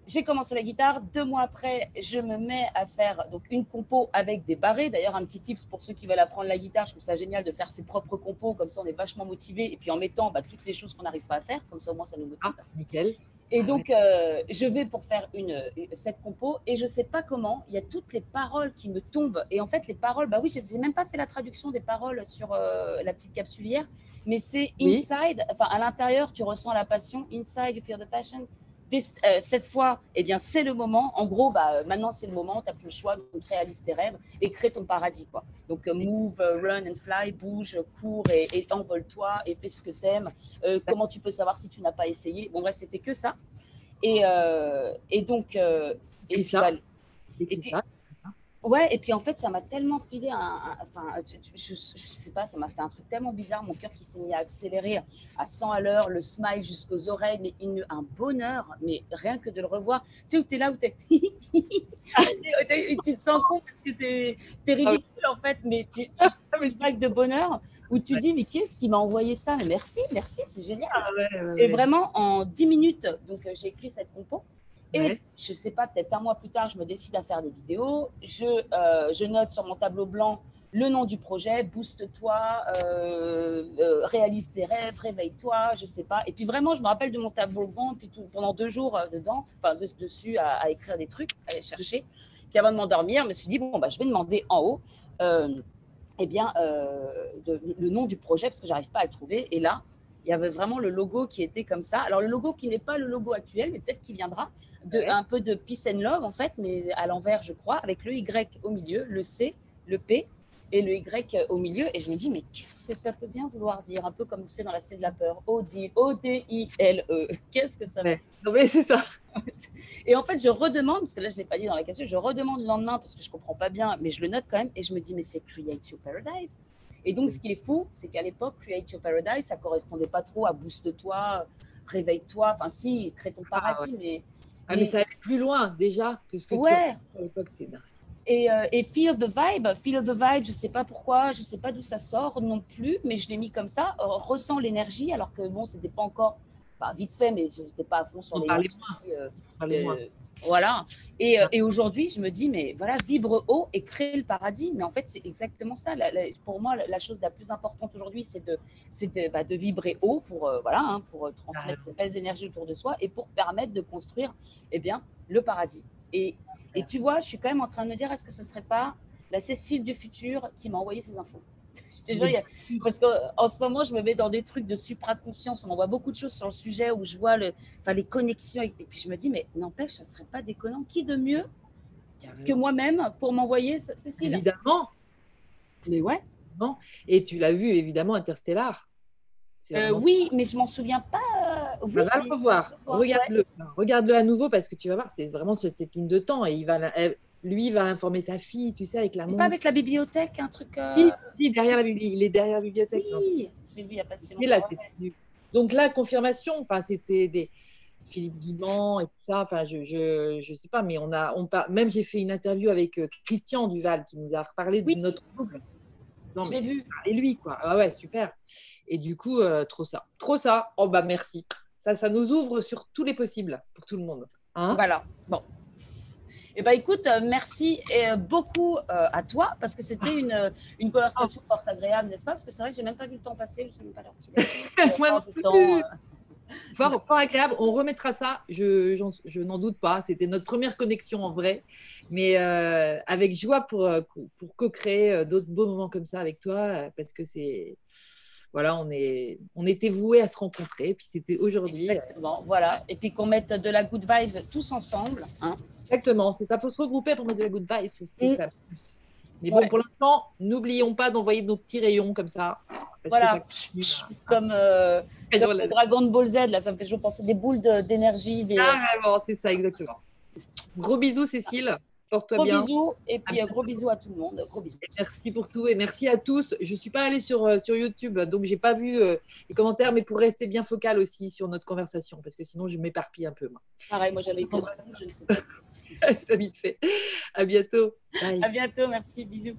j'ai commencé la guitare. Deux mois après, je me mets à faire donc une compo avec des barrés. D'ailleurs, un petit tips pour ceux qui veulent apprendre la guitare. Je trouve ça génial de faire ses propres compos. Comme ça, on est vachement motivé. Et puis en mettant bah, toutes les choses qu'on n'arrive pas à faire. Comme ça, au moins, ça nous motive. Ah, nickel. Et donc, euh, je vais pour faire une, cette compo et je ne sais pas comment, il y a toutes les paroles qui me tombent. Et en fait, les paroles, bah oui, je n'ai même pas fait la traduction des paroles sur euh, la petite capsulière, mais c'est inside, enfin à l'intérieur, tu ressens la passion, inside, you feel the passion, euh, cette fois, eh bien, c'est le moment. En gros, bah, maintenant, c'est le moment. Tu n'as plus le choix. de réaliser tes rêves et crée ton paradis. Quoi. Donc, euh, move, euh, run and fly, bouge, cours et, et envole-toi et fais ce que tu aimes. comment tu peux savoir si tu n'as pas essayé? Bon, bref, c'était que ça. Et, et donc. et, ça. et ça. Ouais, et puis en fait, ça m'a tellement filé un. enfin, je, je, sais pas, ça m'a fait un truc tellement bizarre. Mon cœur qui s'est mis à accélérer à 100 à l'heure, le smile jusqu'aux oreilles, mais une, un bonheur, mais rien que de le revoir. Tu sais, où tu es là, où tu es. tu te sens con parce que tu es, ridicule en fait, mais tu, tu sens une vague de bonheur où tu dis, mais qui est-ce qui m'a envoyé ça? Merci, merci, c'est génial. Ah et vraiment, en 10 minutes, donc euh, j'ai écrit cette compo. Et je ne sais pas, peut-être un mois plus tard, je me décide à faire des vidéos. Je, euh, je note sur mon tableau blanc le nom du projet, booste-toi, euh, euh, réalise tes rêves, réveille-toi, je ne sais pas. Et puis vraiment, je me rappelle de mon tableau blanc, puis pendant deux jours dedans, enfin dessus, à, écrire des trucs, à aller chercher. Puis avant de m'endormir, je me suis dit, bon, bah, je vais demander en haut eh bien, le nom du projet, parce que j'arrive pas à le trouver. Et là, il y avait vraiment le logo qui était comme ça. Alors, le logo qui n'est pas le logo actuel, mais peut-être qu'il viendra, de, un peu de Peace and Love, en fait, mais à l'envers, je crois, avec le Y au milieu, le C, le P et le Y au milieu. Et je me dis, mais qu'est-ce que ça peut bien vouloir dire? Un peu comme c'est dans la scène de la peur. O-D-I-L-E. Qu'est-ce que ça veut dire? Non, mais c'est ça. Et en fait, je redemande, parce que là, je ne l'ai pas dit dans la question, je redemande le lendemain parce que je ne comprends pas bien, mais je le note quand même. Et je me dis, mais c'est Create Your Paradise. Et donc, ce qui est fou, c'est qu'à l'époque, Create Your Paradise, ça correspondait pas trop à Booste-toi, Réveille-toi. Enfin, si, crée ton ah, paradis, mais, ah, mais. ça allait plus loin déjà que ce que ouais. tu à l'époque, c'est Et, euh, et, Feel the Vibe, Feel the Vibe, je ne sais pas pourquoi, je ne sais pas d'où ça sort non plus, mais je l'ai mis comme ça, euh, ressens l'énergie, alors que bon, c'était pas encore, bah, vite fait, mais je n'étais pas à fond sur l'énergie. Euh voilà. Et, euh, et aujourd'hui, je me dis, mais voilà, vibre haut et créer le paradis. Mais en fait, c'est exactement ça. pour moi, la chose la plus importante aujourd'hui, c'est de, de, bah, de, vibrer haut pour, euh, voilà, hein, pour euh, transmettre ces belles énergies autour de soi et pour permettre de construire eh bien, le paradis. Et, et tu vois, je suis quand même en train de me dire, est-ce que ce ne serait pas la Cécile du futur qui m'a envoyé ces infos? Je te jure, parce qu'en ce moment, je me mets dans des trucs de supraconscience. On voit beaucoup de choses sur le sujet où je vois le, enfin, les connexions. Et puis je me dis, mais n'empêche, ça ne serait pas déconnant. Qui de mieux que moi-même pour m'envoyer Cécile? Évidemment. Mais ouais. Bon. Et tu l'as vu, évidemment, Interstellar. Euh, oui, mais je m'en souviens pas. Oui, va le revoir. Regarde-le. Regarde-le à nouveau parce que tu vas voir, c'est vraiment cette ligne de temps et il va lui va informer sa fille, tu sais, avec la pas avec la bibliothèque, un truc. euh, Oui, oui, derrière la bibliothèque. Il est derrière la bibliothèque. Oui, j'ai vu il n'y a pas si là, longtemps. Donc là, confirmation, enfin, c'était des Philippe Guimand et tout ça, enfin, je, je, je sais pas, mais on a, on par- même j'ai fait une interview avec euh, Christian Duval qui nous a reparlé Oui. de notre couple. Non, mais vu. et lui, quoi. Ah ouais, super. Et du coup, euh, trop ça. Trop ça. Oh, bah merci. Ça, ça nous ouvre sur tous les possibles pour tout le monde. Hein Voilà. Bon. Eh ben, écoute, euh, merci euh, beaucoup euh, à toi parce que c'était une, une conversation fort agréable, n'est-ce pas? Parce que c'est vrai que j'ai même pas vu le temps passer, je sais même pas l'heure qu'il est. Moi non plus. temps, Fort, fort agréable. On remettra ça. Je, n'en doute pas. C'était notre première connexion en vrai. Mais euh, avec joie pour, pour co-créer d'autres beaux moments comme ça avec toi. Parce que c'est. Voilà, on, est, on était voués à se rencontrer. Puis c'était aujourd'hui. Exactement, voilà. Et puis qu'on mette de la good vibes tous ensemble. Hein. Exactement, c'est ça. Il faut se regrouper pour mettre de la good vibe. faut Mm. ça pousse. Mais bon, Ouais. pour l'instant, n'oublions pas d'envoyer nos petits rayons comme ça. Parce Voilà. que ça continue Comme, euh, comme le dragon de Ball Z, là, ça me fait toujours penser des boules de- d'énergie. Des... Ah, vraiment, c'est ça, exactement. Gros bisous, Cécile. Porte-toi Gros bien. bisous. Et puis, À euh, gros bisous à tout le monde. Gros bisous. Merci pour tout et merci à tous. Je suis pas allée sur, euh, sur YouTube, donc j'ai pas vu euh, les commentaires, mais pour rester bien focal aussi sur notre conversation, parce que sinon je m'éparpille un peu. Moi. Pareil, moi, j'avais que je ne sais pas. ça vite fait. À bientôt. Bye. À bientôt. Merci. Bisous.